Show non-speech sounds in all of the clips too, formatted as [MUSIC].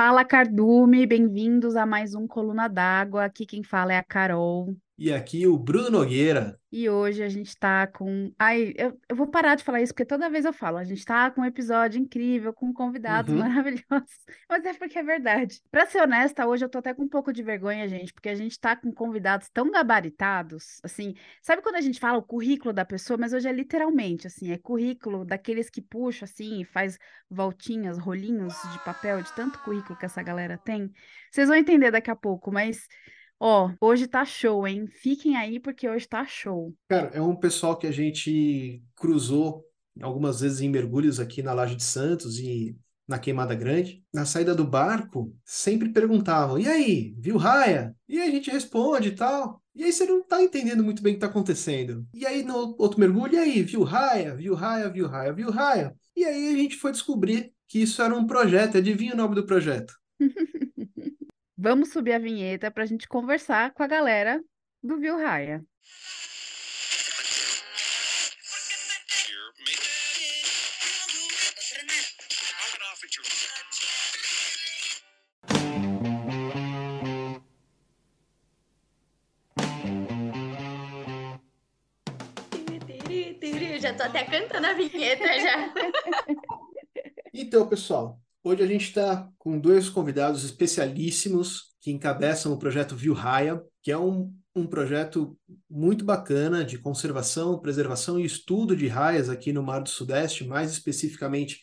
Fala, Cardume, bem-vindos a mais um Coluna d'Água. Aqui quem fala é a Carol. E aqui o Bruno Nogueira. E hoje a gente tá com. Ai, eu, eu vou parar de falar isso, porque toda vez eu falo. A gente tá com um episódio incrível, com convidados Uhum. maravilhosos. [LAUGHS] Mas é porque é verdade. Pra ser honesta, hoje eu tô até com um pouco de vergonha, gente, porque a gente tá com convidados tão gabaritados. Assim, sabe quando a gente fala o currículo da pessoa? Mas hoje é literalmente, assim, é currículo daqueles que puxa, assim, e faz voltinhas, rolinhos de papel, de tanto currículo que essa galera tem. Vocês vão entender daqui a pouco, mas. Ó, hoje tá show, hein? Fiquem aí porque hoje tá show. Cara, é um pessoal que a gente cruzou algumas vezes em mergulhos aqui na Laje de Santos e na Queimada Grande. Na saída do barco, sempre perguntavam: e aí, viu raia? E aí a gente responde e tal. E aí você não tá entendendo muito bem o que tá acontecendo. E aí no outro mergulho, e aí, viu raia? Viu raia, viu raia, viu raia? E aí a gente foi descobrir que isso era um projeto. Adivinha o nome do projeto? [LAUGHS] Vamos subir a vinheta para a gente conversar com a galera do Viu Raia. Já tô até cantando a vinheta já. [LAUGHS] Então, pessoal, hoje a gente está com dois convidados especialíssimos que encabeçam o projeto Viu Raia, que é um, um projeto muito bacana de conservação, preservação e estudo de raias aqui no Mar do Sudeste, mais especificamente,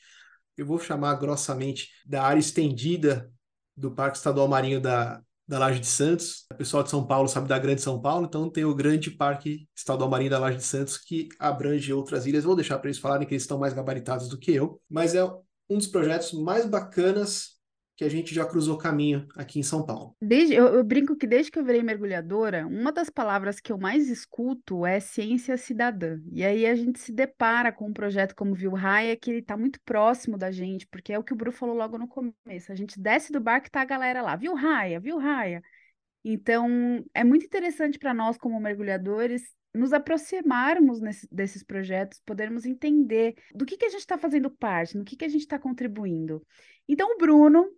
eu vou chamar grossamente da área estendida do Parque Estadual Marinho da, da Laje de Santos. O pessoal de São Paulo sabe da Grande São Paulo, então tem o Grande Parque Estadual Marinho da Laje de Santos, que abrange outras ilhas. Vou deixar para eles falarem que eles estão mais gabaritados do que eu, mas é um dos projetos mais bacanas que a gente já cruzou caminho aqui em São Paulo. Desde, eu, eu brinco que desde que eu virei mergulhadora, uma das palavras que eu mais escuto é ciência cidadã. E aí a gente se depara com um projeto como Viu Raia, que ele está muito próximo da gente, porque é o que o Bru falou logo no começo. A gente desce do barco e tá a galera lá, Viu Raia, Viu Raia. Então, é muito interessante para nós, como mergulhadores, nos aproximarmos nesse, desses projetos, podermos entender do que, que a gente está fazendo parte, no que, que a gente está contribuindo. Então, o Bruno,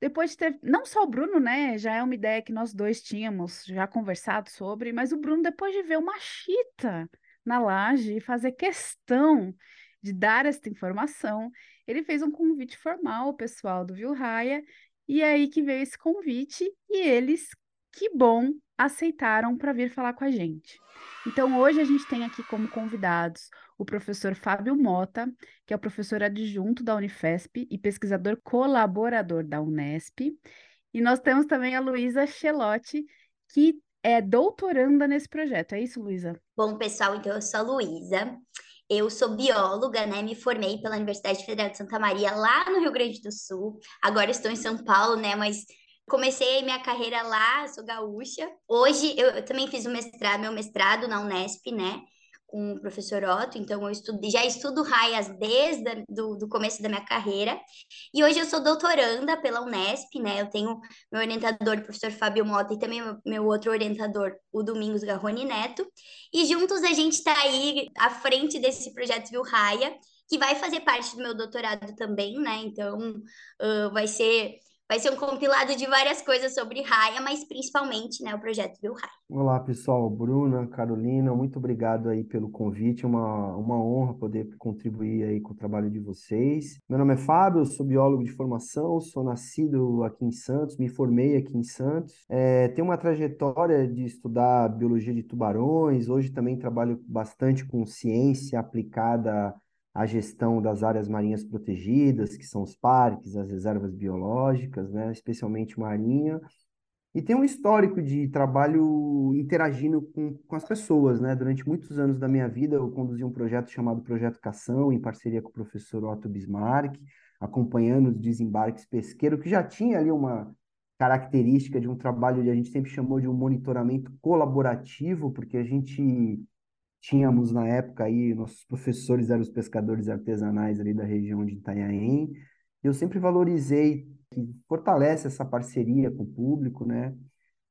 depois de ter, não só o Bruno, né, já é uma ideia que nós dois tínhamos já conversado sobre, mas o Bruno, depois de ver uma chita na laje e fazer questão de dar esta informação, ele fez um convite formal ao pessoal do Viu Raia, e é aí que veio esse convite, e eles, que bom, aceitaram para vir falar com a gente. Então, hoje a gente tem aqui como convidados o professor Fábio Mota, que é o professor adjunto da Unifesp e pesquisador colaborador da Unesp. E nós temos também a Luísa Chelotti, que é doutoranda nesse projeto. É isso, Luísa? Bom, pessoal, então eu sou a Luísa. Eu sou bióloga, né? Me formei pela Universidade Federal de Santa Maria, lá no Rio Grande do Sul. Agora estou em São Paulo, né? Mas comecei minha carreira lá, sou gaúcha. Hoje eu, eu também fiz o mestrado, meu mestrado na Unesp, né? Com o professor Otto, então eu estudo, já estudo raias desde a, do, do começo da minha carreira. E hoje eu sou doutoranda pela Unesp, né? Eu tenho meu orientador, o professor Fábio Mota, e também meu, meu outro orientador, o Domingos Garrone Neto. E juntos a gente está aí à frente desse projeto Viu Raia, que vai fazer parte do meu doutorado também, né? Então uh, vai ser Vai ser um compilado de várias coisas sobre raia, mas principalmente, né, o projeto Viu Raia. Olá, pessoal. Bruna, Carolina, muito obrigado aí pelo convite. Uma, uma honra poder contribuir aí com o trabalho de vocês. Meu nome é Fábio, sou biólogo de formação, sou nascido aqui em Santos, me formei aqui em Santos. É, tenho uma trajetória de estudar biologia de tubarões. Hoje também trabalho bastante com ciência aplicada a gestão das áreas marinhas protegidas, que são os parques, as reservas biológicas, né, especialmente marinha, e tem um histórico de trabalho interagindo com, com as pessoas, né? Durante muitos anos da minha vida, eu conduzi um projeto chamado Projeto Cação, em parceria com o professor Otto Bismarck, acompanhando os desembarques pesqueiros, que já tinha ali uma característica de um trabalho que a gente sempre chamou de um monitoramento colaborativo, porque a gente tínhamos na época aí, nossos professores eram os pescadores artesanais ali da região de Itanhaém. Eu sempre valorizei que fortalece essa parceria com o público, né?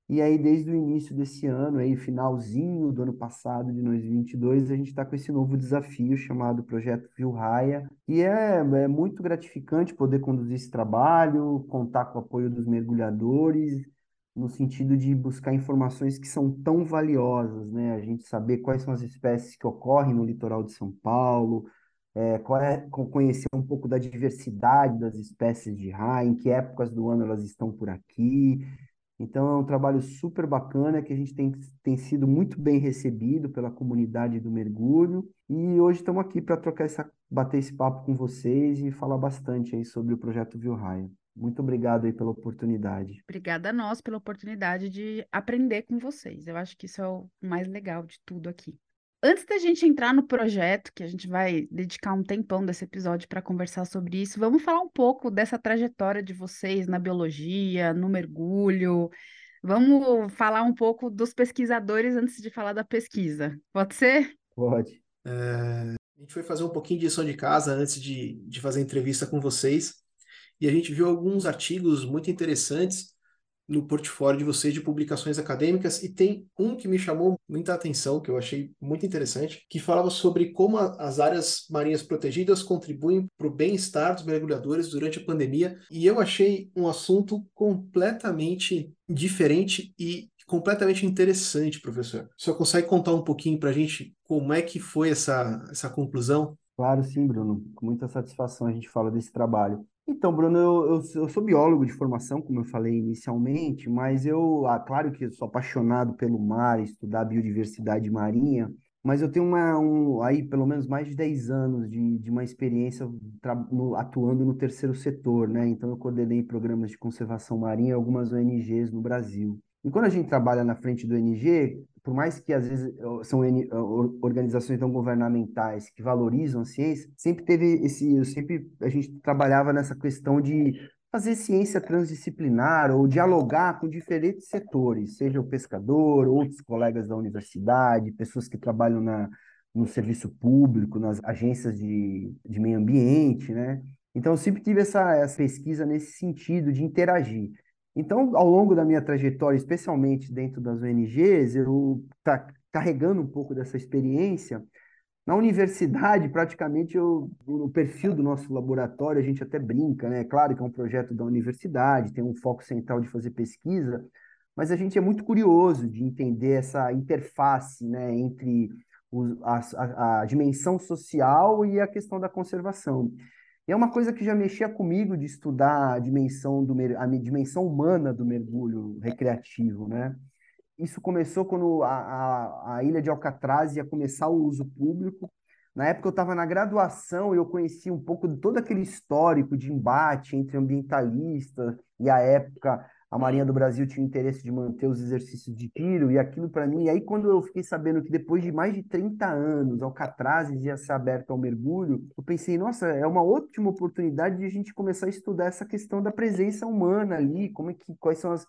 E aí, desde o início desse ano, aí, finalzinho do ano passado, de 2022, a gente está com esse novo desafio chamado Projeto Vilraia, e é, é muito gratificante poder conduzir esse trabalho, contar com o apoio dos mergulhadores, no sentido de buscar informações que são tão valiosas, né? A gente saber quais são as espécies que ocorrem no litoral de São Paulo, é, é, conhecer um pouco da diversidade das espécies de raia, em que épocas do ano elas estão por aqui. Então, é um trabalho super bacana que a gente tem, tem sido muito bem recebido pela comunidade do mergulho. E hoje estamos aqui para trocar essa, bater esse papo com vocês e falar bastante aí sobre o projeto Vilraia. Muito obrigado aí pela oportunidade. Obrigada a nós pela oportunidade de aprender com vocês. Eu acho que isso é o mais legal de tudo aqui. Antes da gente entrar no projeto, que a gente vai dedicar um tempão desse episódio para conversar sobre isso, vamos falar um pouco dessa trajetória de vocês na biologia, no mergulho. Vamos falar um pouco dos pesquisadores antes de falar da pesquisa. Pode ser? Pode. É, a gente foi fazer um pouquinho de lição de casa antes de, de fazer a entrevista com vocês e a gente viu alguns artigos muito interessantes no portfólio de vocês de publicações acadêmicas e tem um que me chamou muita atenção, que eu achei muito interessante, que falava sobre como a, as áreas marinhas protegidas contribuem para o bem-estar dos mergulhadores durante a pandemia e eu achei um assunto completamente diferente e completamente interessante, professor. O senhor consegue contar um pouquinho para a gente como é que foi essa, essa conclusão? Claro, sim, Bruno. Com muita satisfação a gente fala desse trabalho. Então, Bruno, eu, eu, eu, sou biólogo de formação, como eu falei inicialmente, mas eu, ah, claro que eu sou apaixonado pelo mar, estudar biodiversidade marinha, mas eu tenho uma, um, aí pelo menos mais de 10 anos de, de uma experiência no, atuando no terceiro setor, né? Então, eu coordenei programas de conservação marinha em algumas ONGs no Brasil. E quando a gente trabalha na frente do ONG, por mais que às vezes são organizações não governamentais que valorizam a ciência, sempre teve esse, eu sempre a gente trabalhava nessa questão de fazer ciência transdisciplinar ou dialogar com diferentes setores, seja o pescador, outros colegas da universidade, pessoas que trabalham na, no serviço público, nas agências de, de meio ambiente, né? Então, eu sempre tive essa, essa pesquisa nesse sentido de interagir. Então, ao longo da minha trajetória, especialmente dentro das ONGs, eu tá carregando um pouco dessa experiência. Na universidade, praticamente, eu, no perfil do nosso laboratório, a gente até brinca, né? Claro que é um projeto da universidade, tem um foco central de fazer pesquisa, mas a gente é muito curioso de entender essa interface, né, entre a, a, a dimensão social e a questão da conservação. E é uma coisa que já mexia comigo de estudar a dimensão, do, a dimensão humana do mergulho recreativo, né? Isso começou quando a, a, a ilha de Alcatraz ia começar o uso público. Na época eu estava na graduação e eu conheci um pouco de todo aquele histórico de embate entre ambientalistas e a época a Marinha do Brasil tinha interesse de manter os exercícios de tiro e aquilo para mim. E aí, quando eu fiquei sabendo que depois de mais de 30 anos Alcatrazes ia ser aberto ao mergulho, eu pensei, nossa, é uma ótima oportunidade de a gente começar a estudar essa questão da presença humana ali, como é que, quais são as,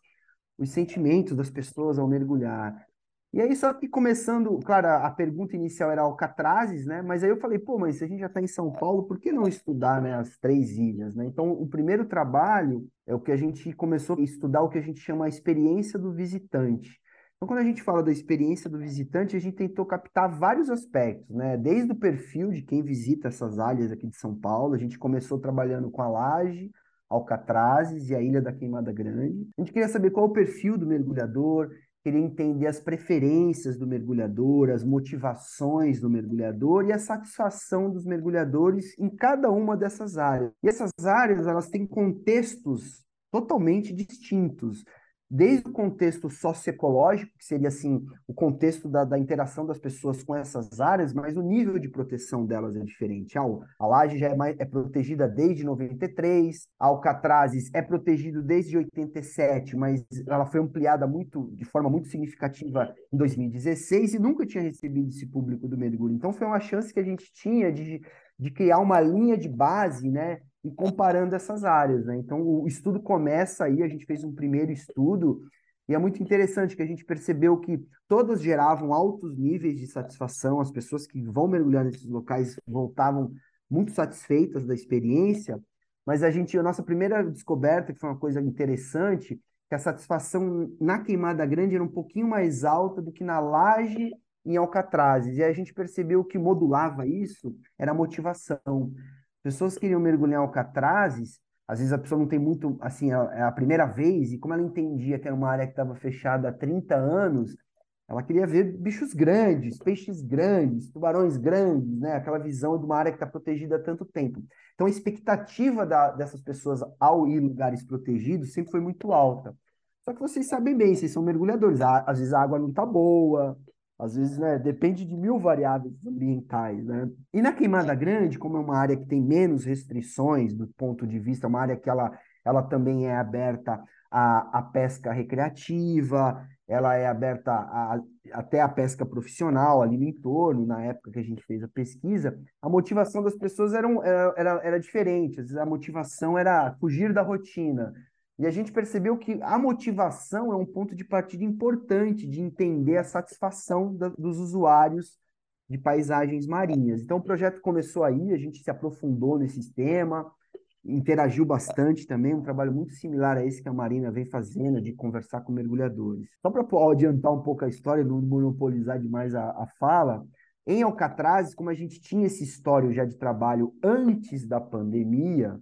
os sentimentos das pessoas ao mergulhar. E aí, só que começando, claro, a pergunta inicial era Alcatrazes, né? Mas aí eu falei, pô, mas se a gente já está em São Paulo, por que não estudar, né, as três ilhas, né? Então, o primeiro trabalho é o que a gente começou a estudar, o que a gente chama a experiência do visitante. Então, quando a gente fala da experiência do visitante, a gente tentou captar vários aspectos, né? Desde o perfil de quem visita essas áreas aqui de São Paulo, a gente começou trabalhando com a laje, Alcatrazes e a Ilha da Queimada Grande. A gente queria saber qual o perfil do mergulhador, queria entender as preferências do mergulhador, as motivações do mergulhador e a satisfação dos mergulhadores em cada uma dessas áreas. E essas áreas, elas têm contextos totalmente distintos desde o contexto socioecológico, que seria assim o contexto da, da, interação das pessoas com essas áreas, mas o nível de proteção delas é diferente. A, a laje já é, mais, é protegida desde 93, a Alcatrazes é protegido desde 87, mas ela foi ampliada muito de forma muito significativa em 2016 e nunca tinha recebido esse público do mergulho. Então foi uma chance que a gente tinha de, de criar uma linha de base, né, e comparando essas áreas. Né? Então, o estudo começa aí, a gente fez um primeiro estudo, e é muito interessante que a gente percebeu que todas geravam altos níveis de satisfação, as pessoas que vão mergulhar nesses locais voltavam muito satisfeitas da experiência, mas a gente, a nossa primeira descoberta, que foi uma coisa interessante, que a satisfação na Queimada Grande era um pouquinho mais alta do que na Laje em Alcatrazes. E a gente percebeu que modulava isso era a motivação. Pessoas queriam mergulhar em Alcatrazes, às vezes a pessoa não tem muito, assim, é a primeira vez, e como ela entendia que era uma área que estava fechada há 30 anos, ela queria ver bichos grandes, peixes grandes, tubarões grandes, né? Aquela visão de uma área que está protegida há tanto tempo. Então, a expectativa da, dessas pessoas ao ir em lugares protegidos sempre foi muito alta. Só que vocês sabem bem, vocês são mergulhadores. Às vezes a água não está boa, às vezes, né, depende de mil variáveis ambientais, né? E na Queimada Grande, como é uma área que tem menos restrições do ponto de vista, uma área que ela, ela também é aberta à, à pesca recreativa, ela é aberta a, até a pesca profissional ali no entorno, na época que a gente fez a pesquisa, a motivação das pessoas era, era, era diferente, às vezes a motivação era fugir da rotina, e a gente percebeu que a motivação é um ponto de partida importante de entender a satisfação da, dos usuários de paisagens marinhas. Então, o projeto começou aí, a gente se aprofundou nesse tema, interagiu bastante também, um trabalho muito similar a esse que a Marina vem fazendo, de conversar com mergulhadores. Só para adiantar um pouco a história, não monopolizar demais a, a fala, em Alcatraz, como a gente tinha esse histórico já de trabalho antes da pandemia,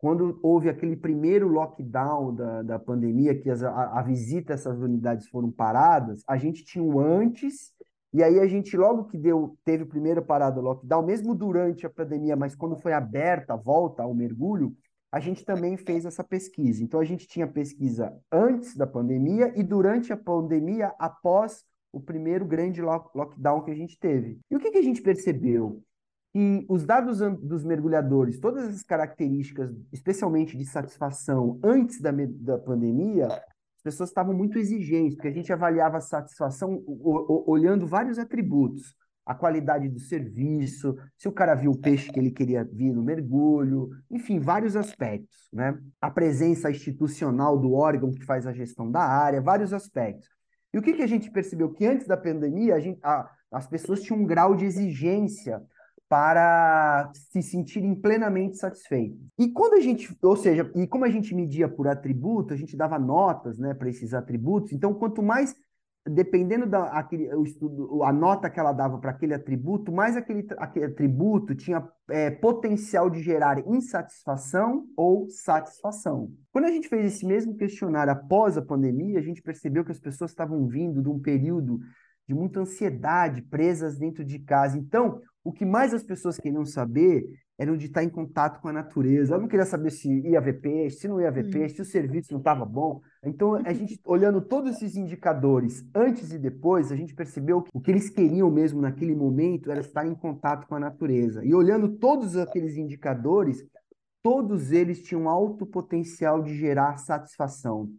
quando houve aquele primeiro lockdown da, da pandemia, que as, a, a visita a essas unidades foram paradas, a gente tinha o antes e aí a gente, logo que deu, teve o primeiro parado do lockdown, mesmo durante a pandemia, mas quando foi aberta a volta ao mergulho, a gente também fez essa pesquisa. Então a gente tinha pesquisa antes da pandemia e durante a pandemia, após o primeiro grande lockdown que a gente teve. E o que, que a gente percebeu? Que os dados dos mergulhadores, todas as características, especialmente de satisfação antes da, da pandemia, as pessoas estavam muito exigentes, porque a gente avaliava a satisfação olhando vários atributos. A qualidade do serviço, se o cara viu o peixe que ele queria vir no mergulho, enfim, vários aspectos, né? A presença institucional do órgão que faz a gestão da área, vários aspectos. E o que, que a gente percebeu? Que antes da pandemia, a gente, a, as pessoas tinham um grau de exigência para se sentirem plenamente satisfeitos. E quando a gente, ou seja, e como a gente media por atributo, a gente dava notas, né, para esses atributos. Então, quanto mais dependendo da aquele, o estudo, a nota que ela dava para aquele atributo, mais aquele, aquele atributo tinha é, potencial de gerar insatisfação ou satisfação. Quando a gente fez esse mesmo questionário após a pandemia, a gente percebeu que as pessoas estavam vindo de um período de muita ansiedade, presas dentro de casa. Então, o que mais as pessoas queriam saber era de estar em contato com a natureza. Eu não queria saber se ia ver peixe, se não ia ver hum. peixe, se o serviço não estava bom. Então, a gente, olhando todos esses indicadores antes e depois, a gente percebeu que o que eles queriam mesmo naquele momento era estar em contato com a natureza. E olhando todos aqueles indicadores, todos eles tinham alto potencial de gerar satisfação.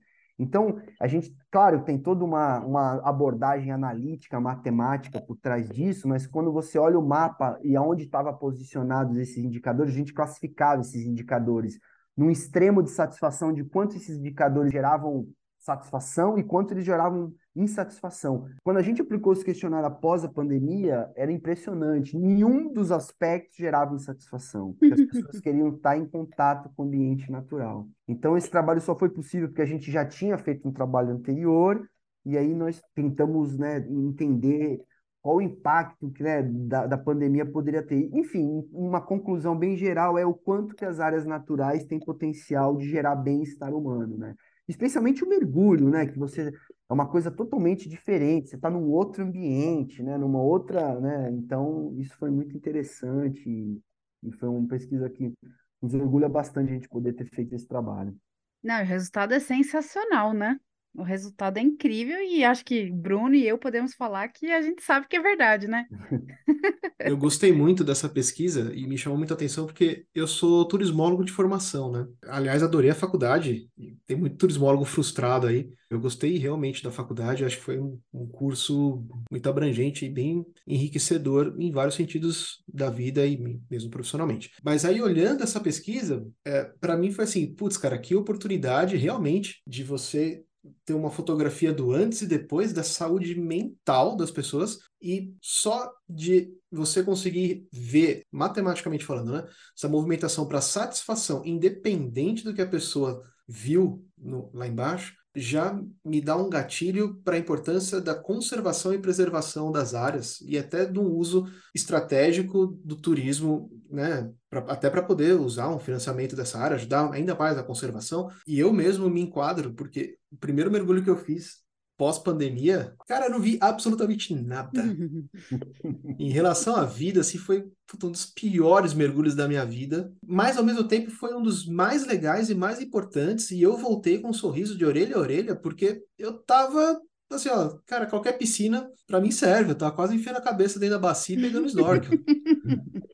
Então, a gente, claro, tem toda uma, uma abordagem analítica, matemática por trás disso, mas quando você olha o mapa e aonde estavam posicionados esses indicadores, a gente classificava esses indicadores num extremo de satisfação de quanto esses indicadores geravam satisfação e quanto eles geravam insatisfação. Quando a gente aplicou esse questionário após a pandemia, era impressionante. Nenhum dos aspectos gerava insatisfação, porque as pessoas [LAUGHS] queriam estar em contato com o ambiente natural. Então, esse trabalho só foi possível porque a gente já tinha feito um trabalho anterior, e aí nós tentamos né, entender qual o impacto que, né, da, da pandemia poderia ter. Enfim, uma conclusão bem geral é o quanto que as áreas naturais têm potencial de gerar bem-estar humano, né? especialmente o mergulho, né? Que você é uma coisa totalmente diferente, você está num outro ambiente, né? Numa outra, né? Então, isso foi muito interessante e, e foi uma pesquisa que nos orgulha bastante a gente poder ter feito esse trabalho. Não, o resultado é sensacional, né? O resultado é incrível e acho que Bruno e eu podemos falar que a gente sabe que é verdade, né? [LAUGHS] Eu gostei muito dessa pesquisa e me chamou muita atenção porque eu sou turismólogo de formação, né? Aliás, adorei a faculdade. Tem muito turismólogo frustrado aí. Eu gostei realmente da faculdade, acho que foi um, curso muito abrangente e bem enriquecedor em vários sentidos da vida e mesmo profissionalmente. Mas aí, olhando essa pesquisa, é, para mim foi assim, putz, cara, que oportunidade realmente de você ter uma fotografia do antes e depois da saúde mental das pessoas e só de você conseguir ver, matematicamente falando, né, essa movimentação para satisfação, independente do que a pessoa viu no, lá embaixo, já me dá um gatilho para a importância da conservação e preservação das áreas e até do uso estratégico do turismo, né, pra, até para poder usar um financiamento dessa área, ajudar ainda mais a conservação. E eu mesmo me enquadro, porque o primeiro mergulho que eu fiz pós-pandemia, cara, eu não vi absolutamente nada. [LAUGHS] em relação à vida, assim, foi um dos piores mergulhos da minha vida, mas ao mesmo tempo foi um dos mais legais e mais importantes, e eu voltei com um sorriso de orelha a orelha, porque eu tava assim, ó, cara, qualquer piscina para mim serve, eu tava quase enfiando a cabeça dentro da bacia e pegando snorkel. [LAUGHS]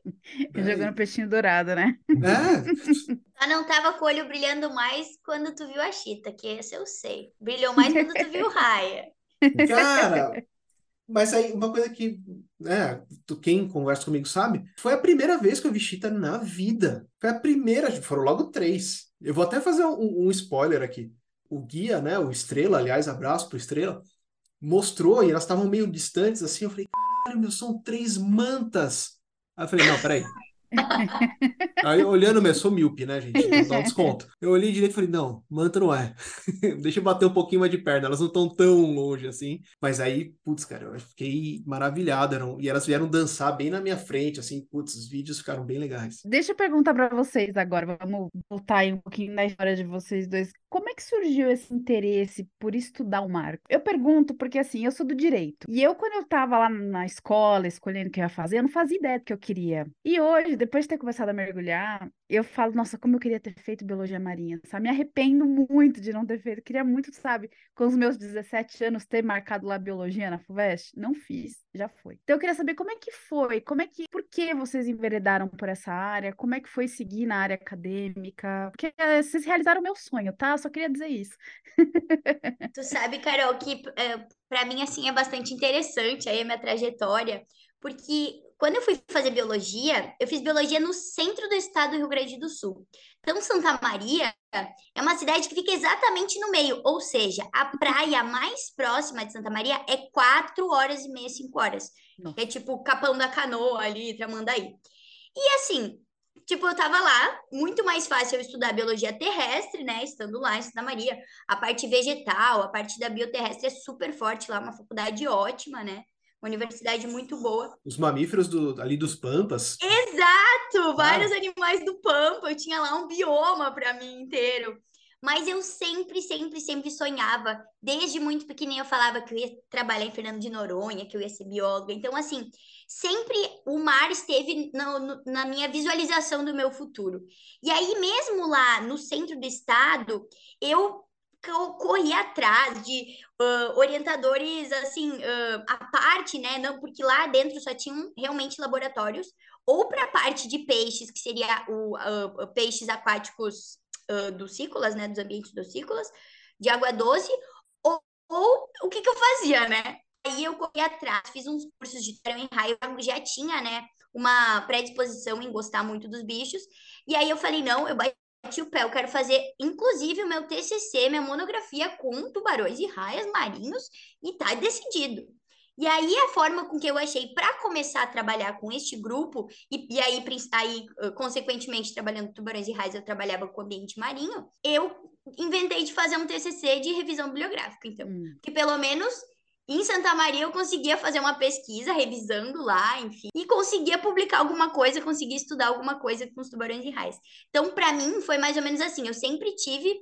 Jogando peixinho dourado, né? É. Só não tava com o olho brilhando mais quando tu viu a Chita, que esse eu sei. Brilhou mais quando tu viu o Raya. [LAUGHS] Cara, mas aí uma coisa que, né, tu, quem conversa comigo sabe, foi a primeira vez que eu vi Chita na vida. Foi a primeira, foram logo três. Eu vou até fazer um, um spoiler aqui. O guia, né, o Estrela, aliás, abraço pro Estrela, mostrou e elas estavam meio distantes assim. Eu falei, caralho, meu, são três mantas. Aí eu falei, não, peraí. Aí olhando, eu sou míope, né, gente? [LAUGHS] Então dá um desconto. Eu olhei direito e falei, não, manta não é. [LAUGHS] Deixa eu bater um pouquinho mais de perna, elas não estão tão longe assim. Mas aí, putz, cara, eu fiquei maravilhado. Eram... E elas vieram dançar bem na minha frente, assim, putz, os vídeos ficaram bem legais. Deixa eu perguntar para vocês agora, vamos voltar aí um pouquinho na história de vocês dois. Como é que surgiu esse interesse por estudar o marco? Eu pergunto porque, assim, eu sou do direito. E eu, quando eu tava lá na escola, escolhendo o que eu ia fazer, eu não fazia ideia do que eu queria. E hoje, depois de ter começado a mergulhar, eu falo, nossa, como eu queria ter feito biologia marinha, sabe? Me arrependo muito de não ter feito. Queria muito, sabe, com os meus 17 anos, ter marcado lá biologia na FUVEST. Não fiz, já foi. Então eu queria saber como é que foi, como é que, por que vocês enveredaram por essa área, como é que foi seguir na área acadêmica, porque eh, vocês realizaram o meu sonho, tá? Só queria dizer isso. [LAUGHS] tu sabe, Carol, que é, para mim, assim, é bastante interessante aí a minha trajetória, porque quando eu fui fazer biologia, eu fiz biologia no centro do estado do Rio Grande do Sul. Então, Santa Maria é uma cidade que fica exatamente no meio, ou seja, a praia mais próxima de Santa Maria é quatro horas e meia, cinco horas. É tipo Capão da Canoa ali, Tramandaí. E assim, tipo, eu tava lá, muito mais fácil eu estudar biologia terrestre, né, estando lá em Santa Maria. A parte vegetal, a parte da bioterrestre é super forte lá, uma faculdade ótima, né? Uma universidade muito boa. Os mamíferos do, ali dos Pampas. Exato! Vários ah. animais do Pampa. Eu tinha lá um bioma para mim inteiro. Mas eu sempre, sempre, sempre sonhava. Desde muito pequenininho eu falava que eu ia trabalhar em Fernando de Noronha, que eu ia ser bióloga. Então, assim, sempre o mar esteve no, no, na minha visualização do meu futuro. E aí, mesmo lá no centro do estado, eu corri atrás de uh, orientadores, assim, uh, parte, né? Não, porque lá dentro só tinham realmente laboratórios, ou para a parte de peixes, que seria o uh, peixes aquáticos dos cícolas, né? Dos ambientes dos cícolas, de água doce, ou, ou o que, que eu fazia, né? Aí eu corri atrás, fiz uns cursos de em raio, já tinha, né? Uma predisposição em gostar muito dos bichos. E aí eu falei, não, eu o pé, eu quero fazer, inclusive, o meu TCC, minha monografia com tubarões e raias marinhos, e tá decidido. E aí, a forma com que eu achei para começar a trabalhar com este grupo, e, e aí, aí, consequentemente, trabalhando com tubarões e raias, eu trabalhava com ambiente marinho, eu inventei de fazer um TCC de revisão bibliográfica, então, hum. que pelo menos em Santa Maria eu conseguia fazer uma pesquisa revisando lá, enfim, e conseguia publicar alguma coisa, conseguia estudar alguma coisa com os tubarões e raias. Então, para mim, foi mais ou menos assim. Eu sempre tive,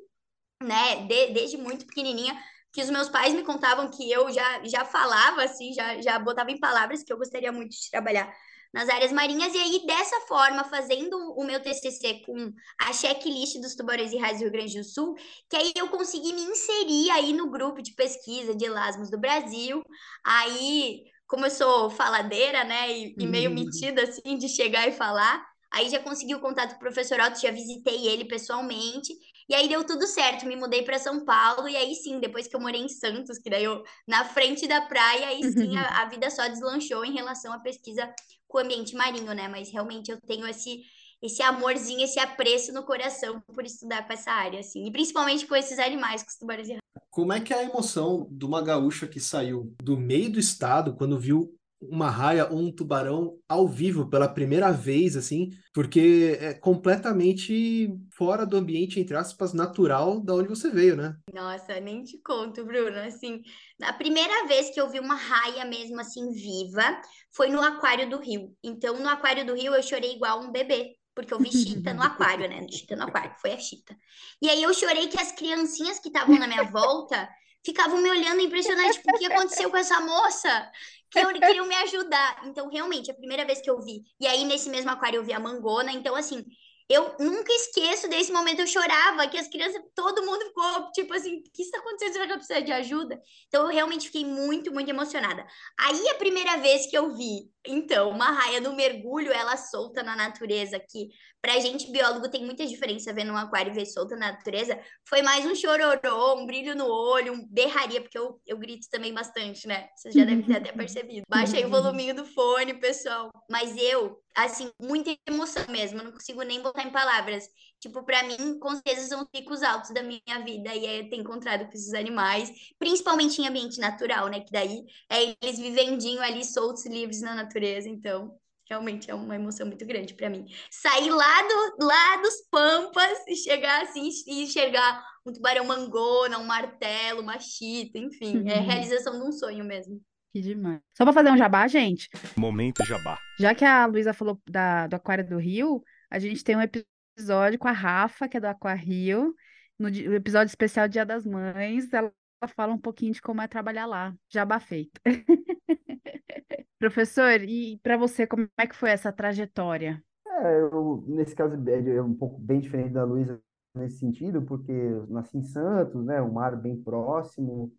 né, de, desde muito pequenininha, que os meus pais me contavam que eu já, já falava, assim, já, já botava em palavras que eu gostaria muito de trabalhar nas áreas marinhas, e aí dessa forma, fazendo o meu TCC com a checklist dos tubarões e raios do Rio Grande do Sul, que aí eu consegui me inserir aí no grupo de pesquisa de elasmos do Brasil, aí, como eu sou faladeira, né, e, e meio uhum. metida, assim, de chegar e falar, Aí já consegui o contato com o professor Otto, já visitei ele pessoalmente. E aí deu tudo certo, me mudei para São Paulo. E aí sim, depois que eu morei em Santos, que daí eu na frente da praia, aí sim a, a vida só deslanchou em relação à pesquisa com o ambiente marinho, né? Mas realmente eu tenho esse esse amorzinho, esse apreço no coração por estudar com essa área, assim, e principalmente com esses animais, com os tubarões Como é que é a emoção de uma gaúcha que saiu do meio do estado quando viu uma raia ou um tubarão ao vivo pela primeira vez, assim, porque é completamente fora do ambiente, entre aspas, natural da onde você veio, né? Nossa, nem te conto, Bruno. Assim, a primeira vez que eu vi uma raia mesmo assim viva foi no Aquário do Rio. Então, no Aquário do Rio eu chorei igual um bebê. Porque eu vi chita no aquário, né? [LAUGHS] Chita no aquário, foi a chita. E aí eu chorei que as criancinhas que estavam na minha volta ficavam me olhando impressionante, tipo, o que aconteceu com essa moça? Que queriam me ajudar. Então, realmente, a primeira vez que eu vi. E aí, nesse mesmo aquário, eu vi a mangona. Então, assim, eu nunca esqueço desse momento, eu chorava, que as crianças, todo mundo ficou, tipo assim, o que está acontecendo? Será que eu preciso de ajuda? Então, eu realmente fiquei muito, muito emocionada. Aí, a primeira vez que eu vi, então, uma raia no mergulho, ela solta na natureza, que pra gente, biólogo, tem muita diferença ver num aquário e ver solta na natureza, foi mais um chororô, um brilho no olho, um berraria, porque eu, eu grito também bastante, né? Vocês já devem ter até [LAUGHS] percebido. Baixa aí o voluminho do fone, pessoal. Mas eu, assim, muita emoção mesmo, eu não consigo nem botar em palavras. Tipo, para mim, com certeza são os picos altos da minha vida e é ter encontrado com esses animais, principalmente em ambiente natural, né? Que daí é eles vivendinho ali soltos, livres na natureza, então realmente é uma emoção muito grande para mim. Sair lá, do, lá dos Pampas e chegar assim e enxergar um tubarão mangona, um martelo, uma chita, enfim, é a uhum. realização de um sonho mesmo. Que demais. Só para fazer um jabá, gente. Momento jabá. Já que a Luísa falou da, do Aquário do Rio, a gente tem um episódio com a Rafa, que é do Aquário, no episódio especial Dia das Mães. Ela fala um pouquinho de como é trabalhar lá. Jabá feito. [LAUGHS] Professor, e para você, como é que foi essa trajetória? É, eu, nesse caso é um pouco bem diferente da Luísa nesse sentido, porque eu nasci em Santos, né, um mar bem próximo,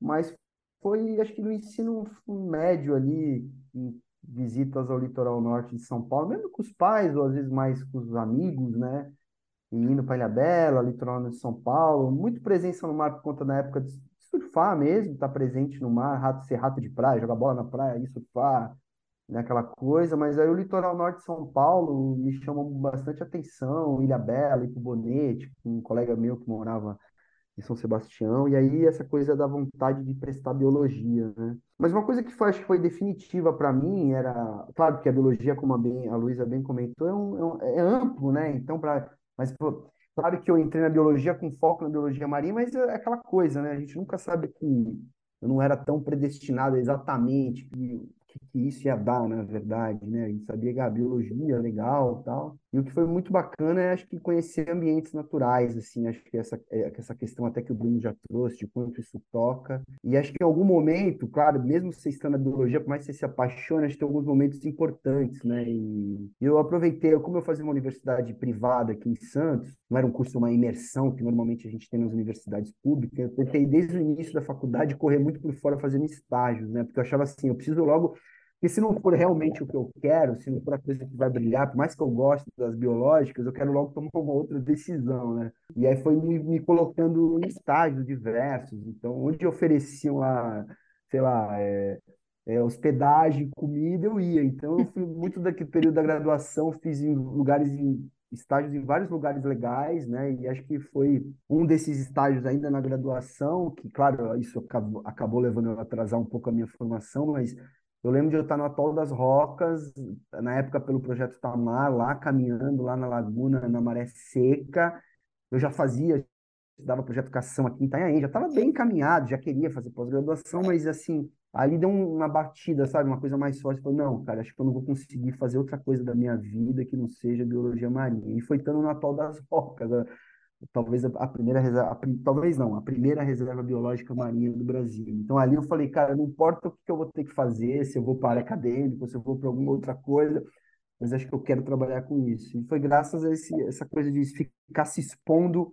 mas foi, acho que no ensino médio ali, em visitas ao litoral norte de São Paulo, mesmo com os pais, ou às vezes mais com os amigos, né, e indo para Ilha Bela, litoral norte de São Paulo, muito presença no mar por conta da época de surfar mesmo, estar tá presente no mar, rato, ser rato de praia, jogar bola na praia, ir surfar, né, aquela coisa, mas aí o litoral norte de São Paulo me chamou bastante atenção, Ilha Bela, Ipo Bonete, um colega meu que morava em São Sebastião, e aí essa coisa da vontade de prestar biologia, né? Mas uma coisa que foi, acho que foi definitiva para mim era, claro que a biologia, como a, bem, a Luísa bem comentou, é, um, é, um, é amplo, né? Então, para mas pô, Claro que eu entrei na biologia com foco na biologia marinha, mas é aquela coisa, né? A gente nunca sabe que eu não era tão predestinado exatamente que que, que isso ia dar, na verdade, né? A gente sabia que a biologia legal tal. E o que foi muito bacana é, acho que, conhecer ambientes naturais, assim, acho que essa, é, essa questão até que o Bruno já trouxe, de quanto isso toca. E acho que em algum momento, claro, mesmo você estando na biologia, por mais que você se apaixone, acho que tem alguns momentos importantes, né? E eu aproveitei, como eu fazia uma universidade privada aqui em Santos, não era um curso, uma imersão que normalmente a gente tem nas universidades públicas, eu tentei desde o início da faculdade correr muito por fora fazendo estágios, né? Porque eu achava assim, eu preciso logo porque se não for realmente o que eu quero, se não for a coisa que vai brilhar, por mais que eu goste das biológicas, eu quero logo tomar uma outra decisão, né? E aí foi me, me colocando em estágios diversos. Então, onde ofereciam lá, sei lá, é, é, hospedagem, comida, eu ia. Então, eu fui muito daquele período da graduação, fiz em lugares, em estágios em vários lugares legais, né? E acho que foi um desses estágios ainda na graduação, que, claro, isso acabou, acabou levando a atrasar um pouco a minha formação, mas eu lembro de eu estar no Atol das Rocas, na época pelo Projeto Tamar, lá caminhando, lá na laguna, na maré seca. Eu já fazia, dava projeto educação aqui em Itanhaém, já estava bem encaminhado, já queria fazer pós-graduação, mas assim, ali deu uma batida, sabe? Uma coisa mais forte. Falei, não, cara, acho que eu não vou conseguir fazer outra coisa da minha vida que não seja biologia marinha. E foi estando no Atol das Rocas, talvez a primeira reserva, a, talvez não, a primeira reserva biológica marinha do Brasil. Então ali eu falei, cara, não importa o que eu vou ter que fazer, se eu vou para a área se eu vou para alguma outra coisa, mas acho que eu quero trabalhar com isso. E foi graças a esse, essa coisa de ficar se expondo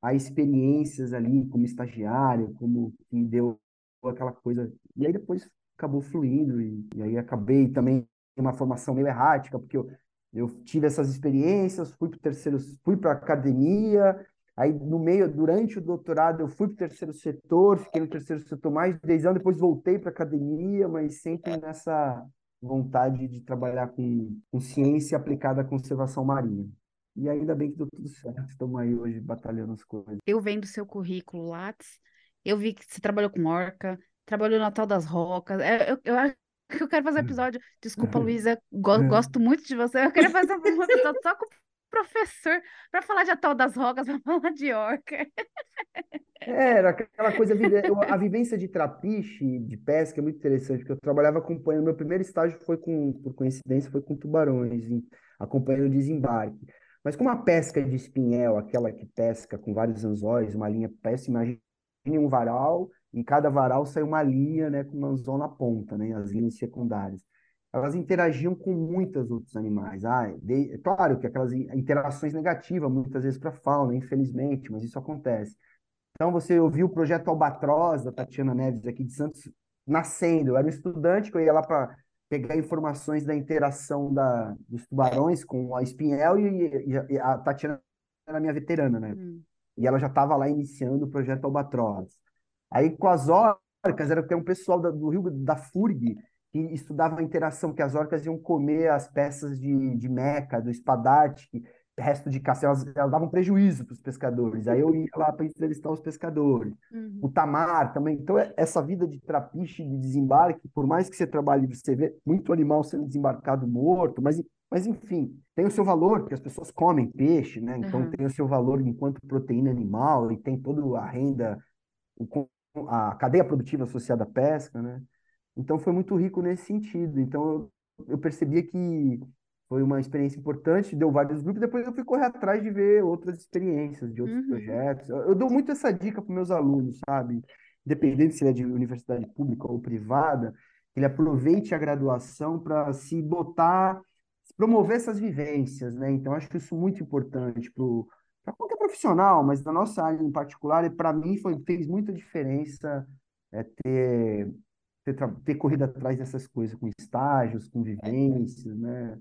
a experiências ali como estagiário, como que deu aquela coisa. E aí depois acabou fluindo e, e aí acabei também uma formação meio errática, porque eu eu tive essas experiências, fui para terceiro, fui para academia, aí no meio, durante o doutorado, eu fui para o terceiro setor, fiquei no terceiro setor mais de 10 anos, depois voltei para academia, mas sempre nessa vontade de trabalhar com, com ciência aplicada à conservação marinha. E ainda bem que deu tudo certo, estamos aí hoje batalhando as coisas. Eu vendo seu currículo Lattes, eu vi que você trabalhou com orca, trabalhou no Natal das Rocas, é, eu, eu acho Eu quero fazer um [LAUGHS] episódio. Desculpa, Luísa, go [LAUGHS] gosto muito de você. Eu queria fazer um episódio só com professor para falar de Atol das Rogas, [LAUGHS] para falar de orca. Era aquela coisa, a vivência de trapiche, de pesca é muito interessante, porque eu trabalhava acompanhando, meu primeiro estágio foi com, por coincidência, foi com tubarões, acompanhando o desembarque. Mas como a pesca de espinhel, aquela que pesca com vários anzóis, uma linha pesca, imagine um varal, em cada varal sai uma linha, né, com um anzol na ponta, né, as linhas secundárias. Elas interagiam com muitos outros animais. Ah, de, é claro que aquelas interações negativas, muitas vezes para a fauna, infelizmente, mas isso acontece. Então, você ouviu o projeto Albatroz, da Tatiana Neves, aqui de Santos, nascendo. Eu era um estudante que eu ia lá para pegar informações da interação da, dos tubarões com a espinhel e, e, e a Tatiana era minha veterana, né? Hum. E ela já estava lá iniciando o projeto Albatroz. Aí, com as orcas, era tem um pessoal da, do Rio da FURG que estudava a interação, que as orcas iam comer as peças de, de meca, do espadarte, resto de caça, elas, elas davam prejuízo para os pescadores. Aí eu ia lá para entrevistar os pescadores. Uhum. O tamar também. Então, é, essa vida de trapiche, de desembarque, por mais que você trabalhe, você vê muito animal sendo desembarcado morto, mas, mas enfim, tem o seu valor, porque as pessoas comem peixe, né? Então uhum. tem o seu valor enquanto proteína animal e tem toda a renda, a cadeia produtiva associada à pesca, né? Então foi muito rico nesse sentido. Então eu, eu percebia que foi uma experiência importante, deu vários grupos, depois eu fui correr atrás de ver outras experiências, de outros uhum. projetos. Eu, eu, dou muito essa dica para meus alunos, sabe? Independente se ele é de universidade pública ou privada, ele aproveite a graduação para se botar, promover essas vivências, né? Então, acho isso muito importante para qualquer profissional, mas na nossa área em particular, para mim foi, fez muita diferença é, ter, ter, ter corrido atrás dessas coisas, com estágios, com vivências, né?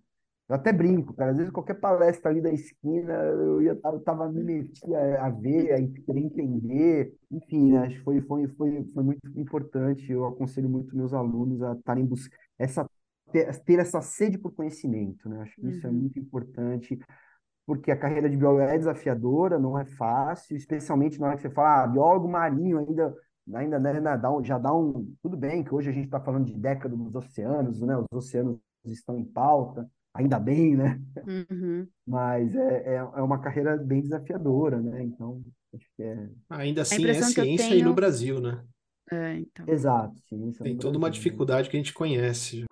Eu até brinco, cara. Às vezes qualquer palestra ali da esquina, eu, ia, eu tava me metia a ver, a querer entender. Enfim, né? acho que foi, foi, foi, foi muito importante. Eu aconselho muito meus alunos a estarem buscando essa ter, ter, essa sede por conhecimento, né? Acho que isso é uhum. muito importante, porque a carreira de biólogo é desafiadora, não é fácil, especialmente na hora que você fala, ah, biólogo marinho ainda ainda né, já dá um tudo bem que hoje a gente está falando de década dos oceanos, né? Os oceanos estão em pauta ainda bem, né? Uhum. Mas é, é, é, uma carreira bem desafiadora, né? Então, acho que é. Ainda assim, é ciência tenho... aí no Brasil, né? É, então. Exato, ciência. Tem toda Brasil, uma né? dificuldade que a gente conhece.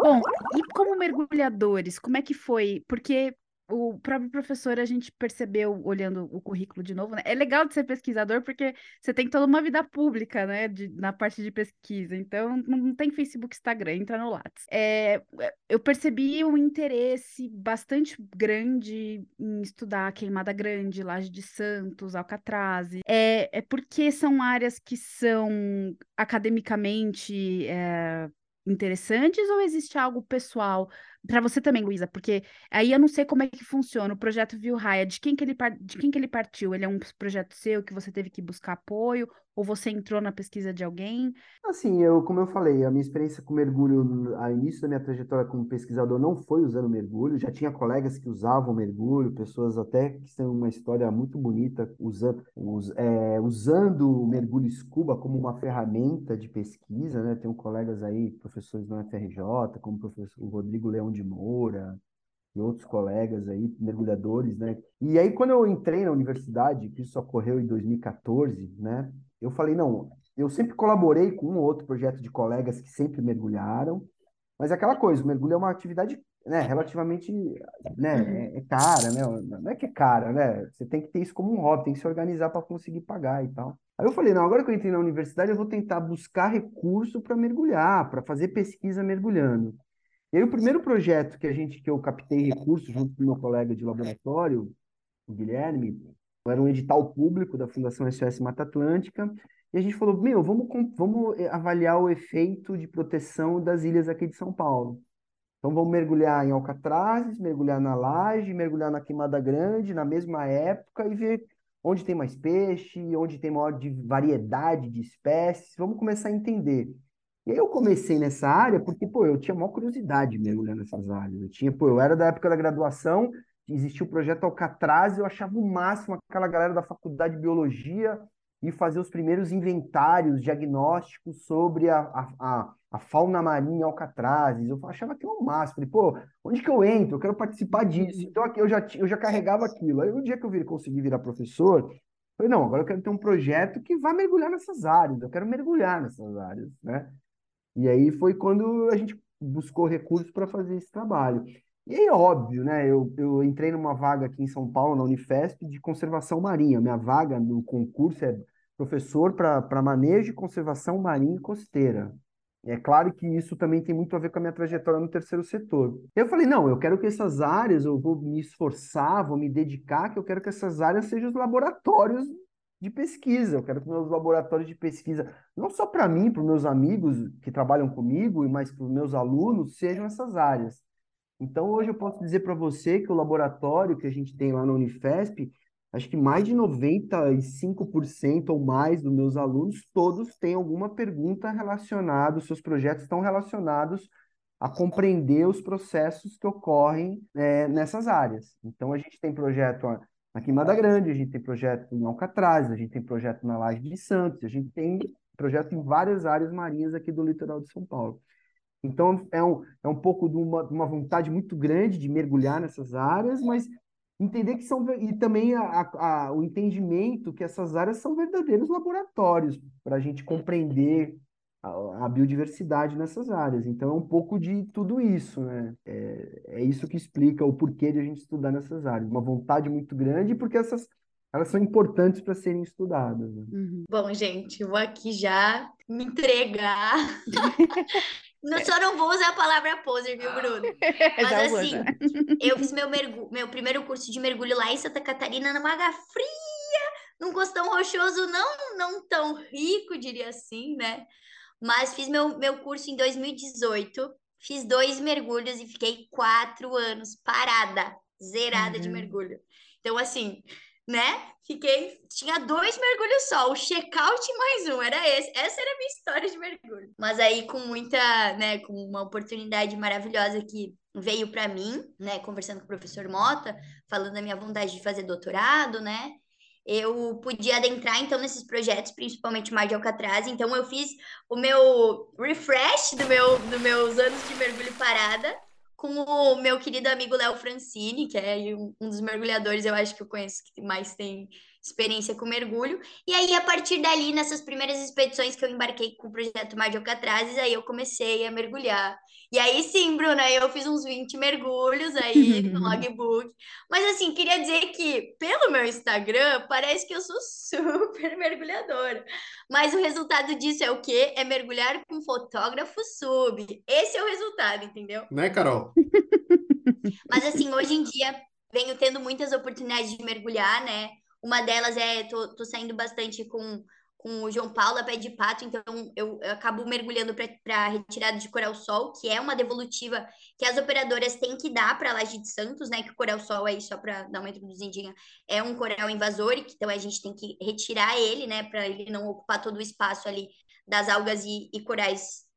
Bom, e como mergulhadores, como é que foi? Porque o próprio professor a gente percebeu olhando o currículo de novo, né? É legal de ser pesquisador porque você tem toda uma vida pública, né? De, na parte de pesquisa. Então, não tem Facebook, Instagram, entra no Lattes. É, eu percebi um interesse bastante grande em estudar Queimada Grande, Laje de Santos, Alcatraz. É, é porque são áreas que são academicamente é, interessantes ou existe algo pessoal para você também, Luísa? Porque aí eu não sei como é que funciona o projeto Viu Raia, de quem que ele de quem que ele partiu? Ele é um projeto seu que você teve que buscar apoio ou você entrou na pesquisa de alguém? Assim, eu, como eu falei, a minha experiência com mergulho, ao início da minha trajetória como pesquisador não foi usando mergulho, já tinha colegas que usavam mergulho, pessoas até que têm uma história muito bonita usando, us, é, usando o mergulho scuba como uma ferramenta de pesquisa, né? Tenho colegas aí, professores da UFRJ, como o professor Rodrigo Leão de Moura, e outros colegas aí, mergulhadores, né? E aí, quando eu entrei na universidade, que isso ocorreu em 2014, né? eu falei, não, eu sempre colaborei com um ou outro projeto de colegas que sempre mergulharam, mas é aquela coisa, o mergulho é uma atividade né, relativamente né, uhum. é, é, cara, né? Não é que é cara, né? Você tem que ter isso como um hobby, tem que se organizar para conseguir pagar e tal. Aí eu falei, não, agora que eu entrei na universidade, eu vou tentar buscar recurso para mergulhar, para fazer pesquisa mergulhando. E aí o primeiro projeto que a gente que eu captei recursos junto com meu colega de laboratório, o Guilherme, era um edital público da Fundação SOS Mata Atlântica, e a gente falou, meu, vamos, vamos eh, avaliar o efeito de proteção das ilhas aqui de São Paulo. Então vamos mergulhar em Alcatrazes, mergulhar na Laje, mergulhar na Queimada Grande, na mesma época, e ver onde tem mais peixe, onde tem maior de variedade de espécies. Vamos começar a entender. E aí eu comecei nessa área porque, pô, eu tinha maior curiosidade de mergulhar nessas áreas. Eu tinha, pô, eu era da época da graduação, existia o projeto Alcatraz, eu achava o máximo aquela galera da faculdade de biologia e fazer os primeiros inventários diagnósticos sobre a, a, a, a fauna marinha Alcatrazes. Eu achava aquilo um máximo. Falei, pô, onde que eu entro? Eu quero participar disso. Então aqui eu já, eu já carregava aquilo. Aí o dia que eu vir, consegui virar professor, falei, não, agora eu quero ter um projeto que vá mergulhar nessas áreas. Eu quero mergulhar nessas áreas, né? E aí foi quando a gente buscou recursos para fazer esse trabalho. E aí, óbvio, né? Eu, eu entrei numa vaga aqui em São Paulo, na Unifesp, de conservação marinha. Minha vaga no concurso é professor para manejo e conservação marinha e costeira. É claro que isso também tem muito a ver com a minha trajetória no terceiro setor. Eu falei, não, eu quero que essas áreas, eu vou me esforçar, vou me dedicar, que eu quero que essas áreas sejam os laboratórios de pesquisa. Eu quero que meus laboratórios de pesquisa, não só para mim, para meus amigos que trabalham comigo, mas para os meus alunos, sejam essas áreas. Então, hoje eu posso dizer para você que o laboratório que a gente tem lá na Unifesp, acho que mais de 95% ou mais dos meus alunos, todos têm alguma pergunta relacionada, seus projetos estão relacionados a compreender os processos que ocorrem é, nessas áreas. Então, a gente tem projeto aqui em Mada Grande, a gente tem projeto em Alcatraz, a gente tem projeto na Laje de Santos, a gente tem projeto em várias áreas marinhas aqui do litoral de São Paulo. Então, é um, é um pouco de uma, uma vontade muito grande de mergulhar nessas áreas, mas entender que são. E também a, a, o entendimento que essas áreas são verdadeiros laboratórios para a gente compreender a, a, biodiversidade nessas áreas. Então, é um pouco de tudo isso, né? É, é isso que explica o porquê de a gente estudar nessas áreas. Uma vontade muito grande, porque essas elas são importantes para serem estudadas. Né? Uhum. Bom, gente, eu vou aqui já me entregar. [LAUGHS] Não, só não vou usar a palavra poser, viu, Bruno? [LAUGHS] Mas assim, eu fiz meu, mergu... meu primeiro curso de mergulho lá em Santa Catarina, numa água fria, num costão rochoso não, não tão rico, diria assim, né? Mas fiz meu, meu curso em 2018, fiz dois mergulhos e fiquei quatro anos parada, zerada uhum. de mergulho. Então, assim, né? Fiquei, tinha dois mergulhos só, o check-out mais um, era esse. Essa era a minha história de mergulho. Mas aí com muita, né, com uma oportunidade maravilhosa que veio para mim, né, conversando com o professor Mota, falando da minha vontade de fazer doutorado, né? Eu podia adentrar então nesses projetos, principalmente Mar de Alcatraz. Então eu fiz o meu refresh do meu dos meus anos de mergulho parada com o meu querido amigo Léo Francini, que é um, dos mergulhadores, eu acho que eu conheço que mais tem experiência com mergulho. E aí, a partir dali, nessas primeiras expedições que eu embarquei com o projeto Mar de Alcatrazes, aí eu comecei a mergulhar. E aí sim, Bruna, eu fiz uns 20 mergulhos aí [LAUGHS] no logbook. Mas assim, queria dizer que pelo meu Instagram, parece que eu sou [LAUGHS] super mergulhadora. Mas o resultado disso é o quê? É mergulhar com fotógrafo sub. Esse é o resultado, entendeu? Né, Carol? Mas assim, hoje em dia venho tendo muitas oportunidades de mergulhar, né? Uma delas é, tô, tô saindo bastante com com o João Paulo a pé de pato, então eu, eu acabo mergulhando para a retirada de coral-sol, que é uma devolutiva que as operadoras têm que dar para a Laje de Santos, né? Que o coral-sol aí, só para dar uma introduzidinha, é um coral invasor, então a gente tem que retirar ele, né? Para ele não ocupar todo o espaço ali das algas e, e corais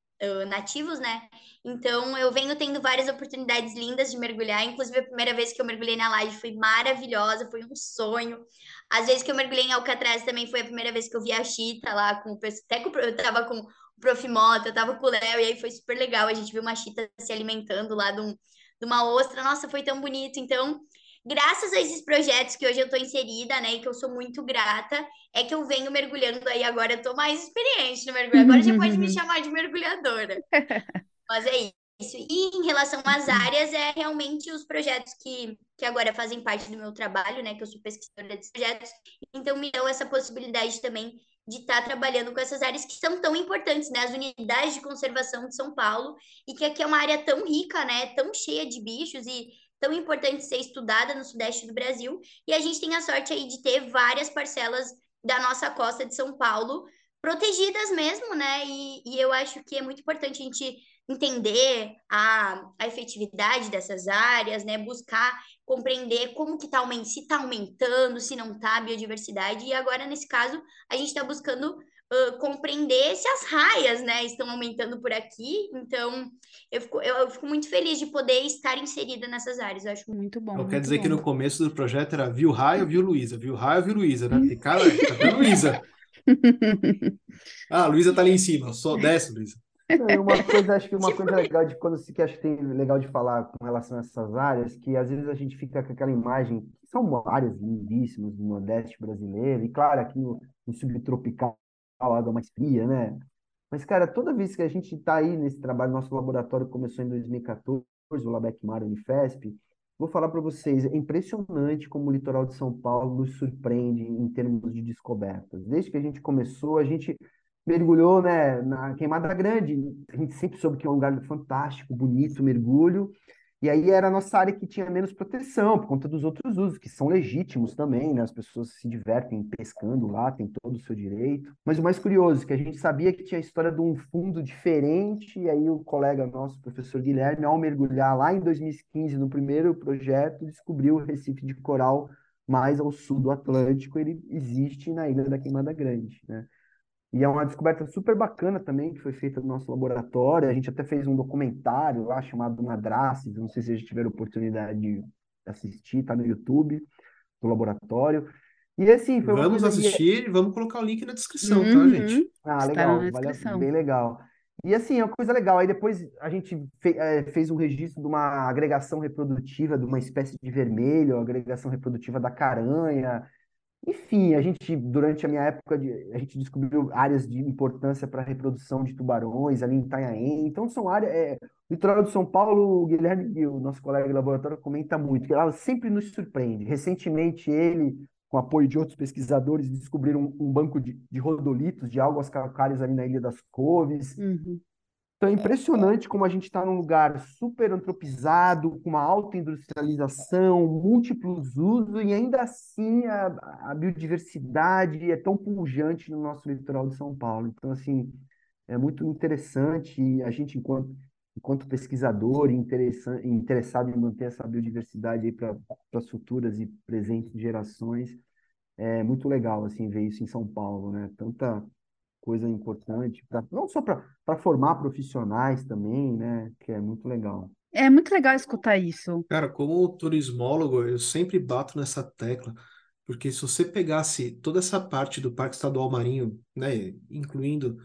nativos, né? Então eu venho tendo várias oportunidades lindas de mergulhar. Inclusive, a primeira vez que eu mergulhei na laje foi maravilhosa, foi um sonho. Às vezes que eu mergulhei em Alcatraz também foi a primeira vez que eu vi a Chita lá com o até com, eu tava com o Prof. Mota, eu tava com o Léo, e aí foi super legal. A gente viu uma Chita se alimentando lá de, um, de uma ostra. Nossa, foi tão bonito. Então, graças a esses projetos que hoje eu estou inserida, né, e que eu sou muito grata, é que eu venho mergulhando aí agora, eu tô mais experiente no mergulho, agora já pode me [LAUGHS] chamar de mergulhadora. [LAUGHS] Mas é isso. E em relação às áreas, é realmente os projetos que, que agora fazem parte do meu trabalho, né, que eu sou pesquisadora de projetos, então me dão essa possibilidade também de estar tá trabalhando com essas áreas que são tão importantes, né? As unidades de conservação de São Paulo, e que aqui é uma área tão rica, né? Tão cheia de bichos e tão importante ser estudada no sudeste do Brasil. E a gente tem a sorte aí de ter várias parcelas da nossa costa de São Paulo protegidas mesmo, né? E, e eu acho que é muito importante a gente entender a, a efetividade dessas áreas, né? Buscar compreender como que tá aumentando, se está aumentando, se não está a biodiversidade. E agora, nesse caso, a gente está buscando uh, compreender se as raias, né, estão aumentando por aqui. Então, eu fico, eu, eu, fico muito feliz de poder estar inserida nessas áreas. Eu acho muito bom. Então, muito quer dizer bom. que no começo do projeto era viu raio, viu Luísa, viu raio, viu Luísa, né? Tem cara, tá Luísa. [LAUGHS] Ah, a Luísa tá ali em cima, só desce, Luísa. Não, uma coisa, acho que uma [LAUGHS] coisa legal de quando se que acho que tem legal de falar com relação a essas áreas, que às vezes a gente fica com aquela imagem, que são áreas lindíssimas do Nordeste brasileiro, e claro, aqui no, no subtropical, água mais fria, né? Mas, cara, toda vez que a gente está aí nesse trabalho, nosso laboratório começou em 2014, o Labec Mar Unifesp, vou falar para vocês, é impressionante como o litoral de São Paulo nos surpreende em termos de descobertas. Desde que a gente começou, a gente mergulhou, né, na Queimada Grande. A gente sempre soube que é um lugar fantástico, bonito, mergulho. E aí era a nossa área que tinha menos proteção, por conta dos outros usos, que são legítimos também, né? As pessoas se divertem pescando lá, tem todo o seu direito. Mas o mais curioso, que a gente sabia que tinha a história de um fundo diferente, e aí o colega nosso, o professor Guilherme, ao mergulhar lá em 2015, no primeiro projeto, descobriu o Recife de Coral mais ao sul do Atlântico, ele existe na Ilha da Queimada Grande, né? E é uma descoberta super bacana também, que foi feita no nosso laboratório. A gente até fez um documentário lá chamado Madraces, não sei se vocês tiveram oportunidade de assistir, tá no YouTube, do laboratório. E assim, foi Vamos assistir, e vamos colocar o link na descrição, tá, uhum. tá, gente? Ah, legal, vale, bem legal. E assim, é uma coisa legal. Aí depois a gente fe é, fez um registro de uma agregação reprodutiva de uma espécie de vermelho, agregação reprodutiva da caranha. Enfim, a gente, durante a minha época, de, a gente descobriu áreas de importância para a reprodução de tubarões ali em Itanhaém. Então, são áreas. É, litoral de São Paulo, o Guilherme, o nosso colega de laboratório, comenta muito, que ela sempre nos surpreende. Recentemente, ele, com apoio de outros pesquisadores, descobriram um, um banco de, de, rodolitos, de algas calcárias ali na Ilha das Coves. Uhum. Então é impressionante como a gente está num lugar super antropizado, com uma alta industrialização, múltiplos usos, e ainda assim a, a biodiversidade é tão pujante no nosso litoral de São Paulo. Então, assim, é muito interessante e a gente, enquanto, enquanto pesquisador interessado em manter essa biodiversidade para as futuras e presentes gerações, é muito legal assim ver isso em São Paulo, né? Tanta coisa importante, pra, não só para formar profissionais também, né? Que é muito legal. É muito legal escutar isso. Cara, como turismólogo, eu sempre bato nessa tecla, porque se você pegasse toda essa parte do Parque Estadual Marinho, né, incluindo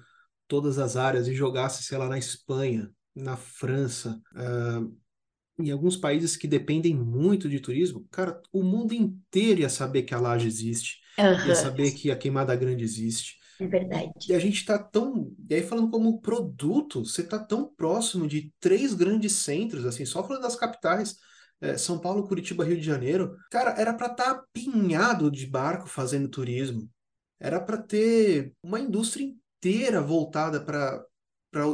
todas as áreas, e jogasse, sei lá, na Espanha, na França, uh, em alguns países que dependem muito de turismo, cara, o mundo inteiro ia saber que a laje existe, uhum. ia saber que a Queimada Grande existe. É verdade. E a gente está tão. E aí, falando como produto, você está tão próximo de três grandes centros, assim, só falando das capitais. É, São Paulo, Curitiba, Rio de Janeiro, cara, era para estar tá apinhado de barco fazendo turismo. Era para ter uma indústria inteira voltada para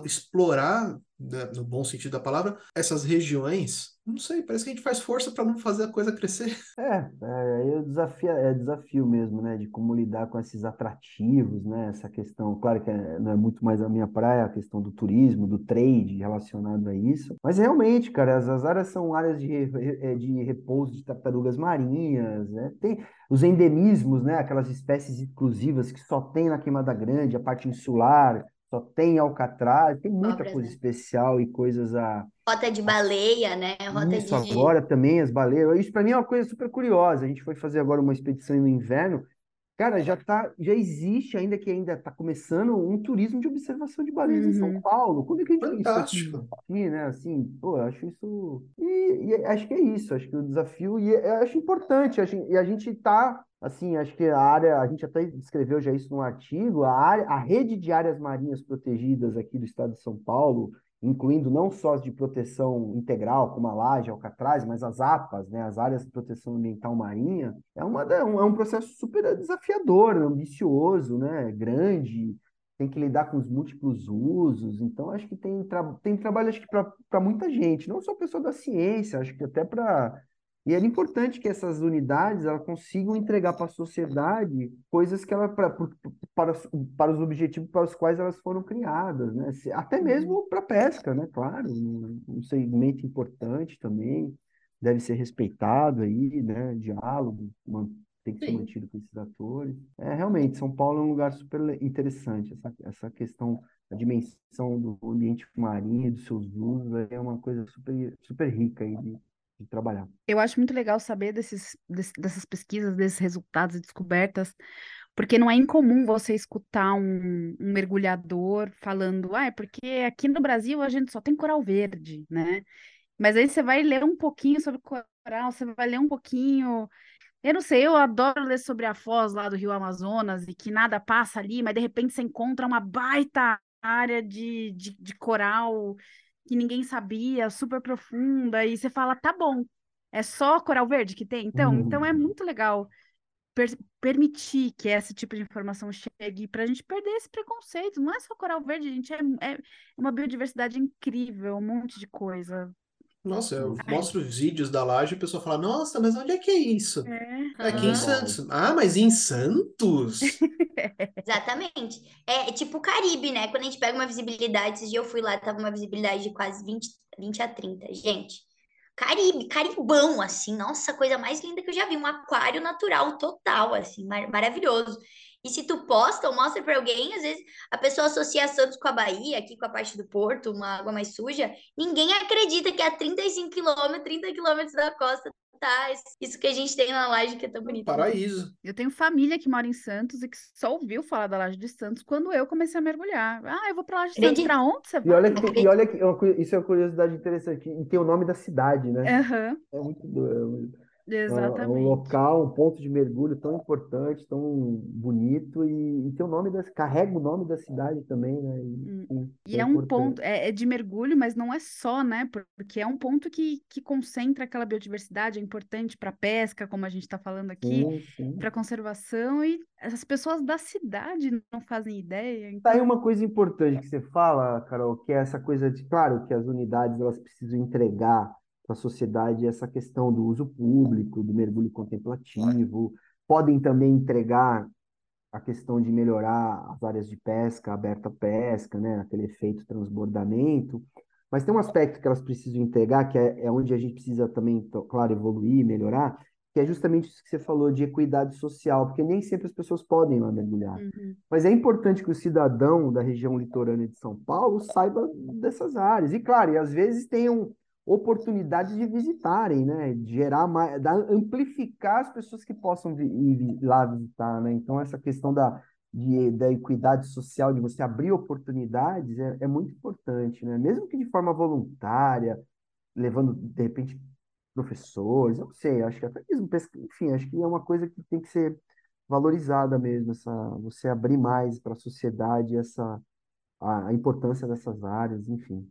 explorar né, no bom sentido da palavra, essas regiões, não sei, parece que a gente faz força para não fazer a coisa crescer. [LAUGHS] É, é, é, desafio, é desafio mesmo, né, de como lidar com esses atrativos, né, essa questão, claro que é, não é muito mais a minha praia, a questão do turismo, do trade relacionado a isso, mas realmente, cara, as, as áreas são áreas de, é, de repouso de tartarugas marinhas, né, tem os endemismos, né, aquelas espécies exclusivas que só tem na Queimada Grande, a parte insular, só tem Alcatraz, tem muita coisa especial e coisas a. Rota de baleia, né? Rota Isso, de... agora também as baleias. Isso para mim é uma coisa super curiosa. A gente foi fazer agora uma expedição no inverno. Cara, já tá, já existe ainda que ainda está começando um turismo de observação de baleias uhum. em São uhum. Paulo. Quando é que a gente Fantástico. isso aqui, né? Assim, pô, eu acho isso e, e, acho que é isso. Acho que o desafio e eu acho importante. Acho, e a gente está assim, acho que a área, a gente até escreveu já isso no artigo, a, área, a rede de áreas marinhas protegidas aqui do estado de São Paulo, incluindo não só as de proteção integral, como a laje, Alcatraz, mas as APAs, né, as áreas de proteção ambiental marinha, é, uma, é um processo super desafiador, ambicioso, né, grande, tem que lidar com os múltiplos usos, então acho que tem, tra tem trabalho para muita gente, não só pessoa da ciência, acho que até para e é importante que essas unidades elas consigam entregar para a sociedade coisas que ela pra, para, para os objetivos para os quais elas foram criadas, né? Até uhum. mesmo para pesca, né? Claro, um segmento importante também deve ser respeitado aí, né? Diálogo, tem que ser mantido com esses atores. É realmente São Paulo é um lugar super interessante essa, essa questão a dimensão do ambiente marinho, dos seus usos, é uma coisa super, super rica aí de, trabalhar. Eu acho muito legal saber desses, dessas pesquisas, desses resultados e descobertas, Porque não é incomum você escutar um, um mergulhador falando, ah, é porque aqui no Brasil a gente só tem coral verde, né? Mas aí você vai ler um pouquinho sobre coral, você vai ler um pouquinho. Eu não sei, eu adoro ler sobre a foz lá do Rio Amazonas e que nada passa ali, mas de repente você encontra uma baita área de, de, de coral que ninguém sabia, super profunda, e você fala, tá bom, é só coral verde que tem? Então, então é muito legal per permitir que esse tipo de informação chegue para a gente perder esse preconceito. Não é só coral verde, gente, é, é uma biodiversidade incrível, um monte de coisa. Nossa, eu mostro os vídeos da laje e a pessoa fala, nossa, mas onde é que é isso? É, É aqui em Santos. Ah, mas em Santos? [LAUGHS] Exatamente. É, é tipo o Caribe, né? Quando a gente pega uma visibilidade, esses dias eu fui lá, tava uma visibilidade de quase 20, 20 a 30. Gente, Caribe, caribão, assim, nossa, coisa mais linda que eu já vi, um aquário natural total, assim, mar maravilhoso. E se tu posta ou mostra para alguém, às vezes a pessoa associa Santos com a Bahia, aqui com a parte do porto, uma água mais suja, ninguém acredita que a 35 quilômetros, 30 quilômetros da costa tá isso que a gente tem na laje que é tão bonito. Paraíso. Eu tenho família que mora em Santos e que só ouviu falar da laje de Santos quando eu comecei a mergulhar. Ah, eu vou pra laje de Santos, pra onde você E vai? olha que, e olha que é isso é uma curiosidade interessante. E tem o nome da cidade, né? Aham, É muito doido. Um exatamente. local, um ponto de mergulho tão importante, tão bonito e, e tem o nome da, carrega o nome da cidade também, né? E, Hum. E é é um importante. ponto, é, é de mergulho, mas não é só, né? Porque é um ponto que, que concentra aquela biodiversidade, é importante para pesca, como a gente está falando aqui, para conservação, e as pessoas da cidade não fazem ideia. Tá aí Então, uma coisa importante que você fala, Carol, que é essa coisa de, claro, que as unidades elas precisam entregar para a sociedade essa questão do uso público, do mergulho contemplativo, podem também entregar a questão de melhorar as áreas de pesca, aberta pesca, né, aquele efeito transbordamento, mas tem um aspecto que elas precisam entregar, que é, é onde a gente precisa também, claro, evoluir, melhorar, que é justamente isso que você falou de equidade social, porque nem sempre as pessoas podem lá mergulhar. uhum. Mas é importante que o cidadão da região litorânea de São Paulo saiba dessas áreas. E, claro, e às vezes tenham oportunidade de visitarem, né? Gerar mais, da, amplificar as pessoas que possam ir lá visitar, né? Então, essa questão da, de, da equidade social, de você abrir oportunidades, é, é muito importante, né? Mesmo que de forma voluntária, levando, de repente, professores, não sei, acho que até mesmo, enfim, acho que é uma coisa que tem que ser valorizada mesmo, essa, você abrir mais para a sociedade essa, a, a importância dessas áreas, enfim.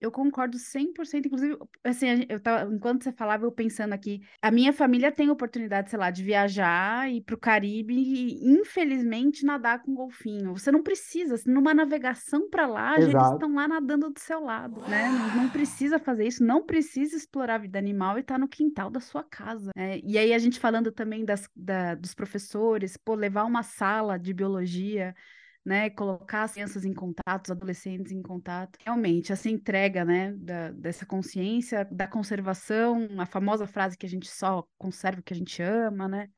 Eu concordo 100%, inclusive, assim, eu tava, enquanto você falava, eu pensando aqui, a minha família tem oportunidade, sei lá, de viajar e ir pro Caribe e, infelizmente, nadar com golfinho. Você não precisa, assim, numa navegação para lá, eles Exato. estão lá nadando do seu lado, né? Não, não precisa fazer isso, não precisa explorar a vida animal e tá no quintal da sua casa. né? E aí a gente falando também das, da- dos professores, pô, levar uma sala de biologia né, colocar as crianças em contato, os adolescentes em contato. Realmente, essa entrega, né, da, dessa consciência, da conservação, a famosa frase que a gente só conserva o que a gente ama, né?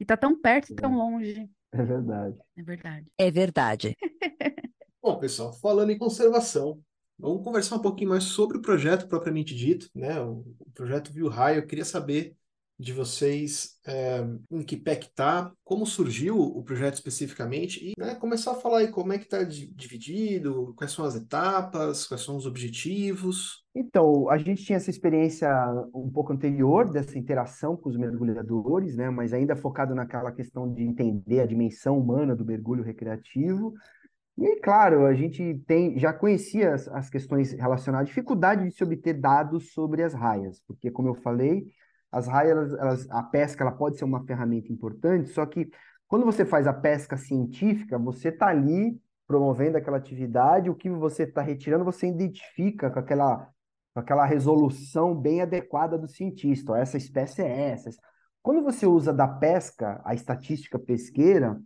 E tá tão perto e tão longe. É verdade. É verdade. É verdade. [LAUGHS] Bom, pessoal, falando em conservação, vamos conversar um pouquinho mais sobre o projeto propriamente dito, né? O, o projeto Viu Raio. Eu queria saber de vocês é, em que pé que tá, como surgiu o projeto especificamente e né, começar a falar aí como é que está dividido, quais são as etapas, quais são os objetivos. Então, a gente tinha essa experiência um pouco anterior dessa interação com os mergulhadores, né? Mas ainda focado naquela questão de entender a dimensão humana do mergulho recreativo. E claro, a gente tem, já conhecia as, as questões relacionadas à dificuldade de se obter dados sobre as raias, porque, como eu falei, as raias, elas, elas- a pesca, ela pode ser uma ferramenta importante, só que quando você faz a pesca científica, você está ali promovendo aquela atividade, o que você está retirando, você identifica com aquela, com aquela resolução bem adequada do cientista. Ó, essa espécie é essa. Quando você usa da pesca, a estatística pesqueira,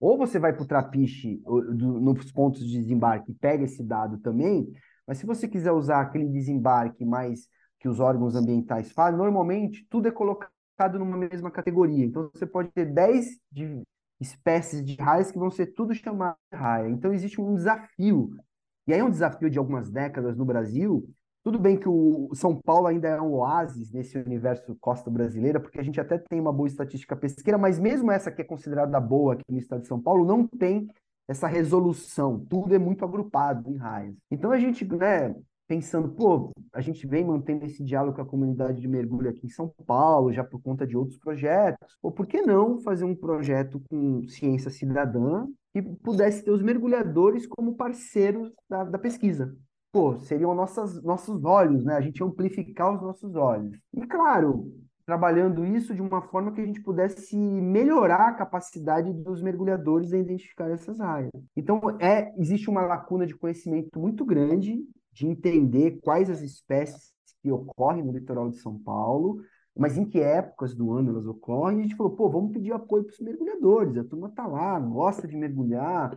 ou você vai para o trapiche nos pontos de desembarque e pega esse dado também, mas se você quiser usar aquele desembarque mais que os órgãos ambientais fazem, normalmente tudo é colocado numa mesma categoria. Então você pode ter 10 de espécies de raias que vão ser tudo chamado de raia. Então existe um desafio. E aí é um desafio de algumas décadas no Brasil Tudo bem que o São Paulo ainda é um oásis nesse universo costa brasileira, porque a gente até tem uma boa estatística pesqueira, mas mesmo essa que é considerada boa aqui no estado de São Paulo, não tem essa resolução. Tudo é muito agrupado em raias. Então a gente, né, pensando, pô, a gente vem mantendo esse diálogo com a comunidade de mergulho aqui em São Paulo, já por conta de outros projetos, ou por que não fazer um projeto com ciência cidadã que pudesse ter os mergulhadores como parceiros da, da pesquisa? pô, seriam nossas, nossos olhos, né? A gente amplificar os nossos olhos. E claro, trabalhando isso de uma forma que a gente pudesse melhorar a capacidade dos mergulhadores a identificar essas áreas. Então, é, existe uma lacuna de conhecimento muito grande de entender quais as espécies que ocorrem no litoral de São Paulo, mas em que épocas do ano elas ocorrem. A gente falou, pô, vamos pedir apoio para os mergulhadores. A turma está lá, gosta de mergulhar,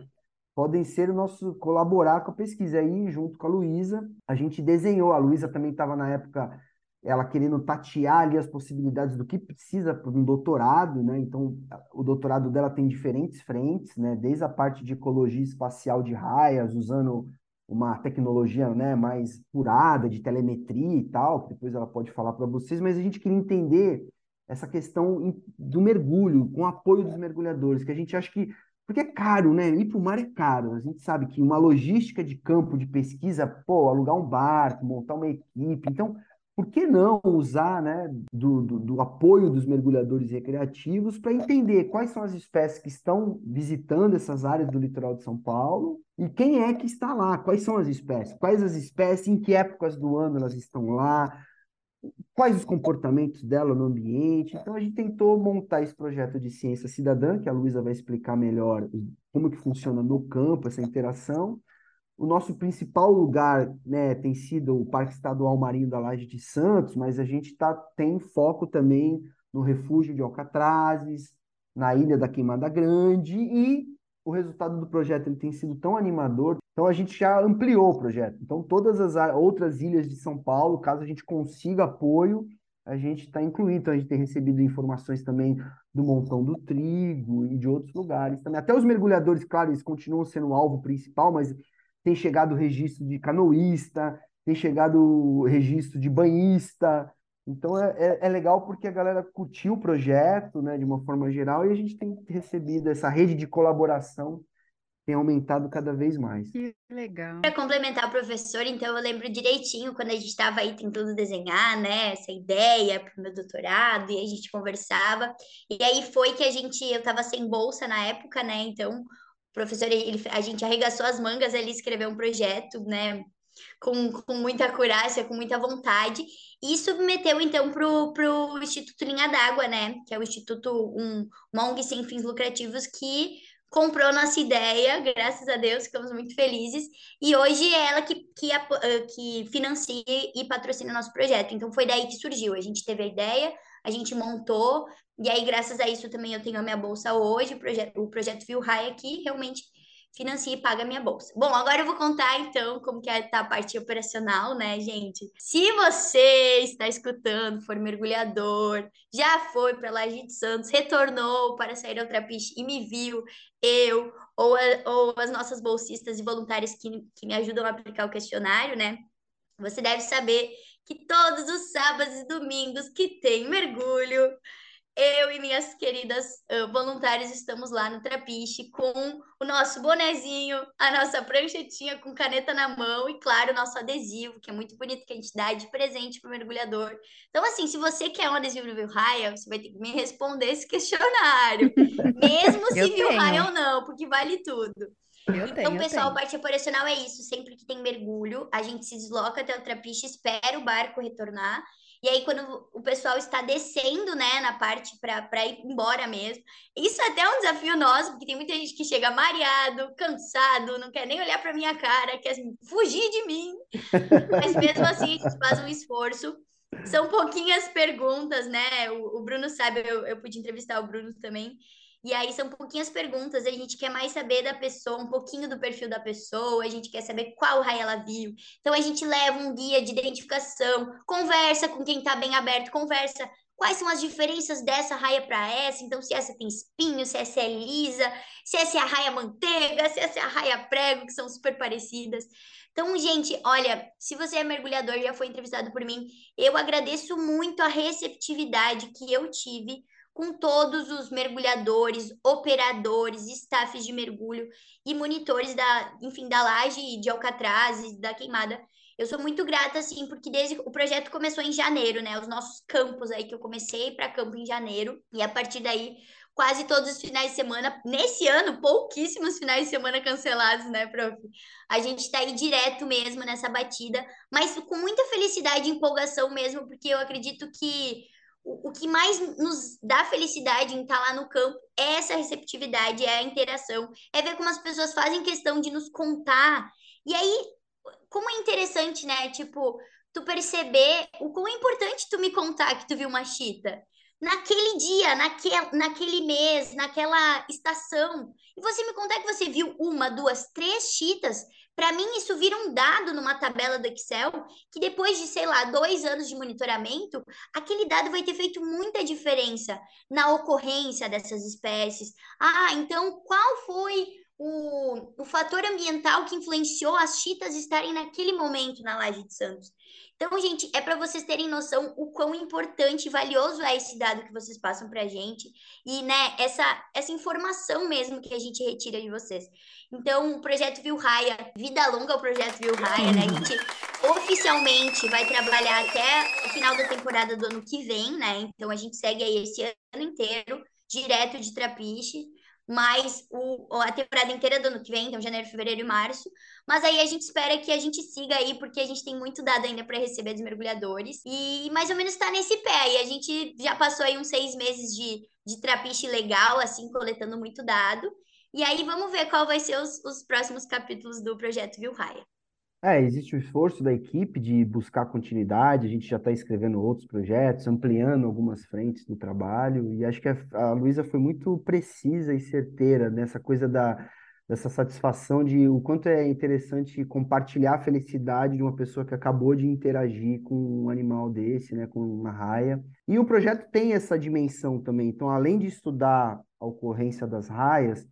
podem ser o nosso colaborar com a pesquisa. Aí, junto com a Luísa, a gente desenhou. A Luísa também estava na época ela querendo tatear ali as possibilidades do que precisa para um doutorado, né? Então, o doutorado dela tem diferentes frentes, né? Desde a parte de ecologia espacial de raias, usando uma tecnologia, né, mais curada de telemetria e tal, que depois ela pode falar para vocês, mas a gente queria entender essa questão do mergulho, com o apoio dos mergulhadores, que a gente acha que porque é caro, né? Ir para o mar é caro. A gente sabe que uma logística de campo de pesquisa, pô, alugar um barco, montar uma equipe. Então, por que não usar né, do, do, do apoio dos mergulhadores recreativos para entender quais são as espécies que estão visitando essas áreas do litoral de São Paulo e quem é que está lá? Quais são as espécies? Quais as espécies? Em que épocas do ano elas estão lá? quais os comportamentos dela no ambiente. Então a gente tentou montar esse projeto de ciência cidadã, que a Luísa vai explicar melhor como que funciona no campo essa interação. O nosso principal lugar né, tem sido o Parque Estadual Marinho da Laje de Santos, mas a gente tá, tem foco também no refúgio de Alcatrazes, na Ilha da Queimada Grande e o resultado do projeto ele tem sido tão animador. Então a gente já ampliou o projeto. Então todas as outras ilhas de São Paulo, caso a gente consiga apoio, a gente está incluído. Então a gente tem recebido informações também do Montão do Trigo e de outros lugares também. Até os mergulhadores, claro, eles continuam sendo o alvo principal, mas tem chegado o registro de canoísta, tem chegado o registro de banhista, então é, é, é, legal porque a galera curtiu o projeto, né, de uma forma geral, e a gente tem recebido essa rede de colaboração tem aumentado cada vez mais. Que legal. Para complementar o professor, então eu lembro direitinho quando a gente estava aí tentando desenhar, né, essa ideia para o meu doutorado, e a gente conversava. E aí foi que a gente, eu estava sem bolsa na época, né, então professor, ele, a gente arregaçou as mangas ali, escreveu um projeto, né, com, com muita coragem, com muita vontade, e submeteu então para o Instituto Linha d'Água, né? Que é o Instituto, um, uma ONG sem fins lucrativos que comprou nossa ideia, graças a Deus, ficamos muito felizes, e hoje é ela que, que, que financia e patrocina nosso projeto. Então foi daí que surgiu. A gente teve a ideia, a gente montou, e aí, graças a isso, também eu tenho a minha bolsa hoje, o projeto, o projeto Viu High aqui, realmente financia e paga a minha bolsa. Bom, agora eu vou contar então como que é tá a parte operacional, né, gente? Se você está escutando, for mergulhador, já foi para Laje de Santos, retornou para sair ao trapiche e me viu, eu ou, a, ou as nossas bolsistas e voluntários que, que me ajudam a aplicar o questionário, né? Você deve saber que todos os sábados e domingos que tem mergulho, eu e minhas queridas uh, voluntárias estamos lá no Trapiche com o nosso bonezinho, a nossa pranchetinha com caneta na mão e, claro, o nosso adesivo, que é muito bonito, que a gente dá de presente para o mergulhador. Então, assim, se você quer um adesivo do Viu Raia, você vai ter que me responder esse questionário, [LAUGHS] mesmo se viu raia ou não, porque vale tudo. Eu então, tenho, pessoal, a parte operacional é isso. Sempre que tem mergulho, a gente se desloca até o trapiche, espera o barco retornar e aí, quando o pessoal está descendo, né, na parte para ir embora mesmo, isso é até um desafio nosso, porque tem muita gente que chega mareado, cansado, não quer nem olhar para minha cara, quer fugir de mim. Mas mesmo [LAUGHS] assim, a gente faz um esforço. São pouquinhas perguntas, né? O, o Bruno sabe, eu, eu pude entrevistar o Bruno também. E aí são pouquinhas perguntas, a gente quer mais saber da pessoa, um pouquinho do perfil da pessoa, a gente quer saber qual raio ela viu. Então a gente leva um guia de identificação, conversa com quem está bem aberto, conversa quais são as diferenças dessa raia para essa, então se essa tem espinho, se essa é lisa, se essa é a raia manteiga, se essa é a raia prego, que são super parecidas. Então, gente, olha, se você é mergulhador, já foi entrevistado por mim, eu agradeço muito a receptividade que eu tive com todos os mergulhadores, operadores, staffs de mergulho e monitores da, enfim, da laje de Alcatraz e da queimada. Eu sou muito grata, assim, porque desde o projeto começou em janeiro, né? Os nossos campos aí que eu comecei para campo em janeiro e a partir daí quase todos os finais de semana. Nesse ano, pouquíssimos finais de semana cancelados, né, prof? A gente está aí direto mesmo nessa batida, mas com muita felicidade e empolgação mesmo, porque eu acredito que o, que mais nos dá felicidade em estar lá no campo é essa receptividade, é a interação, é ver como as pessoas fazem questão de nos contar. E aí, como é interessante, né? Tipo, tu perceber o quão importante tu me contar que tu viu uma chita. Naquele dia, naquele, naquele mês, naquela estação. E você me contar que você viu uma, duas, três chitas para mim, isso vira um dado numa tabela do Excel, que depois de, sei lá, dois anos de monitoramento, aquele dado vai ter feito muita diferença na ocorrência dessas espécies. Ah, então qual foi o, o fator ambiental que influenciou as chitas estarem naquele momento na Laje de Santos? Então, gente, é para vocês terem noção o quão importante e valioso é esse dado que vocês passam para a gente e, né, essa, essa informação mesmo que a gente retira de vocês. Então, o projeto Viu Raia, vida longa ao projeto Viu Raia, né? A gente [LAUGHS] oficialmente vai trabalhar até o final da temporada do ano que vem, né? Então, a gente segue aí esse ano inteiro, direto de Trapiche mais o, a temporada inteira do ano que vem, então janeiro, fevereiro e março. Mas aí a gente espera que a gente siga aí, porque a gente tem muito dado ainda para receber dos mergulhadores. E mais ou menos está nesse pé. E a gente já passou aí uns seis meses de, de trapiche legal, assim, coletando muito dado. E aí vamos ver qual vai ser os, os próximos capítulos do projeto Viu Raia. É, existe o esforço da equipe de buscar continuidade, a gente já está escrevendo outros projetos, ampliando algumas frentes do trabalho, e acho que a, a Luísa foi muito precisa e certeira nessa coisa da, dessa satisfação de o quanto é interessante compartilhar a felicidade de uma pessoa que acabou de interagir com um animal desse, né, com uma raia. E o projeto tem essa dimensão também, então além de estudar a ocorrência das raias,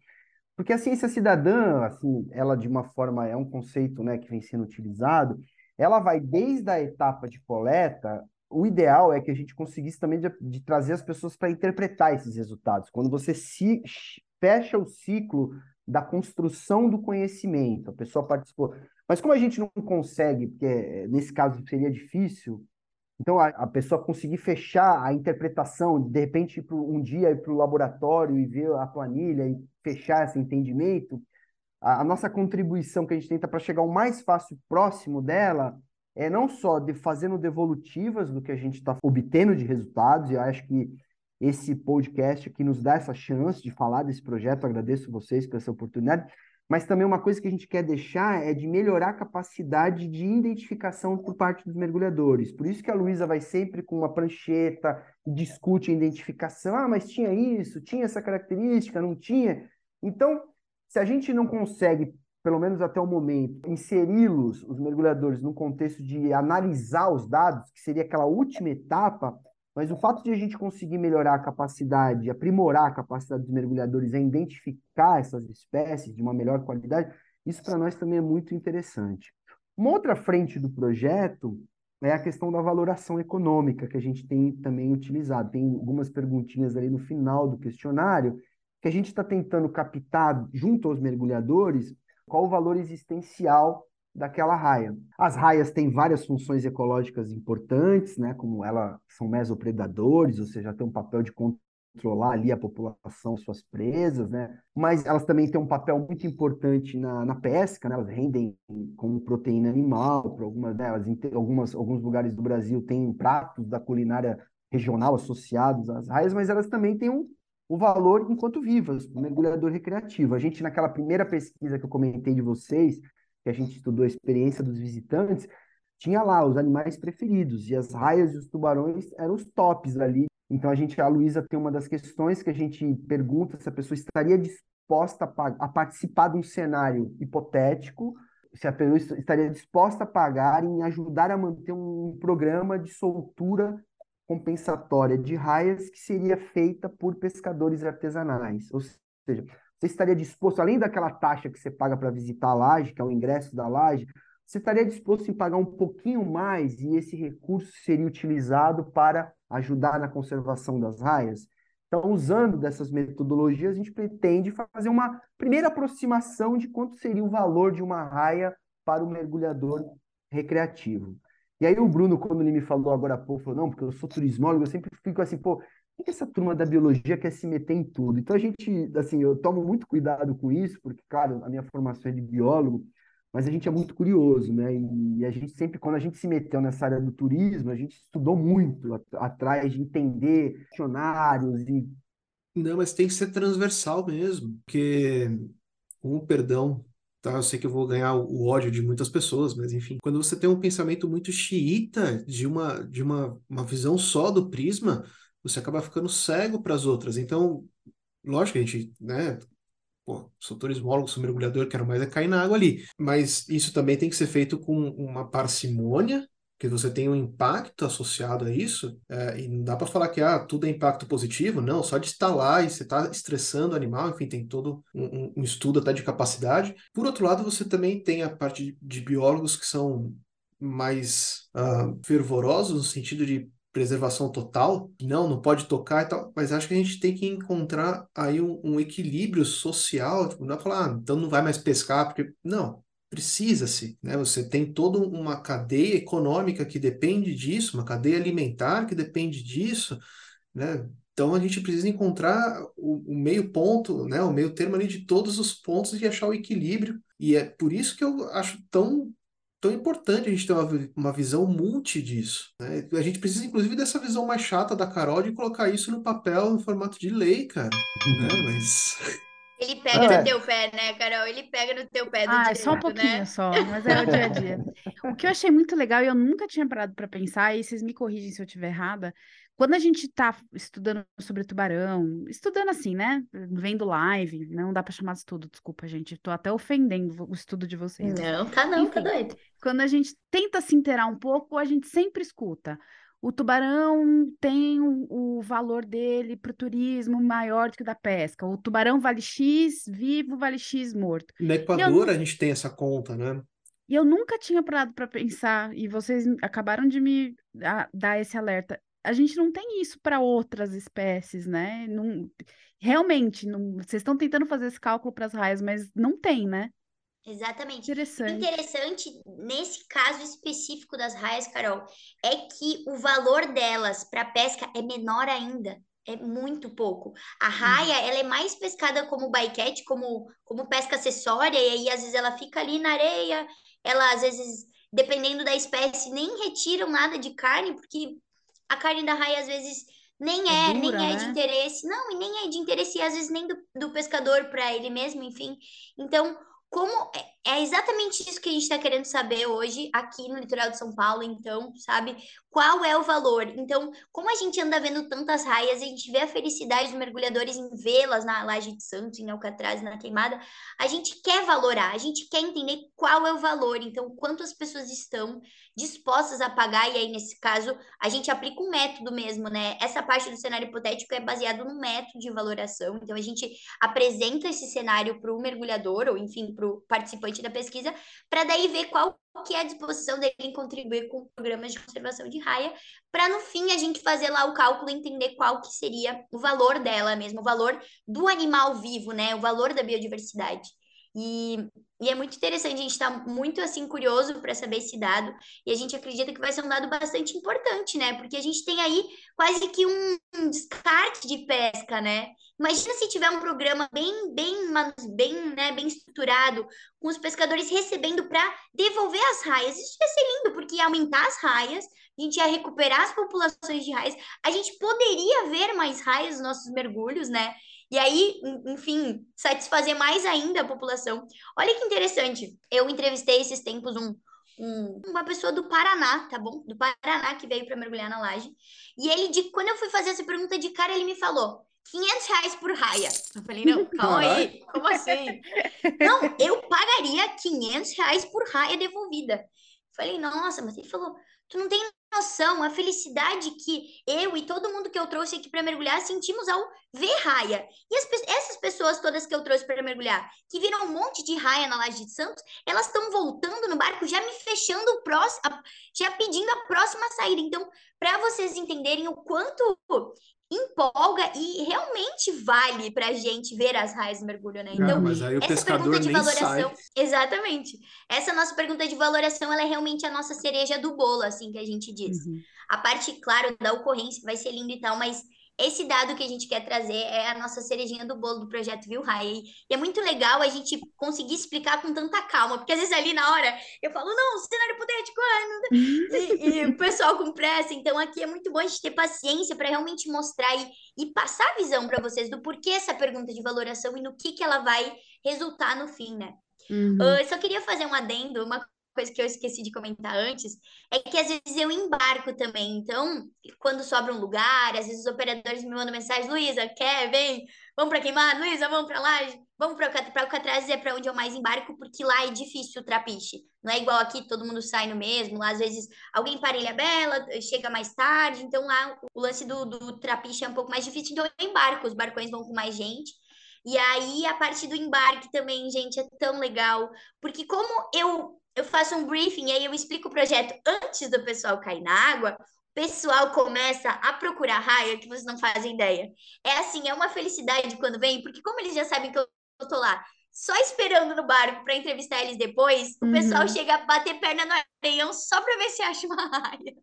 porque a ciência cidadã, assim, ela de uma forma é um conceito, né, que vem sendo utilizado, ela vai desde a etapa de coleta, o ideal é que a gente conseguisse também de, de trazer as pessoas para interpretar esses resultados. Quando você se fecha o ciclo da construção do conhecimento, a pessoa participou. Mas como a gente não consegue, porque eh, nesse caso seria difícil, então, a, a, pessoa conseguir fechar a interpretação, de repente, ir um dia ir para o laboratório e ver a planilha e fechar esse entendimento, a, a nossa contribuição que a gente tenta para chegar o mais fácil próximo dela é não só de fazendo devolutivas do que a gente está obtendo de resultados, e eu acho que esse podcast aqui nos dá essa chance de falar desse projeto, agradeço vocês por essa oportunidade, mas também uma coisa que a gente quer deixar é de melhorar a capacidade de identificação por parte dos mergulhadores. Por isso que a Luísa vai sempre com uma prancheta, discute a identificação. Ah, mas tinha isso, tinha essa característica, não tinha. Então, se a gente não consegue, pelo menos até o momento, inseri-los, os mergulhadores, no contexto de analisar os dados, que seria aquela última etapa, mas o fato de a gente conseguir melhorar a capacidade, aprimorar a capacidade dos mergulhadores em identificar essas espécies de uma melhor qualidade, isso para nós também é muito interessante. Uma outra frente do projeto é a questão da valoração econômica, que a gente tem também utilizado. Tem algumas perguntinhas ali no final do questionário que a gente está tentando captar, junto aos mergulhadores, qual o valor existencial daquela raia. As raias têm várias funções ecológicas importantes, né, como elas são mesopredadores, ou seja, tem um papel de controlar ali a população, suas presas, né? Mas elas também têm um papel muito importante na, na pesca, né? Elas rendem como proteína animal para algumas delas. Em algumas, alguns lugares do Brasil têm pratos da culinária regional associados às raias, mas elas também têm um, o valor enquanto vivas, o mergulhador recreativo. A gente, naquela primeira pesquisa que eu comentei de vocês, que a gente estudou a experiência dos visitantes, tinha lá os animais preferidos, e as raias e os tubarões eram os tops ali. Então a gente, a Luísa tem uma das questões que a gente pergunta se a pessoa estaria disposta a, a participar de um cenário hipotético, se a pessoa estaria disposta a pagar em ajudar a manter um programa de soltura compensatória de raias que seria feita por pescadores artesanais. Ou seja, você estaria disposto, além daquela taxa que você paga para visitar a laje, que é o ingresso da laje, você estaria disposto em pagar um pouquinho mais e esse recurso seria utilizado para ajudar na conservação das raias? Então, usando dessas metodologias, a gente pretende fazer uma primeira aproximação de quanto seria o valor de uma raia para o mergulhador recreativo. E aí o Bruno, quando ele me falou agora há pouco, falou, não, porque eu sou turismólogo, eu sempre fico assim, pô, que essa turma da biologia quer se meter em tudo? Então a gente, assim, eu tomo muito cuidado com isso, porque, claro, a minha formação é de biólogo, mas a gente é muito curioso, né? E a gente sempre, quando a gente se meteu nessa área do turismo, a gente estudou muito atrás de entender dicionários e... Não, mas tem que ser transversal mesmo, porque, com o perdão tá? Eu sei que eu vou ganhar o ódio de muitas pessoas, mas enfim, quando você tem um pensamento muito xiita de uma de uma, uma visão só do prisma, você acaba ficando cego para as outras. Então, lógico a gente, né, pô, sou turismólogo, sou mergulhador, quero mais é cair na água ali. Mas isso também tem que ser feito com uma parcimônia que você tem um impacto associado a isso, é, e não dá para falar que ah, tudo é impacto positivo, não, só de estar lá e você está estressando o animal, enfim, tem todo um, um, estudo até de capacidade. Por outro lado, você também tem a parte de, de biólogos que são mais uh, fervorosos no sentido de preservação total, não, não pode tocar e tal, mas acho que a gente tem que encontrar aí um, um equilíbrio social, tipo, não é falar, ah, então não vai mais pescar, porque, não, precisa-se, né? Você tem toda uma cadeia econômica que depende disso, uma cadeia alimentar que depende disso, né? Então a gente precisa encontrar o, o, meio ponto, né? O meio termo ali de todos os pontos e achar o equilíbrio. E é por isso que eu acho tão tão importante a gente ter uma, uma visão multi disso. Né? A gente precisa, inclusive, dessa visão mais chata da Carol de colocar isso no papel no formato de lei, cara. Né? Mas ele pega é. no teu pé, né, Carol? Ele pega no teu pé do Ah, direito, só um pouquinho né? só, mas é o dia a dia. O que eu achei muito legal e eu nunca tinha parado para pensar, e vocês me corrigem se eu estiver errada, quando a gente está estudando sobre tubarão, estudando assim, né? Vendo live, não dá para chamar de estudo, desculpa, gente. Estou até ofendendo o estudo de vocês. Não, tá não, tá Enfim, tá doido. Quando a gente tenta se inteirar um pouco, a gente sempre escuta o tubarão tem o, o valor dele para o turismo maior do que o da pesca. O tubarão vale X vivo, vale X morto. No Equador eu, a gente tem essa conta, né? E eu nunca tinha parado para pensar, e vocês acabaram de me dar esse alerta. A gente não tem isso para outras espécies, né? Não, realmente, não, vocês estão tentando fazer esse cálculo para as raias, mas não tem, né? Exatamente. Interessante. Interessante nesse caso específico das raias, Carol, é que o valor delas para pesca é menor ainda. É muito pouco. A raia, ela é mais pescada como bycatch, como, como pesca acessória, e aí às vezes ela fica ali na areia, ela às vezes, dependendo da espécie, nem retiram nada de carne, porque a carne da raia às vezes nem é, é dura, nem é né? de interesse, não, e nem é de interesse, e às vezes nem do, do pescador para ele mesmo, enfim. Então, como é, é exatamente isso que a gente está querendo saber hoje aqui no litoral de São Paulo, então, sabe? Qual é o valor? Então, como a gente anda vendo tantas raias, a gente vê a felicidade dos mergulhadores em vê-las na Laje de Santos, em Alcatraz, na Queimada, a gente quer valorar, a gente quer entender qual é o valor, então, quanto as pessoas estão dispostas a pagar, e aí, nesse caso, a gente aplica um método mesmo, né? Essa parte do cenário hipotético é baseado no método de valoração, então a gente apresenta esse cenário para o mergulhador, ou enfim, para o participante da pesquisa, para daí ver qual que é a disposição dele em contribuir com programas de conservação de raia, para no fim a gente fazer lá o cálculo e entender qual que seria o valor dela mesmo, o valor do animal vivo, né? O valor da biodiversidade. E, e é muito interessante, a gente está muito assim curioso para saber esse dado, e a gente acredita que vai ser um dado bastante importante, né? Porque a gente tem aí quase que um, um descarte de pesca, né? Imagina se tiver um programa bem, bem, bem, né, bem estruturado, com os pescadores recebendo para devolver as raias. Isso ia ser lindo, porque ia aumentar as raias, a gente ia recuperar as populações de raias, a gente poderia ver mais raias nos nossos mergulhos, né? E aí, enfim, satisfazer mais ainda a população. Olha que interessante. Eu entrevistei esses tempos um, um, uma pessoa do Paraná, tá bom? Do Paraná que veio para mergulhar na laje. E ele, de, quando eu fui fazer essa pergunta de cara, ele me falou: 500 reais por raia. Eu falei, não, [LAUGHS] calma aí, como assim? não, eu pagaria 500 reais por raia devolvida. Eu falei, nossa, mas ele falou, tu não tem noção a felicidade que eu e todo mundo que eu trouxe aqui para mergulhar sentimos ao ver raia. E as, essas pessoas todas que eu trouxe para mergulhar, que viram um monte de raia na Laje de Santos, elas estão voltando no barco, já me fechando o próximo, já pedindo a próxima saída. Então, para vocês entenderem o quanto empolga e realmente vale para a gente ver as raias do mergulho, né? Então, mas aí o essa pergunta de valoração, sai. exatamente. Essa nossa pergunta de valoração, ela é realmente a nossa cereja do bolo, assim que a gente diz. Uhum. A parte, claro, da ocorrência vai ser linda e tal, mas esse dado que a gente quer trazer é a nossa cerejinha do bolo do projeto Viu High. E é muito legal a gente conseguir explicar com tanta calma, porque às vezes ali na hora eu falo, não, cenário hipotético, ah, não... e, e, o pessoal com pressa. Então aqui é muito bom a gente ter paciência para realmente mostrar e, e passar a visão para vocês do porquê essa pergunta de valoração e no que, que ela vai resultar no fim, né? Uhum. Uh, eu só queria fazer um adendo, uma coisa que eu esqueci de comentar antes, é que às vezes eu embarco também. Então, quando sobra um lugar, às vezes os operadores me mandam mensagem: Luísa, quer? Vem, vamos para queimar, Luísa, vamos para lá, vamos para Alcatraz, é para onde eu mais embarco, porque lá é difícil o trapiche. Não é igual aqui, todo mundo sai no mesmo. Lá, às vezes, alguém para Ilha Bela, chega mais tarde. Então, lá o lance do, do trapiche é um pouco mais difícil. Então, eu embarco, os barcões vão com mais gente. E aí, a parte do embarque também, gente, é tão legal. Porque como eu eu faço um briefing e aí eu explico o projeto antes do pessoal cair na água, o pessoal começa a procurar raia que vocês não fazem ideia. É assim, é uma felicidade quando vem, porque como eles já sabem que eu tô lá só esperando no barco para entrevistar eles depois, o pessoal uhum. chega a bater perna no areião só para ver se acha uma raia.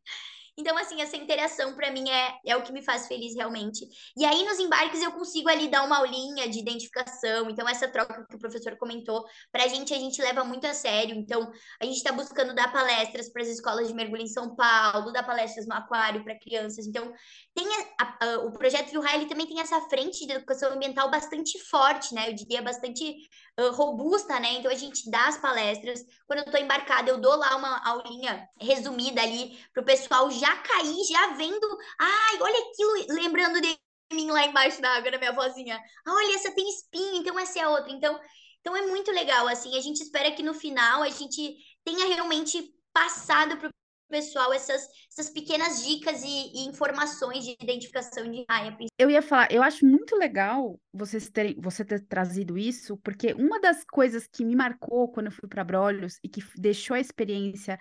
Então, assim, essa interação para mim é, é o que me faz feliz realmente. E aí, nos embarques, eu consigo ali dar uma aulinha de identificação. Então, essa troca que o professor comentou, para a gente, a gente leva muito a sério. Então, a gente está buscando dar palestras para as escolas de mergulho em São Paulo, dar palestras no aquário para crianças. Então, tem a, a, o projeto Viu ele também tem essa frente de educação ambiental bastante forte, né? Eu diria bastante uh, robusta, né? Então, a gente dá as palestras. Quando eu estou embarcada, eu dou lá uma aulinha resumida ali para o pessoal já cair, já vendo, ai, olha aquilo, lembrando de mim lá embaixo da água, da minha vozinha. Ah, olha, essa tem espinho, então essa é a outra. Então, então é muito legal, assim, a gente espera que no final a gente tenha realmente passado para o pessoal essas, essas pequenas dicas e, e, informações de identificação de raia. Eu ia falar, eu acho muito legal vocês terem, você ter trazido isso, porque uma das coisas que me marcou quando eu fui para Brolhos e que deixou a experiência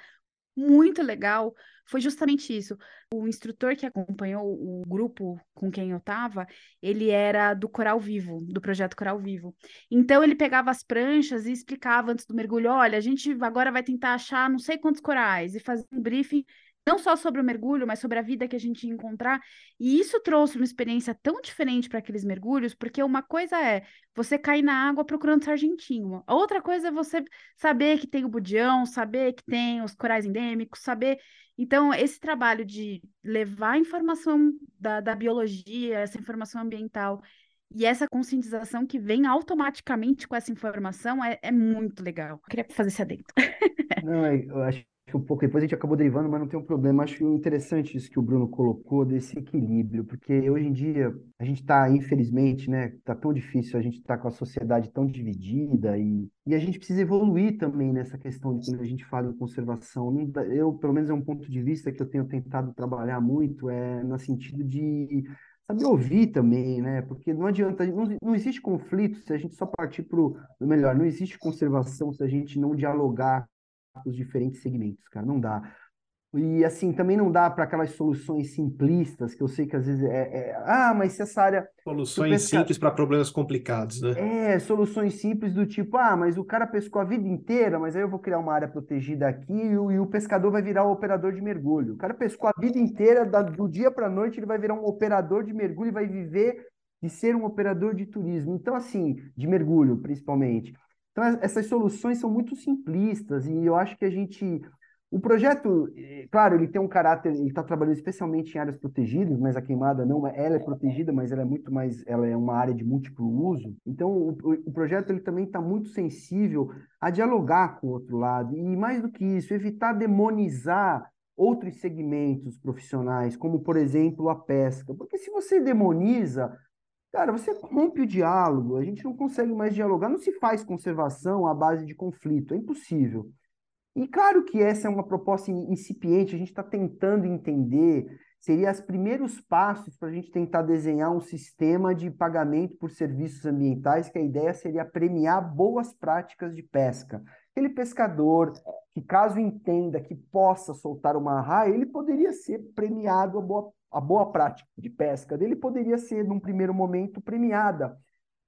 muito legal foi justamente isso. O instrutor que acompanhou o grupo com quem eu estava, ele era do Coral Vivo, do projeto Coral Vivo. Então ele pegava as pranchas e explicava antes do mergulho: olha, a gente agora vai tentar achar não sei quantos corais e fazer um briefing não só sobre o mergulho, mas sobre a vida que a gente ia encontrar. E isso trouxe uma experiência tão diferente para aqueles mergulhos, porque uma coisa é você cair na água procurando sargentinho, a outra coisa é você saber que tem o budião, saber que tem os corais endêmicos, saber. Então, esse trabalho de levar a informação da, da biologia, essa informação ambiental e essa conscientização que vem automaticamente com essa informação é, é muito legal. Eu queria fazer esse adendo. Não, eu acho que um pouco depois a gente acabou derivando, mas não tem um problema. Acho interessante isso que o Bruno colocou desse equilíbrio, porque hoje em dia a gente está, infelizmente, né, tá tão difícil, a gente está com a sociedade tão dividida e, e a gente precisa evoluir também nessa questão de quando a gente fala em conservação. Eu, pelo menos, é um ponto de vista que eu tenho tentado trabalhar muito, é no sentido de saber ouvir também, né? Porque não adianta, não, não existe conflito se a gente só partir para o melhor, não existe conservação se a gente não dialogar os diferentes segmentos, cara, não dá. E assim, também não dá para aquelas soluções simplistas, que eu sei que às vezes é, é ah, mas se essa área. Soluções simples para problemas complicados, né? É, soluções simples do tipo, ah, mas o cara pescou a vida inteira, mas aí eu vou criar uma área protegida aqui e o, e o pescador vai virar o operador de mergulho. O cara pescou a vida inteira, da, do dia para a noite, ele vai virar um operador de mergulho e vai viver de ser um operador de turismo. Então, assim, de mergulho, principalmente. Então, essas soluções são muito simplistas e eu acho que a gente. O projeto, claro, ele tem um caráter, ele está trabalhando especialmente em áreas protegidas, mas a queimada não, ela é protegida, mas ela é muito mais, ela é uma área de múltiplo uso. Então, o, o projeto ele também está muito sensível a dialogar com o outro lado e mais do que isso, evitar demonizar outros segmentos profissionais, como por exemplo a pesca, porque se você demoniza Cara, você rompe o diálogo, a gente não consegue mais dialogar, não se faz conservação à base de conflito, é impossível. E claro que essa é uma proposta incipiente, a gente está tentando entender, seria os primeiros passos para a gente tentar desenhar um sistema de pagamento por serviços ambientais, que a ideia seria premiar boas práticas de pesca. Aquele pescador que, caso entenda que possa soltar uma raia, ele poderia ser premiado a boa, a boa prática de pesca dele, poderia ser, num primeiro momento, premiada.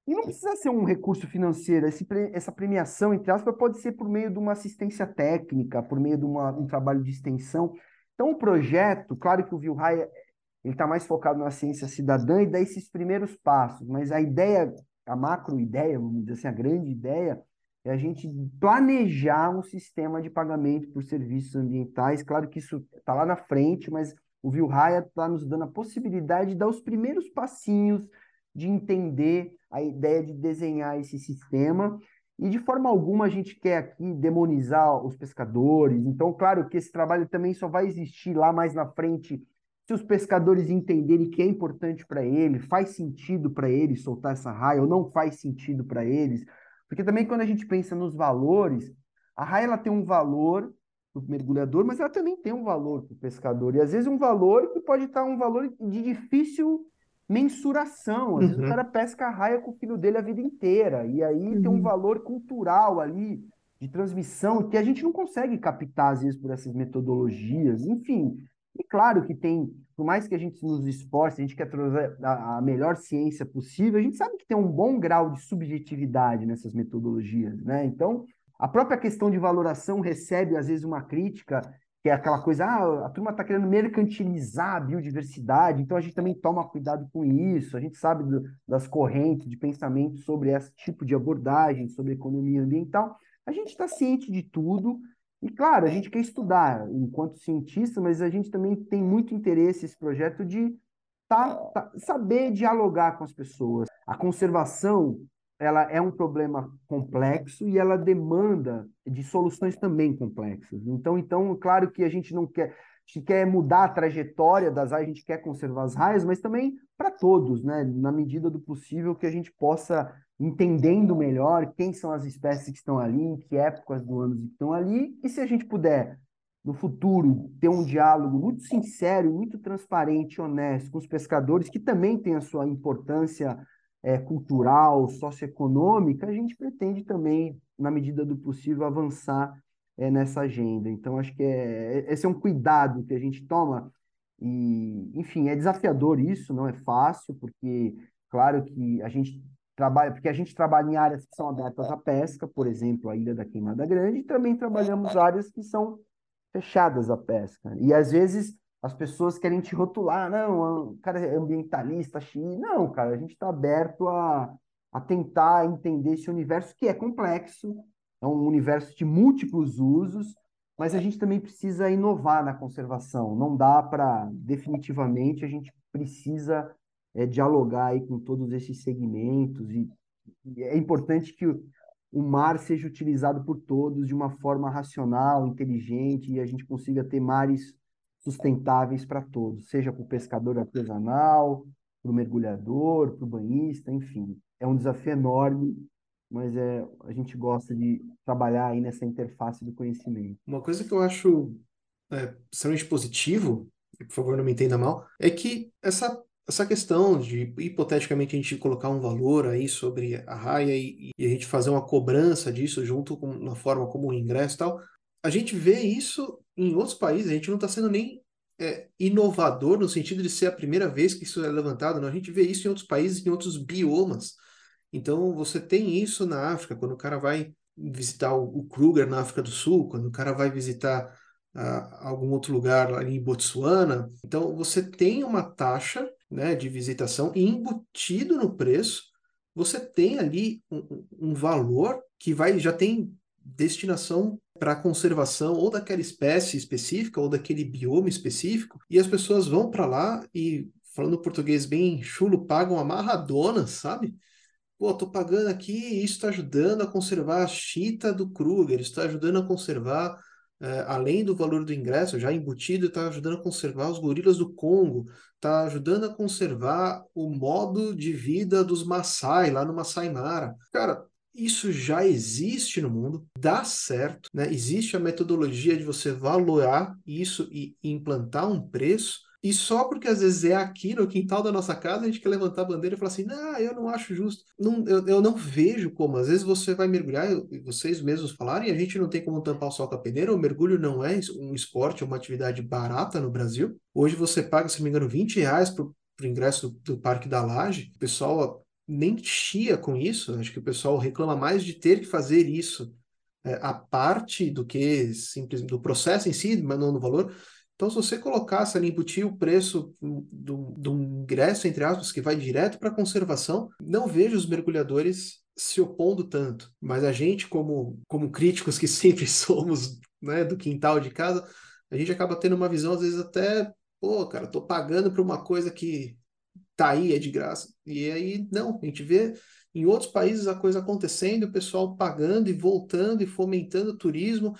E não precisa ser um recurso financeiro, esse, essa premiação, entre aspas, pode ser por meio de uma assistência técnica, por meio de uma, um trabalho de extensão. Então, o projeto, claro que o Vilhai está mais focado na ciência cidadã e dá esses primeiros passos, mas a ideia, a macro ideia, vamos dizer assim, a grande ideia, é a gente planejar um sistema de pagamento por serviços ambientais. Claro que isso está lá na frente, mas o Vilhaya está nos dando a possibilidade de dar os primeiros passinhos de entender a ideia de desenhar esse sistema. E de forma alguma a gente quer aqui demonizar os pescadores. Então, claro que esse trabalho também só vai existir lá mais na frente se os pescadores entenderem que é importante para eles, faz sentido para eles soltar essa raia ou não faz sentido para eles. Porque também quando a gente pensa nos valores, a raia ela tem um valor para o mergulhador, mas ela também tem um valor para o pescador. E às vezes um valor que pode estar um valor de difícil mensuração. Às uhum. vezes o uhum. cara pesca a raia com o filho dele a vida inteira. E aí uhum. tem um uhum. valor cultural ali, de transmissão, que a gente não consegue captar, às vezes, por essas metodologias. Enfim, e claro que tem, por mais que a gente nos esforce, a gente quer trazer a, a melhor ciência possível, a gente sabe que tem um bom grau de subjetividade nessas metodologias, né? Então, a própria questão de valoração recebe, às vezes, uma crítica que é aquela coisa, ah, a turma está querendo mercantilizar a biodiversidade, então a gente também toma cuidado com isso, a gente sabe do, das correntes de pensamento sobre esse tipo de abordagem, sobre economia ambiental, a gente está ciente de tudo, e claro, a gente quer estudar enquanto cientista, mas a gente também tem muito interesse nesse projeto de tá, tá, saber dialogar com as pessoas. A conservação ela é um problema complexo e ela demanda de soluções também complexas. Então, então, claro que a gente não quer, a gente quer mudar a trajetória das raias, a gente quer conservar as raias, mas também para todos, né? Na medida do possível que a gente possa entendendo melhor quem são as espécies que estão ali, em que épocas do ano estão ali, e se a gente puder no futuro ter um diálogo muito sincero, muito transparente, honesto com os pescadores, que também tem a sua importância é, cultural, socioeconômica, a gente pretende também, na medida do possível, avançar é, nessa agenda. Então, acho que é, é, esse é um cuidado que a gente toma. E, enfim, é desafiador isso, não é fácil, porque, claro que a gente trabalha, porque a gente trabalha em áreas que são abertas à pesca, por exemplo, a Ilha da Queimada Grande, e também trabalhamos áreas que são fechadas à pesca. E às vezes as pessoas querem te rotular, não, o cara é ambientalista, xixi. Não, cara, a gente está aberto a, a tentar entender esse universo que é complexo, é um universo de múltiplos usos, mas a gente também precisa inovar na conservação. Não dá para, definitivamente, a gente precisa é, dialogar aí com todos esses segmentos e, e é importante que o, o mar seja utilizado por todos de uma forma racional, inteligente e a gente consiga ter mares sustentáveis para todos, seja para o pescador artesanal, para o mergulhador, para o banhista, enfim. É um desafio enorme, mas é, a gente gosta de trabalhar aí nessa interface do conhecimento. Uma coisa que eu acho é, extremamente positivo, por favor não me entenda mal, é que essa, essa questão de, hipoteticamente, a gente colocar um valor aí sobre a raia e, e a gente fazer uma cobrança disso junto com na forma como o ingresso e tal, a gente vê isso em outros países, a gente não está sendo nem é, inovador no sentido de ser a primeira vez que isso é levantado, não. A gente vê isso em outros países, em outros biomas. Então, você tem isso na África, quando o cara vai visitar o, Kruger na África do Sul, quando o cara vai visitar uh, algum outro lugar ali em Botsuana. Então, você tem uma taxa né, de visitação e embutido no preço, você tem ali um, um valor que vai já tem destinação para a conservação ou daquela espécie específica ou daquele bioma específico, e as pessoas vão para lá e, falando português bem chulo, pagam amarradonas, sabe? Pô, tô pagando aqui isso está ajudando a conservar a chita do Kruger, está ajudando a conservar, é, além do valor do ingresso, já embutido, está ajudando a conservar os gorilas do Congo, está ajudando a conservar o modo de vida dos Maasai lá no Masai Mara. Cara, isso já existe no mundo, dá certo, né? Existe a metodologia de você valorar isso e implantar um preço. E só porque às vezes é aqui no quintal da nossa casa, a gente quer levantar a bandeira e falar assim: não, eu não acho justo. Não, eu, eu não vejo como. Às vezes você vai mergulhar, vocês mesmos falarem, a gente não tem como tampar o sol com a peneira. O mergulho não é um esporte, é uma atividade barata no Brasil. Hoje você paga, se não me engano, 20 reais para o ingresso do, do Parque da Laje. O pessoal nem chia com isso. Acho que o pessoal reclama mais de ter que fazer isso é, a parte do que simples do processo em si, mas não no valor. Então, se você colocasse ali, embutir o preço do, do ingresso, entre aspas, que vai direto para a conservação, não vejo os mergulhadores se opondo tanto. Mas a gente, como, como críticos que [LAUGHS] sempre somos né, do quintal de casa, a gente acaba tendo uma visão, às vezes, até, pô, cara, tô pagando para uma coisa que tá aí, é de graça. E aí, não, a gente vê em outros países a coisa acontecendo, o pessoal pagando e voltando e fomentando o turismo.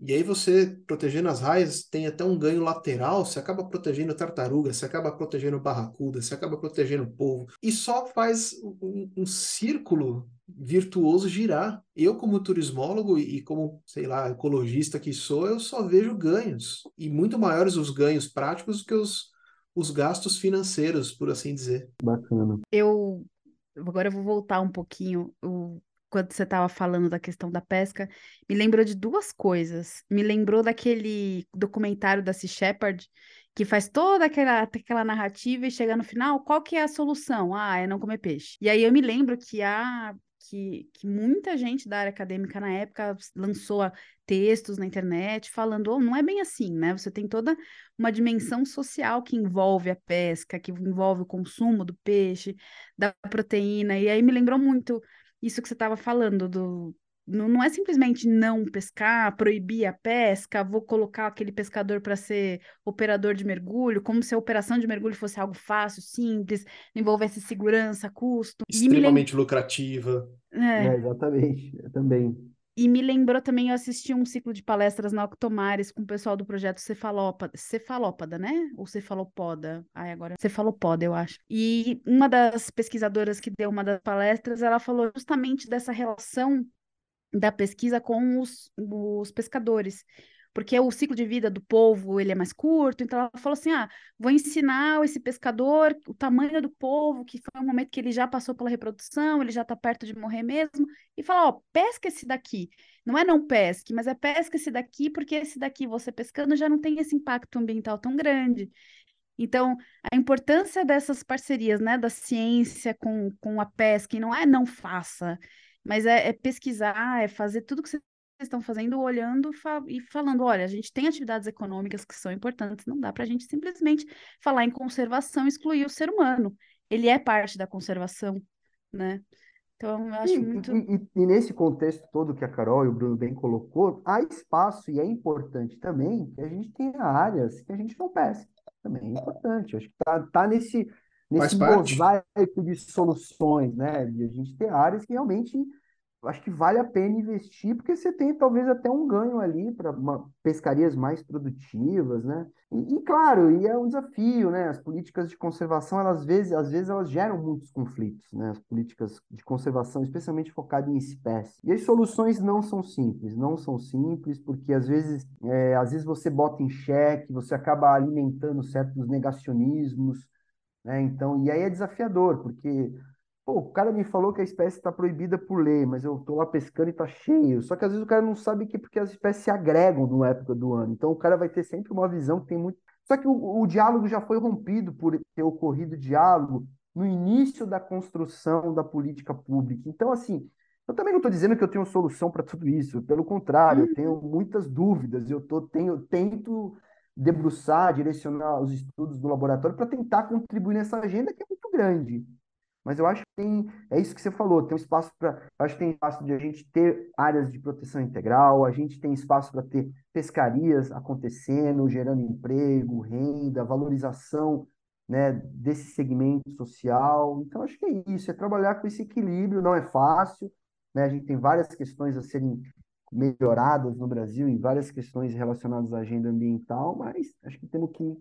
E aí você, protegendo as raias, tem até um ganho lateral, você acaba protegendo tartaruga, você acaba protegendo barracuda, você acaba protegendo o povo. E só faz um, um círculo virtuoso girar. Eu, como turismólogo e como, sei lá, ecologista que sou, eu só vejo ganhos. E muito maiores os ganhos práticos do que os, os gastos financeiros, por assim dizer. Bacana. Eu agora eu vou voltar um pouquinho. O, quando você estava falando da questão da pesca, me lembrou de duas coisas. Me lembrou daquele documentário da Sea Shepherd, que faz toda aquela, aquela narrativa e chega no final, qual que é a solução? Ah, é não comer peixe. E aí eu me lembro que a que, que muita gente da área acadêmica na época lançou textos na internet falando, oh, não é bem assim, né? Você tem toda uma dimensão social que envolve a pesca, que envolve o consumo do peixe, da proteína, e aí me lembrou muito isso que você estava falando do não, não é simplesmente não pescar, proibir a pesca, vou colocar aquele pescador para ser operador de mergulho, como se a operação de mergulho fosse algo fácil, simples, não envolvesse segurança, custo. Extremamente lucrativa. É. é, exatamente, eu também. E me lembrou também, eu assisti um ciclo de palestras na Octomares com o pessoal do projeto Cefalópada, Cefalópada, né? Ou Cefalopoda? Ai, agora Cefalopoda, eu acho. E uma das pesquisadoras que deu uma das palestras, ela falou justamente dessa relação da pesquisa com os, os pescadores, porque o ciclo de vida do povo ele é mais curto, então ela falou assim, ah, vou ensinar esse pescador o tamanho do povo, que foi um momento que ele já passou pela reprodução, ele já está perto de morrer mesmo, e falar, ó, pesca esse daqui, não é não pesque, mas é pesca esse daqui, porque esse daqui, você pescando, já não tem esse impacto ambiental tão grande. Então, a importância dessas parcerias, né, da ciência com, com a pesca, e não é não faça, mas é, é pesquisar, é fazer tudo que vocês estão fazendo, olhando fa e falando: olha, a gente tem atividades econômicas que são importantes, não dá para a gente simplesmente falar em conservação e excluir o ser humano. Ele é parte da conservação, né? Então, eu acho e, muito. E, e, nesse contexto todo que a Carol e o Bruno bem colocou, há espaço e é importante também que a gente tenha áreas que a gente não pesca. Também é importante. Acho que tá, tá nesse, nesse mosaico de soluções, né? De a gente ter áreas que realmente acho que vale a pena investir, porque você tem talvez até um ganho ali para pescarias mais produtivas, né? E, e, claro, e é um desafio, né? As políticas de conservação, elas, às vezes, às vezes elas geram muitos conflitos, né? As políticas de conservação, especialmente focadas em espécies. E as soluções não são simples, não são simples, porque às vezes, é, às vezes você bota em xeque, você acaba alimentando certos negacionismos, né? Então, e aí é desafiador, porque Pô, o cara me falou que a espécie está proibida por lei, mas eu estou lá pescando e está cheio. Só que às vezes o cara não sabe que porque as espécies se agregam numa época do ano. Então o cara vai ter sempre uma visão que tem muito. Só que o, o diálogo já foi rompido por ter ocorrido diálogo no início da construção da política pública. Então, assim, eu também não estou dizendo que eu tenho solução para tudo isso. Pelo contrário, eu tenho muitas dúvidas. Eu tô, tenho, tento debruçar, direcionar os estudos do laboratório para tentar contribuir nessa agenda que é muito grande. Mas eu acho que tem, é isso que você falou, tem um espaço para, acho que tem espaço de a gente ter áreas de proteção integral, a gente tem espaço para ter pescarias acontecendo, gerando emprego, renda, valorização, né, desse segmento social. Então acho que é isso, é trabalhar com esse equilíbrio, não é fácil, né? A gente tem várias questões a serem melhoradas no Brasil em várias questões relacionadas à agenda ambiental, mas acho que temos que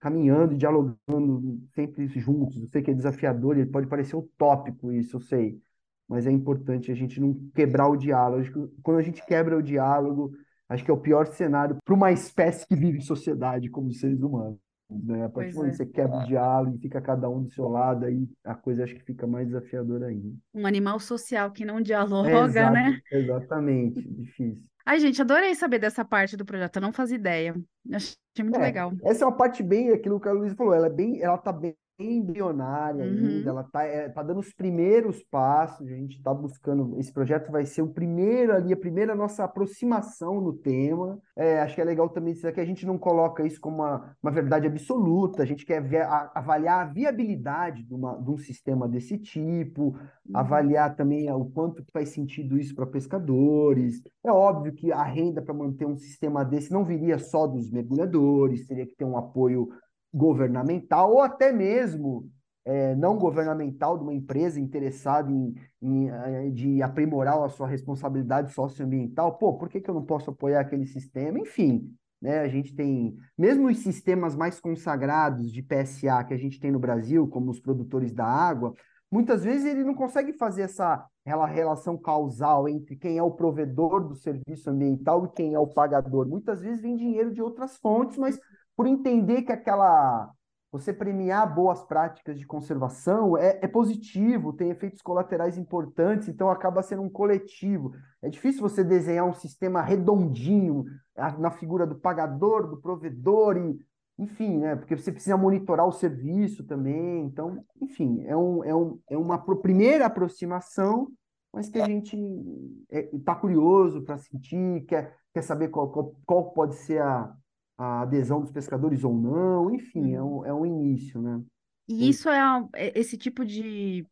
caminhando, dialogando sempre juntos. Eu sei que é desafiador, ele pode parecer utópico isso, eu sei. mas é importante a gente não quebrar o diálogo. Que quando a gente quebra o diálogo, acho que é o pior cenário para uma espécie que vive em sociedade como seres humanos. Né? A partir do momento que é. você quebra o diálogo e fica cada um do seu lado, aí a coisa acho que fica mais desafiadora ainda. Um animal social que não É, dialoga, exato, né? exatamente, difícil. Ai, gente, adorei saber dessa parte do projeto, eu não fazia ideia. Achei muito É, legal. essa é uma parte bem, aquilo que a Luísa falou, ela é bem, ela tá bem embrionária ainda, Uhum. ela tá, é, tá dando os primeiros passos, a gente tá buscando, esse projeto vai ser o primeiro ali, a primeira nossa aproximação no tema, É, acho que é legal também dizer que a gente não coloca isso como uma, uma verdade absoluta, a gente quer ver, a- avaliar a viabilidade de, uma, de um sistema desse tipo, Uhum. avaliar também o quanto que faz sentido isso para pescadores. É óbvio que a renda para manter um sistema desse não viria só dos mergulhadores, teria que ter um apoio governamental ou até mesmo eh, não governamental de uma empresa interessada em, em, eh, de aprimorar a sua responsabilidade socioambiental. Pô, por que que eu não posso apoiar aquele sistema? Enfim, né, a gente tem, mesmo os sistemas mais consagrados de PSA que a gente tem no Brasil, como os produtores da água, muitas vezes ele não consegue fazer essa rela- relação causal entre quem é o provedor do serviço ambiental e quem é o pagador. Muitas vezes vem dinheiro de outras fontes, mas por entender que aquela você premiar boas práticas de conservação é, é positivo, tem efeitos colaterais importantes, então acaba sendo um coletivo. É difícil você desenhar um sistema redondinho na figura do pagador, do provedor e enfim, né? Porque você precisa monitorar o serviço também. Então, enfim, é, um, é, um, é uma primeira aproximação, mas que a gente está curioso para sentir, quer, quer saber qual, qual, qual pode ser a, a adesão dos pescadores ou não. Enfim, é um, é um início, né? E isso é é- esse tipo de,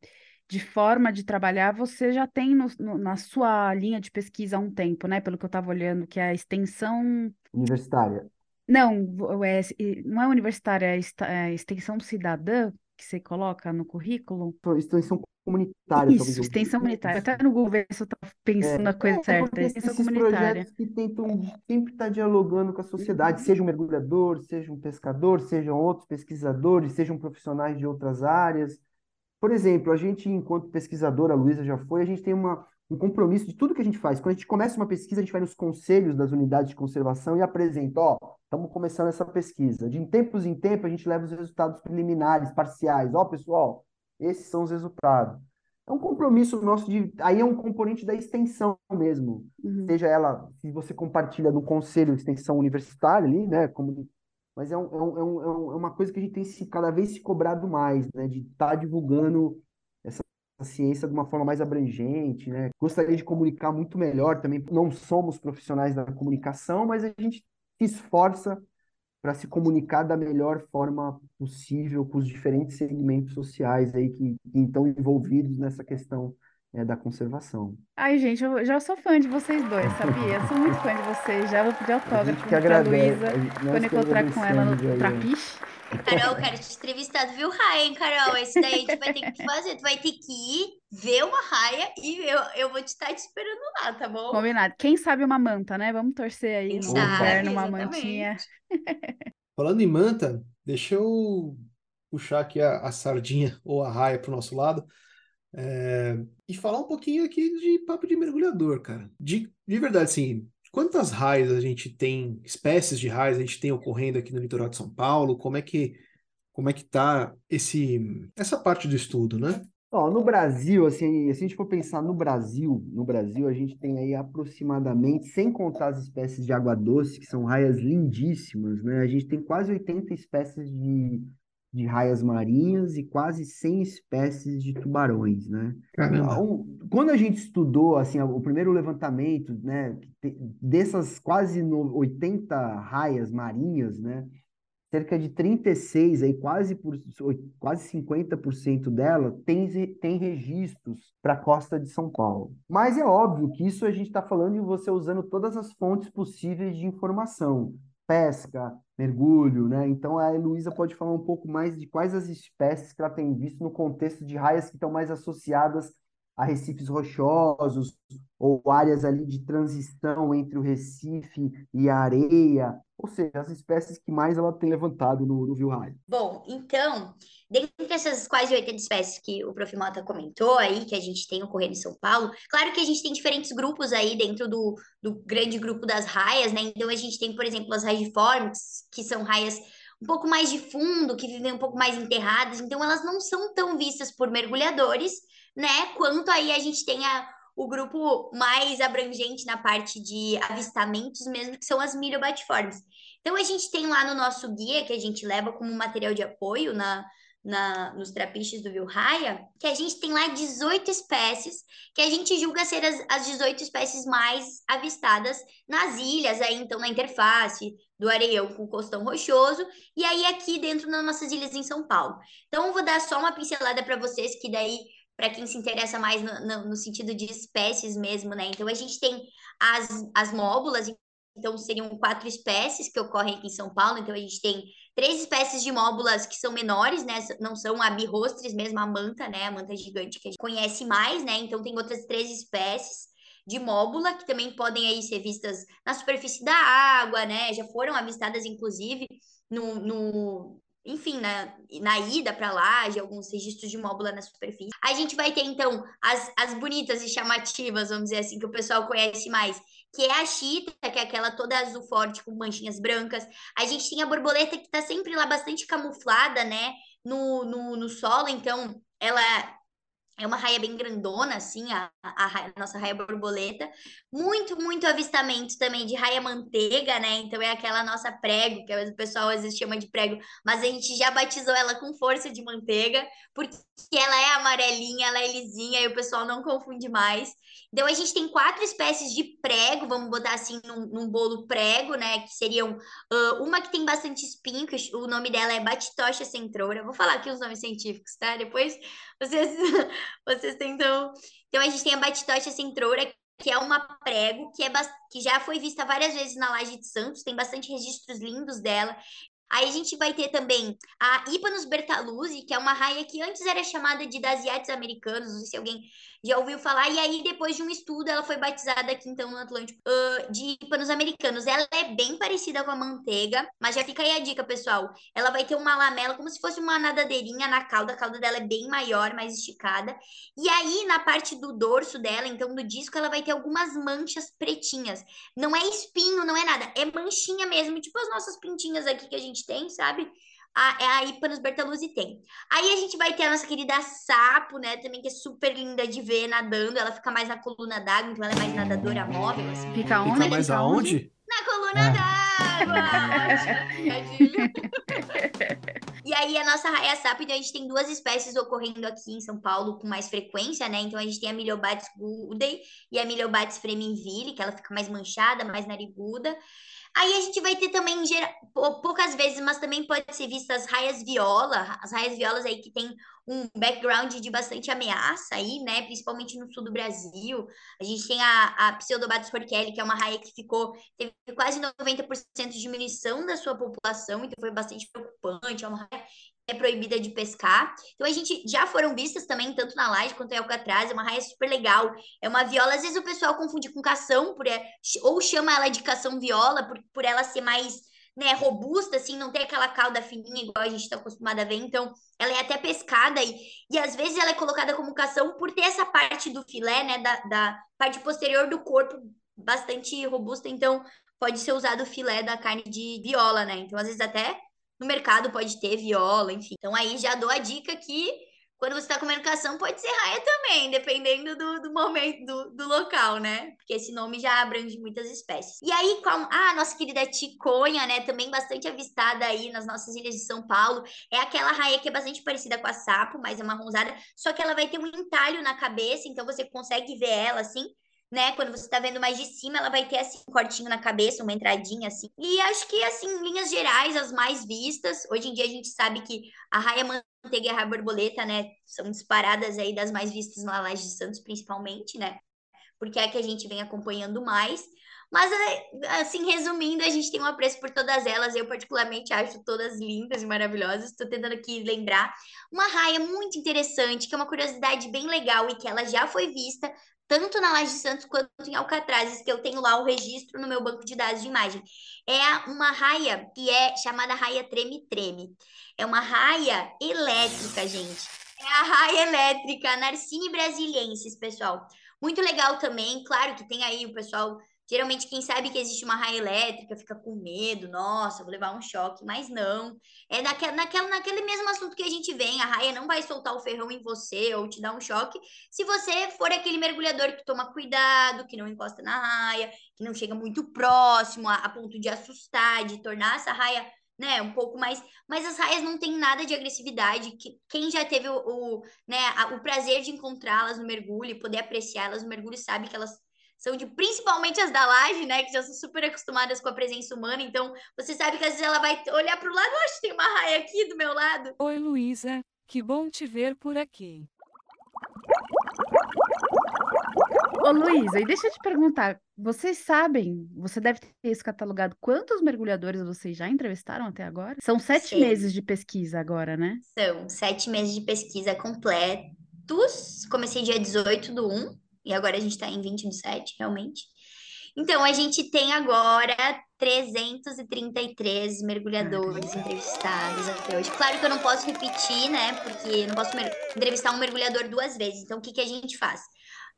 de forma de trabalhar, você já tem no- no- na sua linha de pesquisa há um tempo, né? Pelo que eu estava olhando, que é a extensão. Universitária. Não, é, não é universitária, é é extensão cidadã que você coloca no currículo. Extensão comunitária, Isso, extensão comunitária. Até no Google ver se eu estava pensando na coisa É, certa. Extensão esses comunitária. projetos que tentam sempre estar dialogando com a sociedade, seja um mergulhador, seja um pescador, sejam outros pesquisadores, sejam profissionais de outras áreas. Por exemplo, a gente, enquanto pesquisadora, a Luísa já foi, a gente tem uma, um compromisso de tudo que a gente faz. Quando a gente começa uma pesquisa, a gente vai nos conselhos das unidades de conservação e apresenta, ó, estamos começando essa pesquisa. De tempos em tempos, a gente leva os resultados preliminares, parciais. Ó, pessoal, esses são os resultados. É um compromisso nosso de. Aí é um componente da extensão mesmo. Uhum. Seja ela, se você compartilha no conselho de extensão universitária ali, né? Como, mas é, um, é, um, é, um, é é uma coisa que a gente tem se, cada vez se cobrado mais, né? De estar divulgando essa ciência de uma forma mais abrangente, né? Gostaria de comunicar muito melhor também. Não somos profissionais da comunicação, mas a gente se esforça para se comunicar da melhor forma possível com os diferentes segmentos sociais aí que, que estão envolvidos nessa questão é, da conservação. Ai, gente, eu já sou fã de vocês dois, sabia? Eu sou muito fã de vocês. Já vou pedir [LAUGHS] autógrafo. Luísa a nós quando encontrar com ela no ó. Trapiche. Carol, quero te entrevistar, viu, raia, hein, Carol? Esse daí a gente vai ter que fazer. Tu vai ter que ir ver uma raia e eu, eu vou te estar te esperando lá, tá bom? Combinado. Quem sabe uma manta, né? Vamos torcer aí Quem no sabe, inverno uma exatamente. mantinha. Falando em manta, deixa eu puxar aqui a, a sardinha [LAUGHS] ou a raia para o nosso lado é, e falar um pouquinho aqui de papo de mergulhador, cara. De, de verdade, assim, quantas raias a gente tem, espécies de raias a gente tem ocorrendo aqui no litoral de São Paulo? Como é que, como é que tá esse, essa parte do estudo, né? Ó, no Brasil, assim, se a gente for pensar no Brasil, no Brasil a gente tem aí aproximadamente, sem contar as espécies de água doce, que são raias lindíssimas, né? A gente tem quase 80 espécies de, de raias marinhas e quase 100 espécies de tubarões, né? Caramba. Quando a gente estudou assim, o primeiro levantamento, né, dessas quase no- 80 raias marinhas, né, cerca de 36, aí quase por quase 50% dela tem, tem registros para a costa de São Paulo. Mas é óbvio que isso a gente está falando de você usando todas as fontes possíveis de informação, pesca, mergulho, né? Então a Heloísa pode falar um pouco mais de quais as espécies que ela tem visto no contexto de raias que estão mais associadas arrecifes rochosos ou áreas ali de transição entre o Recife e a areia, ou seja, as espécies que mais ela tem levantado no, no Raio. Bom, então, dentre essas quase 80 espécies que o Prof. Mota comentou aí, que a gente tem ocorrendo em São Paulo, claro que a gente tem diferentes grupos aí dentro do, do grande grupo das raias, né? Então, a gente tem, por exemplo, as raigiformes, que são raias um pouco mais de fundo, que vivem um pouco mais enterradas, então elas não são tão vistas por mergulhadores, né? Quanto aí a gente tem a, o grupo mais abrangente na parte de avistamentos mesmo, que são as milhobatiformes. Então a gente tem lá no nosso guia, que a gente leva como material de apoio na, na, nos trapiches do Rio Raia, que a gente tem lá 18 espécies, que a gente julga ser as, as 18 espécies mais avistadas nas ilhas, aí então na interface do Areião com o Costão Rochoso, e aí aqui dentro nas nossas ilhas em São Paulo. Então, eu vou dar só uma pincelada para vocês, que daí para quem se interessa mais no, no, no, sentido de espécies mesmo, né? Então a gente tem as, as móbulas, então seriam quatro espécies que ocorrem aqui em São Paulo. Então a gente tem três espécies de móbulas que são menores, né? Não são a birrostres mesmo, a manta, né? A manta gigante que a gente conhece mais, né? Então tem outras três espécies de móbula que também podem aí ser vistas na superfície da água, né? Já foram avistadas, inclusive, no, no, enfim, na, na ida para lá, de alguns registros de móbula na superfície. A gente vai ter, então, as, as bonitas e chamativas, vamos dizer assim, que o pessoal conhece mais, que é a chita, que é aquela toda azul forte com manchinhas brancas. A gente tem a borboleta que está sempre lá bastante camuflada, né, no, no, no solo, então ela é uma raia bem grandona, assim, a, a, a, nossa raia borboleta. Muito, muito avistamento também de raia manteiga, né? Então é aquela nossa prego, que o pessoal às vezes chama de prego, mas a gente já batizou ela com força de manteiga, porque ela é amarelinha, ela é lisinha e o pessoal não confunde mais. Então a gente tem quatro espécies de prego, vamos botar assim num, num bolo prego, né? Que seriam uh, uma que tem bastante espinho, que o nome dela é Batitocha centroura. Vou falar aqui os nomes científicos, tá? Depois vocês, [LAUGHS] vocês tentam. Então a gente tem a Batitocha centroura, que é uma prego que, é que já foi vista várias vezes na Laje de Santos, tem bastante registros lindos dela. Aí a gente vai ter também a Ipanus bertaluzzi, que é uma raia que antes era chamada de Dasiates americanos, não sei se alguém já ouviu falar, e aí depois de um estudo ela foi batizada aqui então no Atlântico uh, de Ipanus americanos. Ela é bem parecida com a manteiga, mas já fica aí a dica, pessoal. Ela vai ter uma lamela como se fosse uma nadadeirinha na cauda, a cauda dela é bem maior, mais esticada. E aí na parte do dorso dela, então do disco, ela vai ter algumas manchas pretinhas. Não é espinho, não é nada, é manchinha mesmo, tipo as nossas pintinhas aqui que a gente gente tem, sabe? A, é a Ipanus Bertaluzzi tem. Aí a gente vai ter a nossa querida Sapo, né? Também que é super linda de ver nadando. Ela fica mais na coluna d'água, então ela é mais nadadora móvel. Assim. Fica onde? Fica mais aonde? Na coluna d'água! e aí a nossa raia sapo, então a gente tem duas espécies ocorrendo aqui em São Paulo com mais frequência, né? Então a gente tem a Miliobates gudei e a Miliobates freminville, que ela fica mais manchada, mais nariguda. Aí a gente vai ter também, poucas vezes, mas também pode ser vista as raias viola, as raias violas aí que tem um background de bastante ameaça aí, né? Principalmente no sul do Brasil. A gente tem a, a Pseudobates horkelli, que é uma raia que ficou, teve quase 90% de diminuição da sua população, então foi bastante preocupante. É uma raia é proibida de pescar. Então a gente já foram vistas também, tanto na laje quanto em Alcatraz, é uma raia super legal. É uma viola, às vezes o pessoal confunde com cação, por, é, ou chama ela de cação viola, por, por ela ser mais né, robusta, assim, não tem aquela cauda fininha igual a gente está acostumado a ver. Então, ela é até pescada e, e às vezes ela é colocada como cação por ter essa parte do filé, né, da, da parte posterior do corpo bastante robusta. Então, pode ser usado o filé da carne de viola, né? Então, às vezes até no mercado pode ter viola, enfim. Então aí já dou a dica que quando você está comendo cação, pode ser raia também, dependendo do, do momento, do, do, local, né? Porque esse nome já abrange muitas espécies. E aí, com a, ah, nossa querida ticonha, né? Também bastante avistada aí nas nossas ilhas de São Paulo. É aquela raia que é bastante parecida com a sapo, mas é marronzada. Só que ela vai ter um entalho na cabeça, então você consegue ver ela assim né? Quando você tá vendo mais de cima, ela vai ter assim um cortinho na cabeça, uma entradinha assim. E acho que assim, em linhas gerais, as mais vistas, hoje em dia a gente sabe que a raia manteiga e a raia borboleta, né, são disparadas aí das mais vistas na Laje de Santos, principalmente, né? porque é a que a gente vem acompanhando mais. Mas, é, assim, resumindo, a gente tem um apreço por todas elas. Eu, particularmente, acho todas lindas e maravilhosas. Estou tentando aqui lembrar. Uma raia muito interessante, que é uma curiosidade bem legal e que ela já foi vista tanto na Laje de Santos quanto em Alcatrazes, que eu tenho lá o registro no meu banco de dados de imagem. É uma raia que é chamada raia treme-treme. É uma raia elétrica, gente. É a raia elétrica Narcine Brasiliensis, pessoal. Muito legal também, claro que tem aí o pessoal Geralmente, quem sabe que existe uma raia elétrica fica com medo, nossa, vou levar um choque, mas não. É naquele, naquele, naquele mesmo assunto que a gente vem, a raia não vai soltar o ferrão em você ou te dar um choque se você for aquele mergulhador que toma cuidado, que não encosta na raia, que não chega muito próximo a, a ponto de assustar, de tornar essa raia né, um pouco mais, mas as raias não têm nada de agressividade, que quem já teve o, o né, a, o prazer de encontrá-las no mergulho e poder apreciá-las no mergulho sabe que elas são de principalmente as da laje, né, que já são super acostumadas com a presença humana, então você sabe que às vezes ela vai olhar para o lado, acho que tem uma raia aqui do meu lado. Oi, Luísa, que bom te ver por aqui. Ô, Luísa, e deixa eu te perguntar, vocês sabem, você deve ter isso catalogado, quantos mergulhadores vocês já entrevistaram até agora? São sete Sim. meses de pesquisa agora, né? São sete meses de pesquisa completos. Comecei dia 18 do 1, e agora a gente está em 20 de 7, realmente. Então, a gente tem agora 333 mergulhadores entrevistados até hoje. Claro que eu não posso repetir, né? Porque eu não posso entrevistar um mergulhador duas vezes. Então, o que, que a gente faz?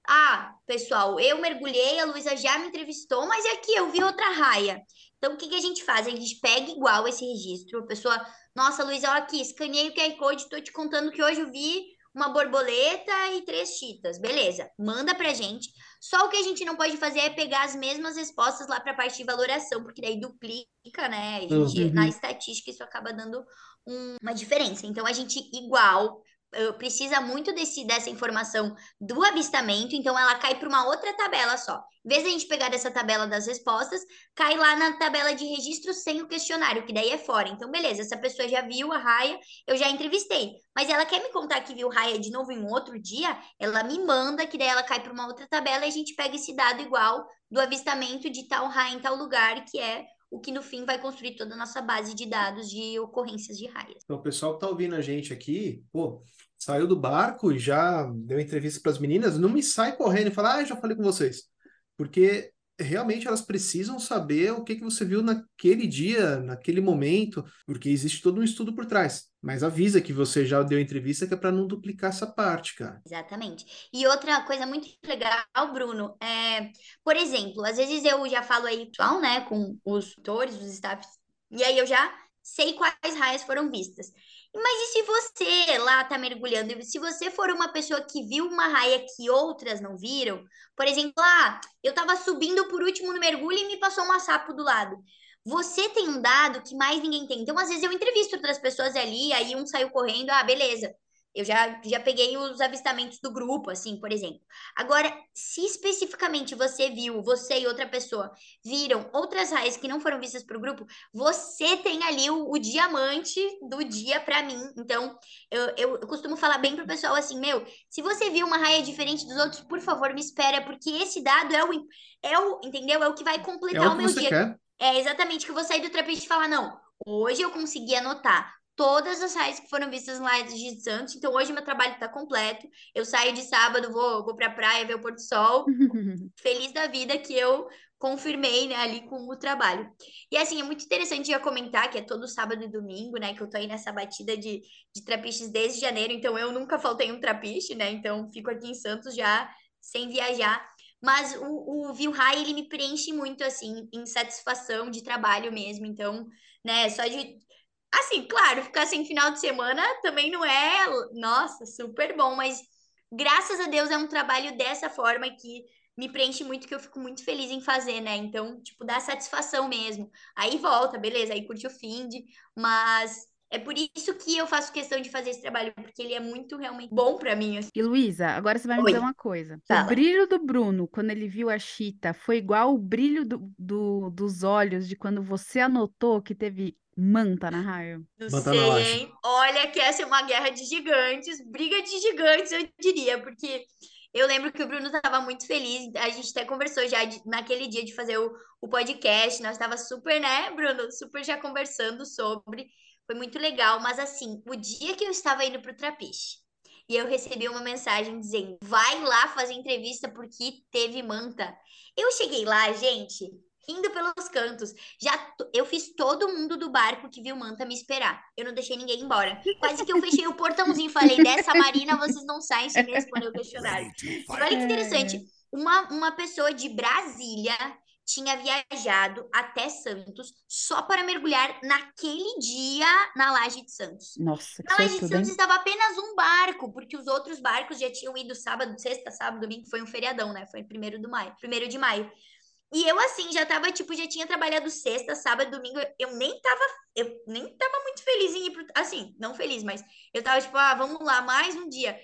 Ah, pessoal, eu mergulhei, a Luísa já me entrevistou, mas é aqui eu vi outra raia. Então, o que, que a gente faz? A gente pega igual esse registro. A pessoa, nossa, Luísa, olha aqui, escaneei o QR Code, estou te contando que hoje eu vi uma borboleta e três chitas. Beleza, manda pra gente. Só o que a gente não pode fazer é pegar as mesmas respostas lá para a parte de valoração, porque daí duplica, né? A gente, uhum. Na estatística, isso acaba dando um, uma diferença. Então, a gente igual precisa muito desse, dessa informação do avistamento, então ela cai para uma outra tabela só. Em vez de a gente pegar dessa tabela das respostas, cai lá na tabela de registro sem o questionário, que daí é fora. Então, beleza, essa pessoa já viu a raia, eu já entrevistei. Mas ela quer me contar que viu raia de novo em um outro dia, ela me manda, que daí ela cai para uma outra tabela e a gente pega esse dado igual do avistamento de tal raia em tal lugar, que é o que no fim vai construir toda a nossa base de dados de ocorrências de raias. Então, o pessoal que está ouvindo a gente aqui, pô, saiu do barco e já deu entrevista para as meninas, não me sai correndo e fala, ah, já falei com vocês. Porque realmente elas precisam saber o que, que você viu naquele dia, naquele momento, porque existe todo um estudo por trás. Mas avisa que você já deu entrevista que é para não duplicar essa parte, cara. Exatamente. E outra coisa muito legal, Bruno, é, por exemplo, às vezes eu já falo aí, né, com os tutores, os staffs, e aí eu já sei quais raias foram vistas. Mas e se você lá tá mergulhando, se você for uma pessoa que viu uma raia que outras não viram, por exemplo, ah, eu tava subindo por último no mergulho e me passou uma sapo do lado. Você tem um dado que mais ninguém tem. Então, às vezes, eu entrevisto outras pessoas ali, aí um saiu correndo, ah, beleza. Eu já, já peguei os avistamentos do grupo, assim, por exemplo. Agora, se especificamente você viu, você e outra pessoa viram outras raias que não foram vistas para o grupo, você tem ali o, o diamante do dia para mim. Então, eu, eu, eu, costumo falar bem pro pessoal assim, meu, se você viu uma raia diferente dos outros, por favor, me espera, porque esse dado é o, é o entendeu? É o que vai completar é o, o meu dia. Quer. É exatamente que eu vou sair do trapete e falar, não, hoje eu consegui anotar todas as raias que foram vistas lá de Santos. Então, hoje meu trabalho está completo. Eu saio de sábado, vou, vou para a praia ver o pôr do sol. [LAUGHS] Feliz da vida que eu confirmei, né, ali com o trabalho. E assim, é muito interessante já comentar que é todo sábado e domingo, né, que eu tô aí nessa batida de, de trapiches desde janeiro, então eu nunca faltei um trapiche, né, então fico aqui em Santos já sem viajar. Mas o, o Viu High, ele me preenche muito, assim, em satisfação de trabalho mesmo, então, né, só de Assim, claro, ficar sem final de semana também não é, nossa, super bom, mas graças a Deus é um trabalho dessa forma que me preenche muito, que eu fico muito feliz em fazer, né? Então, tipo, dá satisfação mesmo. Aí volta, beleza, aí curte o fim de, mas é por isso que eu faço questão de fazer esse trabalho, porque ele é muito realmente bom para mim. Assim. E Luísa, agora você vai me Oi. dizer uma coisa. Fala. O brilho do Bruno, quando ele viu a Chita, foi igual o brilho do, do, dos olhos de quando você anotou que teve Manta na raio. Não Manta sei, hein? Olha que essa é uma guerra de gigantes, briga de gigantes, eu diria, porque Eu lembro que o Bruno estava muito feliz, a gente até conversou já de, naquele dia de fazer o, o podcast, nós estava super, né, Bruno, super já conversando sobre, foi muito legal, mas assim, o dia que eu estava indo pro Trapiche, e eu recebi uma mensagem dizendo: vai lá fazer entrevista porque teve manta. Eu cheguei lá, gente, rindo pelos cantos. Já eu fiz todo mundo do barco que viu manta me esperar. Eu não deixei ninguém embora. Quase que eu fechei o portãozinho e falei: dessa marina vocês não saem sem responder o questionário. E olha que interessante. Uma, uma pessoa de Brasília tinha viajado até Santos só para mergulhar naquele dia na Laje de Santos. Nossa, Na Laje de Santos estava apenas um barco, porque os outros barcos já tinham ido sábado, sexta, sábado, domingo, foi um feriadão, né? Foi primeiro do maio, primeiro de maio. E eu, assim, já tava, tipo, já tinha trabalhado sexta, sábado, domingo. Eu nem tava, eu nem tava muito feliz em ir pro. Assim, não feliz, mas eu tava, tipo, ah, vamos lá, mais um dia.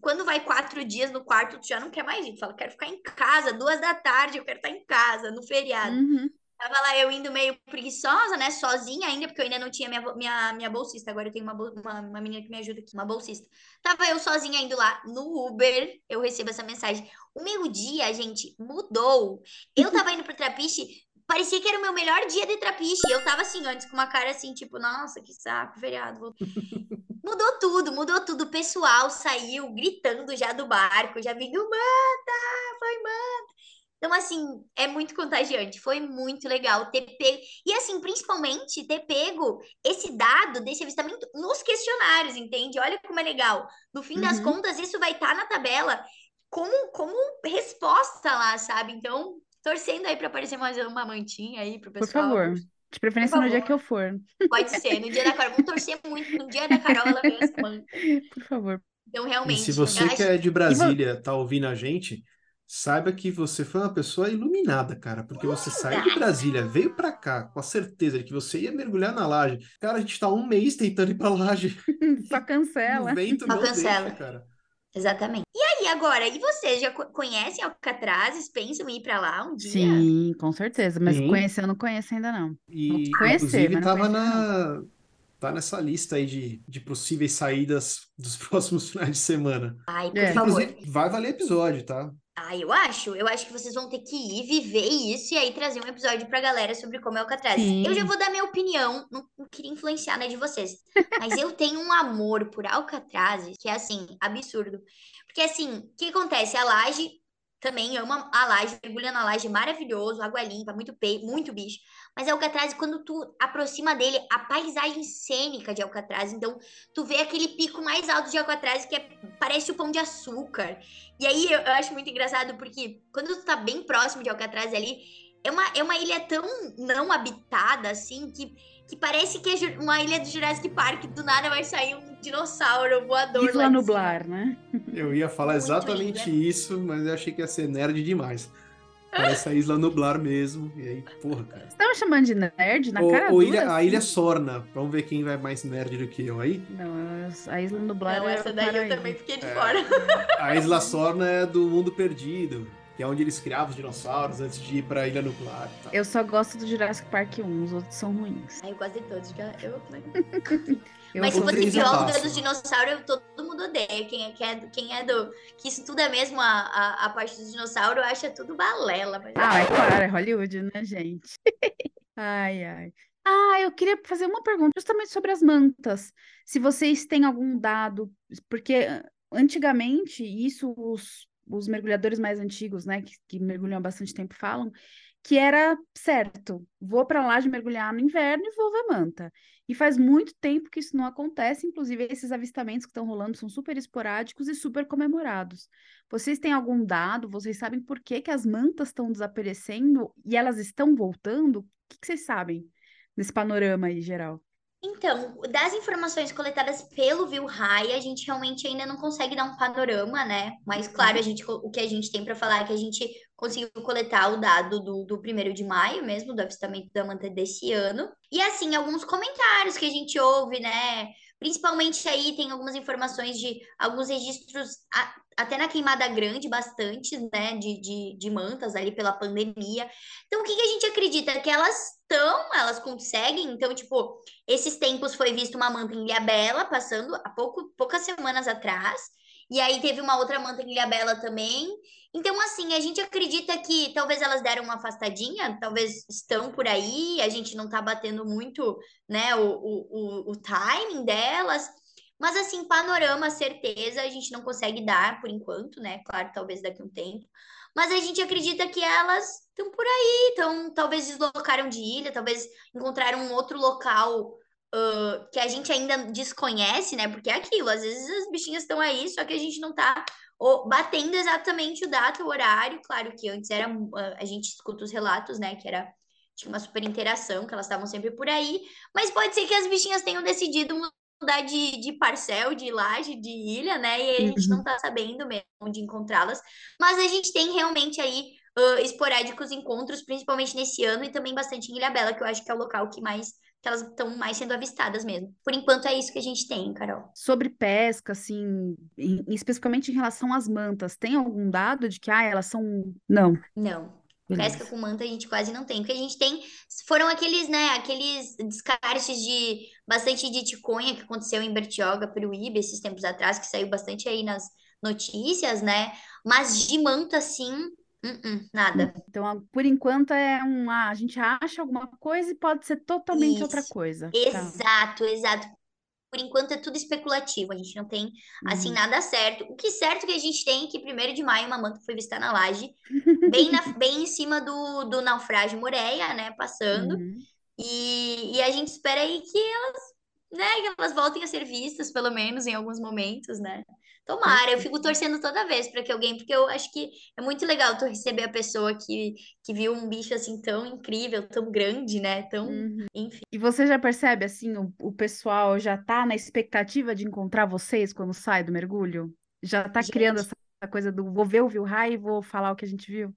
Quando vai quatro dias no quarto, tu já não quer mais ir. Tu fala, quero ficar em casa, duas da tarde, eu quero estar em casa, no feriado. Uhum. Tava lá eu indo meio preguiçosa, né? Sozinha ainda, porque eu ainda não tinha minha, minha, minha bolsista. Agora eu tenho uma, uma, uma menina que me ajuda aqui, uma bolsista. Tava eu sozinha indo lá no Uber, eu recebo essa mensagem. O meu dia, gente, mudou. Eu tava indo pro Trapiche, parecia que era o meu melhor dia de Trapiche. Eu tava assim, antes com uma cara assim, tipo, nossa, que saco, feriado. [LAUGHS] Mudou tudo, mudou tudo. O pessoal saiu gritando já do barco, já vindo, manda, foi manda. Então, assim, é muito contagiante. Foi muito legal ter pego. E, assim, principalmente ter pego esse dado desse avistamento nos questionários, entende? Olha como é legal. No fim das Uhum. contas, isso vai estar na tabela como, como resposta lá, sabe? Então, torcendo aí para aparecer mais uma mantinha aí pro Por pessoal. favor. De preferência no dia que eu for. Pode ser, no dia da Carol. Vamos torcer muito. No dia da Carol, ela ganha essa manta. Por favor. Então, E realmente. se você acho- que é de Brasília tá ouvindo a gente, saiba que você foi uma pessoa iluminada, cara, porque você saiu de Brasília, veio pra cá com a certeza de que você ia mergulhar na laje. Cara, a gente tá um mês tentando ir pra laje. Só [LAUGHS] cancela. o vento Só não cancela. deixa, cara. Exatamente. E aí, agora, e vocês já co- conhecem Alcatrazes? Pensam em ir pra lá um dia? Sim, com certeza. Mas Sim. conhecer eu não conheço ainda, não. E, Conhecer, inclusive, mas não tava na... Tá nessa lista aí de, de possíveis saídas dos [LAUGHS] próximos finais de semana. Ai, por É. favor. Inclusive, vai valer episódio, tá? Ah, eu acho. Eu acho que vocês vão ter que ir viver isso e aí trazer um episódio pra galera sobre como é Alcatraz. Sim. Eu já vou dar minha opinião, não, não queria influenciar na de vocês, [LAUGHS] mas eu tenho um amor por Alcatraz que é assim, absurdo. Porque assim, o que acontece? A laje também ama a laje, mergulha na laje, maravilhoso, água limpa, muito peixe, muito bicho. Mas Alcatraz, quando tu aproxima dele, a paisagem cênica de Alcatraz, então tu vê aquele pico mais alto de Alcatraz que é- parece o pão de açúcar. E aí eu, eu acho muito engraçado porque quando tu tá bem próximo de Alcatraz ali, é uma, é uma ilha tão não habitada assim que, que parece que é uma ilha do Jurassic Park, do nada vai sair um dinossauro voador lá Isla. Nublar, né? Eu ia falar Muito exatamente isso, mas eu achei que ia ser nerd demais. Parece a Isla Nublar mesmo. E aí, porra, cara. Você tá me chamando de nerd na Ou, cara ou dura, ilha, a assim? Ilha Sorna. Vamos ver quem vai mais nerd do que eu aí. Não, a Isla Nublar Não, é essa o daí eu também fiquei de É. fora. A Isla Sorna é do Mundo Perdido, que é onde eles criavam os dinossauros antes de ir pra Ilha Nublar. e tal. Eu só gosto do Jurassic Park 1, os outros são ruins. Ai, eu gosto de todos. já- Eu, [LAUGHS] Eu Mas se fosse- bióloga dos dinossauros, eu- todo mundo odeia. Quem é, quem é, do- quem é do. que estuda mesmo a, a, a parte dos dinossauros, acha tudo balela. Mas... Ah, é claro, é Hollywood, né, gente? [LAUGHS] Ai, ai. Ah, eu queria fazer uma pergunta justamente sobre as mantas. Se vocês têm algum dado, porque antigamente, isso os, os mergulhadores mais antigos, né, que, que mergulham há bastante tempo, falam que era certo. Vou para lá de mergulhar no inverno e vou ver manta. E faz muito tempo que isso não acontece, inclusive esses avistamentos que estão rolando são super esporádicos e super comemorados. Vocês têm algum dado? Vocês sabem por que que as mantas estão desaparecendo e elas estão voltando? O que que vocês sabem nesse panorama aí geral? Então, das informações coletadas pelo Vilhai, a gente realmente ainda não consegue dar um panorama, né? Mas, claro, a gente, o que a gente tem para falar é que a gente conseguiu coletar o dado do, do 1 de maio mesmo, do avistamento da manta desse ano. E, assim, alguns comentários que a gente ouve, né? Principalmente aí tem algumas informações de alguns registros, a- até na Queimada Grande, bastante, né? De, de, de mantas ali pela pandemia. Então, o que que a gente acredita? Que elas estão, elas conseguem. Então, tipo, esses tempos foi visto uma manta em Ilhabela, passando há pouco, poucas semanas atrás. E aí teve uma outra manta em Ilhabela também. Então, assim, a gente acredita que talvez elas deram uma afastadinha, talvez estão por aí, a gente não tá batendo muito, né, o, o, o, o timing delas. Mas, assim, panorama, certeza, a gente não consegue dar por enquanto, né? Claro, talvez daqui a um tempo. Mas a gente acredita que elas estão por aí, então talvez deslocaram de ilha, talvez encontraram um outro local uh, que a gente ainda desconhece, né? Porque é aquilo, às vezes as bichinhas estão aí, só que a gente não tá batendo exatamente o data, o horário. Claro que antes era a gente escuta os relatos, né? Que era tinha uma super interação, que elas estavam sempre por aí, mas pode ser que as bichinhas tenham decidido mudar de, de parcel, de laje, de ilha, né? E a gente não uhum. tá sabendo mesmo onde encontrá-las. Mas a gente tem realmente aí uh, esporádicos encontros, principalmente nesse ano, e também bastante em Ilha Bela, que eu acho que é o local que mais que elas estão mais sendo avistadas mesmo. Por enquanto é isso que a gente tem, Carol. Sobre pesca, assim, em, especificamente em relação às mantas, tem algum dado de que ah, elas são. Não. Não. Pesca com manta a gente quase não tem. O que a gente tem foram aqueles, né, aqueles descartes de bastante de ticonha que aconteceu em Bertioga, Peruíbe, esses tempos atrás, que saiu bastante aí nas notícias, né? Mas de manta, sim, Uh -uh, nada. Então, por enquanto, é um. Ah, a gente acha alguma coisa e pode ser totalmente Isso. outra coisa. Tá. Exato, tá. exato. Por enquanto é tudo especulativo, a gente não tem, assim, uhum. nada certo. O que certo que a gente tem é que primeiro de maio uma manta foi vista na laje, [LAUGHS] bem, na, bem em cima do, do naufrágio Moreia, né, passando. Uhum. E, e a gente espera aí que elas, né, que elas voltem a ser vistas, pelo menos em alguns momentos, né? Tomara, eu fico torcendo toda vez para que alguém, porque eu acho que é muito legal tu receber a pessoa que, que viu um bicho assim tão incrível, tão grande, né? Tão, uhum. enfim. E você já percebe assim, o, o pessoal já tá na expectativa de encontrar vocês quando sai do mergulho? Já tá gente. criando essa coisa do vou ver o viu raio e vou falar o que a gente viu?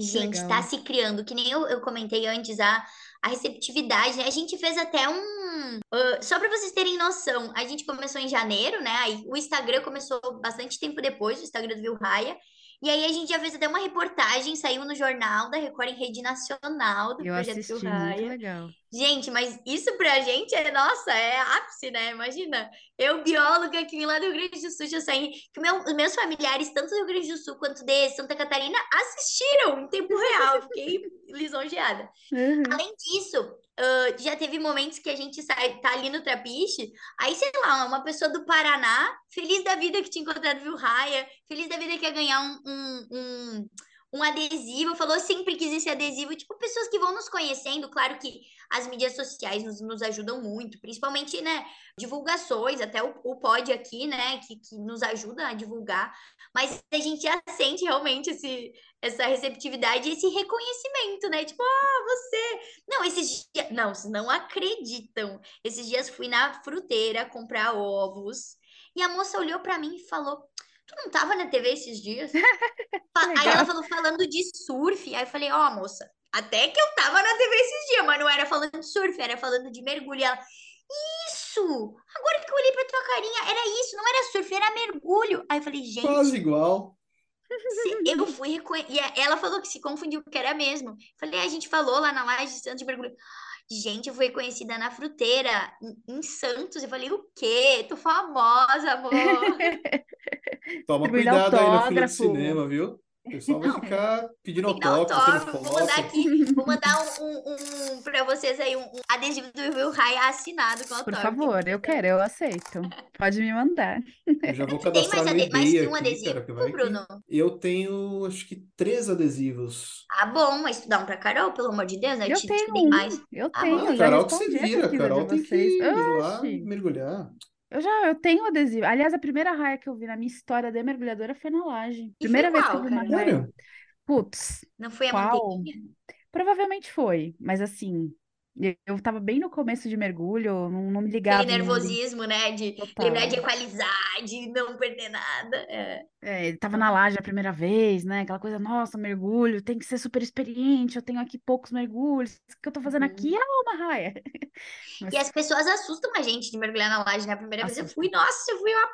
Gente, está se criando, que nem eu, eu comentei antes, a, a receptividade, né? A gente fez até um. Uh, só para vocês terem noção, a gente começou em janeiro, né? Aí o Instagram começou bastante tempo depois, o Instagram do Vilraia. E aí a gente já fez até uma reportagem, saiu no jornal da Record em rede nacional do eu projeto assisti. Muito legal. Gente, mas isso pra gente é, nossa, é ápice, né? Imagina, eu, bióloga, vim lá do Rio Grande do Sul, já saí, que meu, os meus familiares, tanto do Rio Grande do Sul quanto de Santa Catarina, assistiram em tempo real. Fiquei [LAUGHS] lisonjeada. Uhum. Além disso, Uh, já teve momentos que a gente sai, tá ali no trapiche, aí, sei lá, uma pessoa do Paraná, feliz da vida que tinha encontrado Viu Raia, feliz da vida que ia ganhar um, um, um, um adesivo, falou sempre quis esse adesivo, tipo, pessoas que vão nos conhecendo, claro que as mídias sociais nos, nos ajudam muito, principalmente, né, divulgações, até o, o pod aqui, né, que, que nos ajuda a divulgar, mas a gente já sente realmente esse, essa receptividade e esse reconhecimento, né, tipo, ah, você... Não, esses dias... Não, vocês não acreditam. Esses dias fui na fruteira comprar ovos, e a moça olhou para mim e falou tu não tava na TV esses dias? [LAUGHS] aí ela falou falando de surf. Aí eu falei, ó, oh, moça, até que eu tava na TV esses dias, mas não era falando de surf, era falando de mergulho. E ela, isso! Agora que eu olhei pra tua carinha, era isso, não era surf, era mergulho. Aí eu falei, gente. Quase igual. Eu fui reconhecer. E ela falou que se confundiu, que era mesmo. Falei, a gente falou lá na laje de Santos de mergulho. Gente, eu fui conhecida na fruteira, em Santos. Eu falei, o quê? Tô famosa, amor. [LAUGHS] Toma cuidado aí na fila de cinema, viu? O pessoal vai ficar pedindo autógrafo. Vou mandar aqui, vou mandar um, um, um para vocês aí, um, um adesivo do Will High assinado com autógrafo. Por favor, eu quero, eu aceito. Pode me mandar. Eu já vou cadastrar Tem mais, ade mais que um adesivo, cara, que Bruno? Eu tenho, acho que, três adesivos. Ah, bom, mas tu dá um pra Carol, pelo amor de Deus, né? Eu te, tenho te mais. Eu ah, tenho, ah, Carol que se vira, Carol tem que ir lá mergulhar. Eu já eu tenho adesivo. Aliás, a primeira raia que eu vi na minha história de mergulhadora foi na laje. Primeira vez que eu vi uma raia. Putz. Não foi a qual? manteiguinha? Provavelmente foi, mas assim, eu estava bem no começo de mergulho, não, não me ligava. Aquele nervosismo, né? De Total. lembrar de equalizar, de não perder nada. É. É, estava na laje a primeira vez, né? Aquela coisa, nossa, mergulho, tem que ser super experiente, eu tenho aqui poucos mergulhos, o que eu tô fazendo aqui é uma raia. [LAUGHS] Mas... E as pessoas assustam a gente de mergulhar na laje, né? A primeira Assusta. vez eu fui, nossa, eu fui uma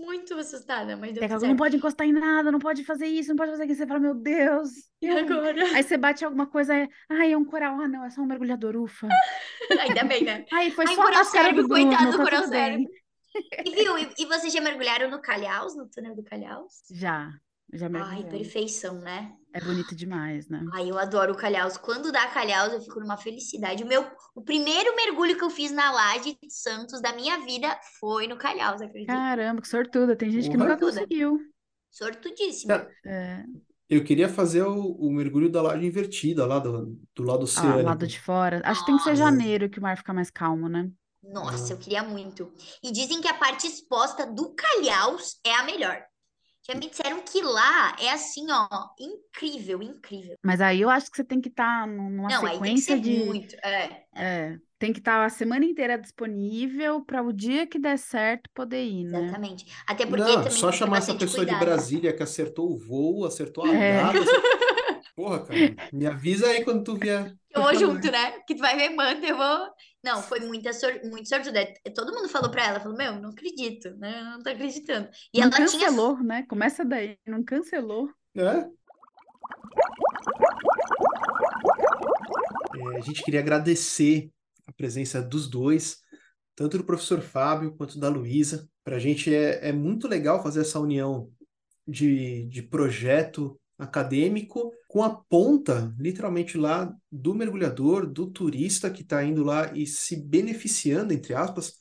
muito assustada, mas deu. Não pode encostar em nada, não pode fazer isso, não pode fazer aquilo. Você fala, meu Deus. E agora? Aí você bate alguma coisa, é, ai, é um coral. Ah, não, é só um mergulhador, ufa. [LAUGHS] Ainda bem, né? Aí foi Ai, só a do Bruno, coitado do tá coral sério. E viu? E, e vocês já mergulharam no Calhaus, no túnel do Calhaus? Já, já Ai, mergulhei. perfeição, né? É bonito demais, né? Ai, eu adoro o Calhaus. Quando dá Calhaus, eu fico numa felicidade. O meu, o primeiro mergulho que eu fiz na laje de Santos da minha vida foi no Calhaus, acredita? Caramba, que sortuda. Tem gente que Porra. nunca conseguiu. Sortudíssimo. Cara, É, Eu queria fazer o, o mergulho da laje invertida, lá do, do lado ah, oceânico. lado de fora. Acho que tem que ser janeiro que o mar fica mais calmo, né? Nossa, eu queria muito. E dizem que a parte exposta do Calhaus é a melhor. Já me disseram que lá é assim, ó, incrível, incrível. Mas aí eu acho que você tem que estar numa Não, aí tem que sequência ser de. muito. É, É, tem que estar a semana inteira disponível para o dia que der certo poder ir, né? exatamente. Até porque Não, também só chamar essa pessoa de cuidado. Brasília que acertou o voo, acertou a É. data. [LAUGHS] Porra, cara, me avisa aí quando tu vier. Eu vou junto, né? Que tu vai ver, manda, eu vou. Não, foi muita sor... muito sortuda. Todo mundo falou pra ela, falou, meu, não acredito, né? Eu não tô acreditando. E Não ela tinha. cancelou, né? Começa daí, não cancelou. É? É, a gente queria agradecer a presença dos dois, tanto do professor Fábio quanto da Luísa. Para a gente é, é muito legal fazer essa união de, de projeto acadêmico com a ponta, literalmente lá, do mergulhador, do turista que está indo lá e se beneficiando, entre aspas,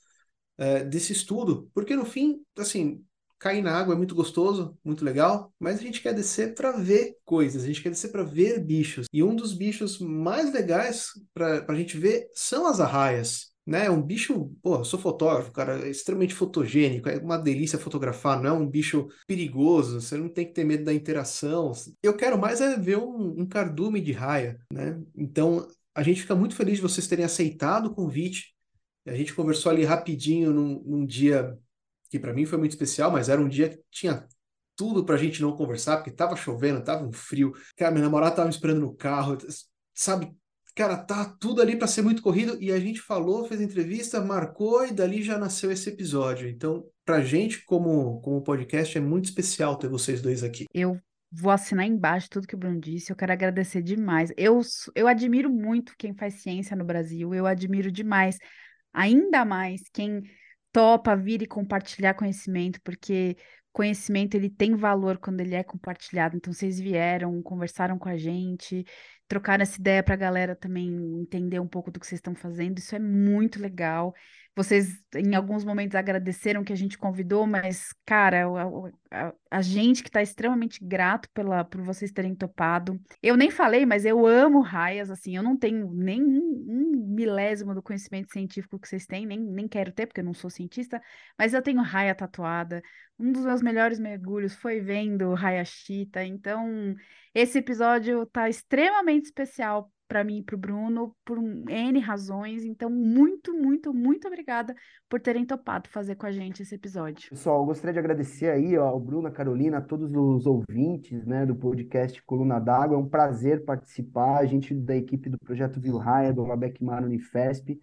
é, desse estudo. Porque no fim, assim, cair na água é muito gostoso, muito legal, mas a gente quer descer para ver coisas, a gente quer descer para ver bichos. E um dos bichos mais legais para a gente ver são as arraias. Né? É um bicho, pô, eu sou fotógrafo, cara, é extremamente fotogênico, é uma delícia fotografar, não é um bicho perigoso, você não tem que ter medo da interação. Eu quero mais é ver um, um cardume de raia, né? Então, a gente fica muito feliz de vocês terem aceitado o convite. A gente conversou ali rapidinho num, num dia que para mim foi muito especial, mas era um dia que tinha tudo pra gente não conversar, porque tava chovendo, tava um frio. Cara, minha namorada tava me esperando no carro, sabe? Cara, tá tudo ali para ser muito corrido e a gente falou, fez entrevista, marcou e dali já nasceu esse episódio. Então, pra gente como como podcast é muito especial ter vocês dois aqui. Eu vou assinar embaixo tudo que o Bruno disse. Eu quero agradecer demais. Eu, eu admiro muito quem faz ciência no Brasil. Eu admiro demais, ainda mais, quem topa vir e compartilhar conhecimento, porque conhecimento ele tem valor quando ele é compartilhado. Então, vocês vieram, conversaram com a gente, trocaram essa ideia para a galera também entender um pouco do que vocês estão fazendo. Isso é muito legal. Vocês, em alguns momentos, agradeceram que a gente convidou, mas, cara, o- a, a gente que está extremamente grato pela, por vocês terem topado. Eu nem falei, mas eu amo raias, assim, eu não tenho nem um, milésimo do conhecimento científico que vocês têm, nem, nem quero ter, porque eu não sou cientista, mas eu tenho raia tatuada. Um dos meus melhores mergulhos foi vendo raia chita, então esse episódio tá extremamente especial para mim e para o Bruno por N razões. Então, muito, muito, muito obrigada por terem topado fazer com a gente esse episódio. Pessoal, eu gostaria de agradecer aí ó, ao Bruno, a Carolina, a todos os ouvintes, né, do podcast Coluna d'Água. É um prazer participar. A gente da equipe do Projeto Viu Raia, do Labec Mar Unifesp,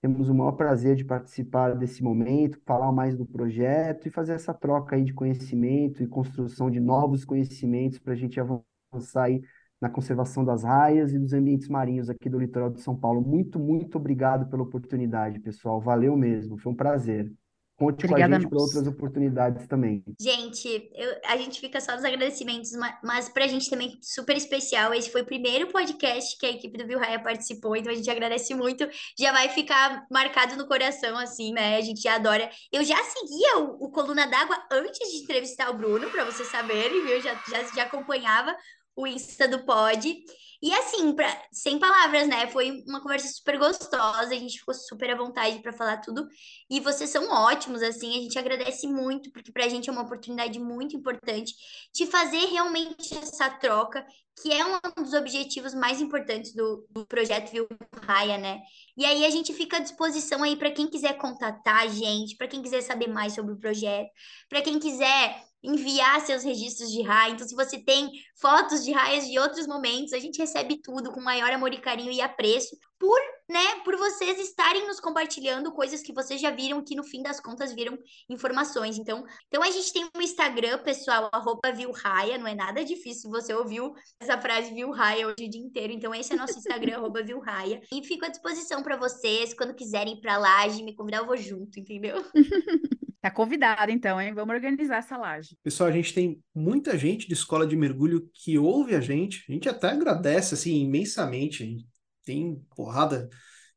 temos o maior prazer de participar desse momento, falar mais do projeto e fazer essa troca aí de conhecimento e construção de novos conhecimentos para a gente avançar aí na conservação das raias e dos ambientes marinhos aqui do litoral de São Paulo. Muito, muito obrigado pela oportunidade, pessoal. Valeu mesmo, foi um prazer. Conte com a Obrigada a gente para outras oportunidades também. Gente, eu- a gente fica só nos agradecimentos, ma- mas pra gente também super especial. Esse foi o primeiro podcast que a equipe do Viu Raia participou, então a gente agradece muito. Já vai ficar marcado no coração, assim, né? A gente adora. Eu já seguia o, o Coluna d'Água antes de entrevistar o Bruno, pra vocês saberem, viu? Já, já, já acompanhava o Insta do Pod. E assim, pra, sem palavras, né? Foi uma conversa super gostosa, a gente ficou super à vontade pra falar tudo. E vocês são ótimos, assim, a gente agradece muito, porque pra gente é uma oportunidade muito importante de fazer realmente essa troca, que é um dos objetivos mais importantes do, do projeto Viu Raia, né? E aí a gente fica à disposição aí para quem quiser contatar a gente, para quem quiser saber mais sobre o projeto, para quem quiser enviar seus registros de raia. Então, se você tem fotos de raias de outros momentos, a gente recebe tudo com maior amor e carinho e apreço por, né, por vocês estarem nos compartilhando coisas que vocês já viram que no fim das contas viram informações. Então, então a gente tem um Instagram, pessoal, arroba Vilraia, não é nada difícil, você ouviu essa frase Vilraia hoje o dia inteiro. Então, esse é nosso Instagram, [LAUGHS] arroba Vilraia. E fico à disposição para vocês, quando quiserem ir pra laje, me convidar, eu vou junto, entendeu? [LAUGHS] Tá convidado, então, hein? Vamos organizar essa laje. Pessoal, a gente tem muita gente de escola de mergulho que ouve a gente. A gente até agradece, assim, imensamente. Tem porrada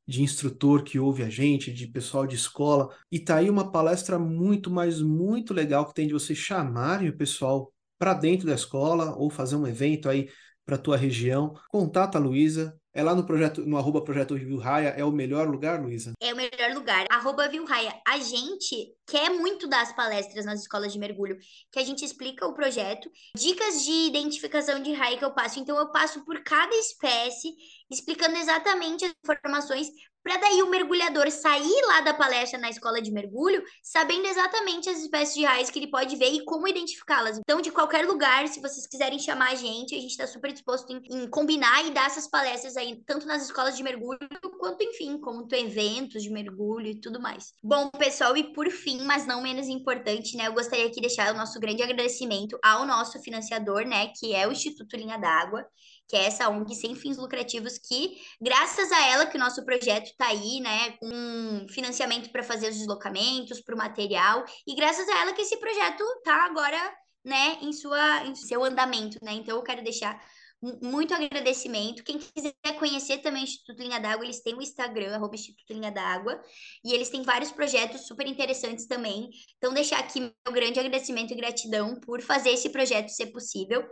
de instrutor que ouve a gente, de pessoal de escola. E tá aí uma palestra muito, mas muito legal que tem de vocês chamarem o pessoal para dentro da escola ou fazer um evento aí para tua região. Contata a Luísa, é lá no projeto, no arroba projeto Raia, é o melhor lugar, Luísa? É o melhor lugar. Arroba Vilraia. A gente quer muito dar as palestras nas escolas de mergulho, que a gente explica o projeto, dicas de identificação de raia que eu passo. Então, eu passo por cada espécie, explicando exatamente as informações para daí o mergulhador sair lá da palestra na escola de mergulho, sabendo exatamente as espécies de raios que ele pode ver e como identificá-las. Então, de qualquer lugar, se vocês quiserem chamar a gente, a gente está super disposto em, em, combinar e dar essas palestras aí, tanto nas escolas de mergulho, quanto, enfim, como eventos de mergulho e tudo mais. Bom, pessoal, e por fim, mas não menos importante, né, eu gostaria aqui de deixar o nosso grande agradecimento ao nosso financiador, né, que é o Instituto Linha d'Água que é essa ONG sem fins lucrativos que, graças a ela, que o nosso projeto está aí, né, com financiamento para fazer os deslocamentos, para o material, e graças a ela que esse projeto está agora, né, em sua em seu andamento, né? Então eu quero deixar muito agradecimento. Quem quiser conhecer também o Instituto Linha d'Água, eles têm o Instagram, arroba Instituto Linha d'Água, e eles têm vários projetos super interessantes também. Então, deixar aqui meu grande agradecimento e gratidão por fazer esse projeto ser possível.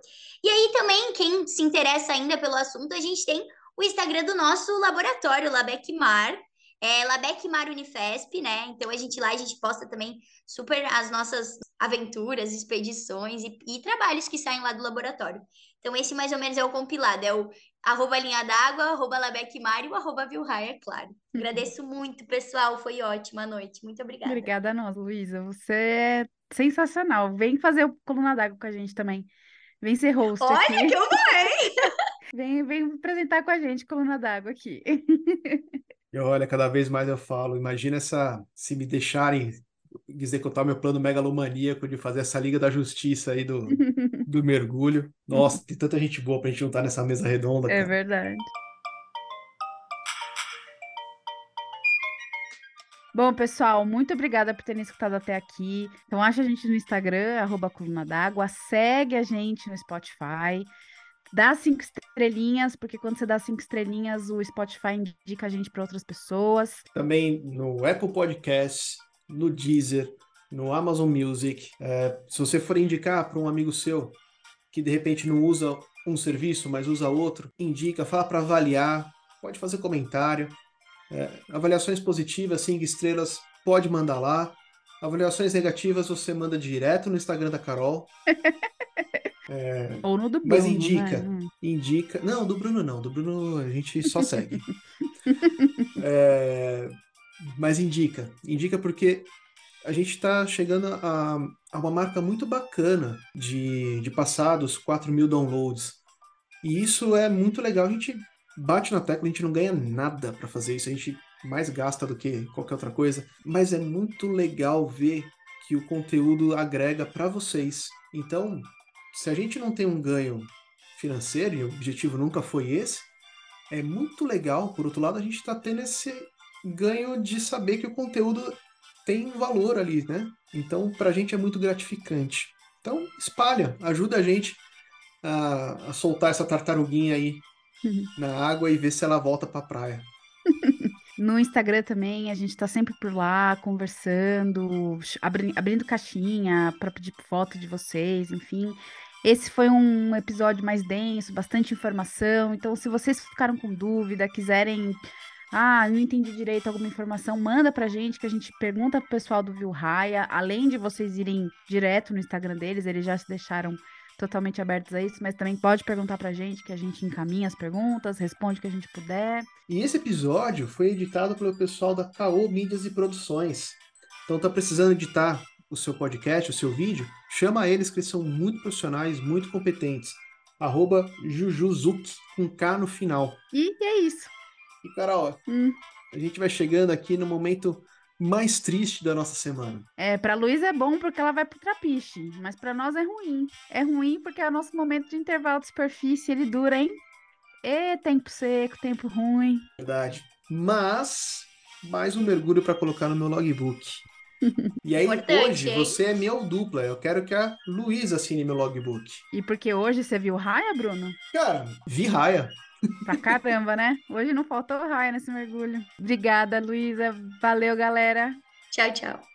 E aí também, quem se interessa ainda pelo assunto, a gente tem o Instagram do nosso laboratório, Labec Mar, é Labec Mar Unifesp, né? Então a gente lá a gente posta também super as nossas aventuras, expedições e, e trabalhos que saem lá do laboratório. Então, esse mais ou menos é o compilado, é o arroba linha d'água, arroba Labecmar e o arroba Vilraia, é claro. Uhum. Agradeço muito, pessoal, foi ótima noite. Muito obrigada. Obrigada a nós, Luísa. Você é sensacional. Vem fazer o Coluna d'Água com a gente também. Vem ser host Olha aqui. que eu vou, [LAUGHS] vem, vem apresentar com a gente Coluna d'Água aqui. E olha, cada vez mais eu falo, imagina essa, se me deixarem executar meu plano megalomaníaco de fazer essa Liga da Justiça aí do, [LAUGHS] do mergulho. Nossa, tem tanta gente boa pra gente juntar nessa mesa redonda. É cara. verdade. Bom, pessoal, muito obrigada por terem escutado até aqui. Então, acha a gente no Instagram, arroba Coluna d'Água, segue a gente no Spotify, dá cinco estrelinhas, porque quando você dá cinco estrelinhas, o Spotify indica a gente para outras pessoas. Também no Apple Podcast, no Deezer, no Amazon Music. É, se você for indicar para um amigo seu que de repente não usa um serviço, mas usa outro, indica, fala para avaliar, pode fazer comentário. É, avaliações positivas, cinco estrelas, pode mandar lá. Avaliações negativas você manda direto no Instagram da Carol. [LAUGHS] É, Ou no do Bruno. Mas indica, né? indica. Não, do Bruno não. Do Bruno a gente só segue. é, [LAUGHS] mas indica. Indica porque a gente está chegando a, a, uma marca muito bacana de, de passados 4 mil downloads. E isso é muito legal. A gente bate na tecla, a gente não ganha nada para fazer isso. A gente mais gasta do que qualquer outra coisa. Mas é muito legal ver que o conteúdo agrega para vocês. Então, se a gente não tem um ganho financeiro, e o objetivo nunca foi esse, é muito legal, por outro lado, a gente está tendo esse, ganho de saber que o conteúdo tem valor ali, né? Então, para a gente é muito gratificante. Então, espalha, ajuda a gente a, a soltar essa tartaruguinha aí uhum. [LAUGHS] na água e ver se ela volta para a praia. No Instagram também, a gente está sempre por lá, conversando, abri abrindo caixinha para pedir foto de vocês, enfim. Esse foi um episódio mais denso, bastante informação. Então, se vocês ficaram com dúvida, quiserem ah, não entendi direito alguma informação, manda pra gente que a gente pergunta pro pessoal do Vilraia, além de vocês irem direto no Instagram deles, eles já se deixaram totalmente abertos a isso, mas também pode perguntar pra gente que a gente encaminha as perguntas, responde o que a gente puder. E esse episódio foi editado pelo pessoal da Caô Mídias e Produções. Então tá precisando editar o seu podcast, o seu vídeo, chama eles que eles são muito profissionais, muito competentes. Arroba Jujuzuki, com K no final. E é isso. E, Carol, hum. a gente vai chegando aqui no momento mais triste da nossa semana. É, pra Luísa é bom porque ela vai pro trapiche, mas para nós é ruim. É ruim porque é o nosso momento de intervalo de superfície, ele dura, hein? E tempo seco, tempo ruim. Verdade. Mas, mais um mergulho para colocar no meu logbook. E aí, [LAUGHS] Importante, hoje, hein? você é meu dupla. Eu quero que a Luísa assine meu logbook. E porque hoje você viu raia, Bruno? Cara, vi raia. Pra caramba, né? Hoje não faltou raia nesse mergulho. Obrigada, Luísa. Valeu, galera. Tchau, tchau.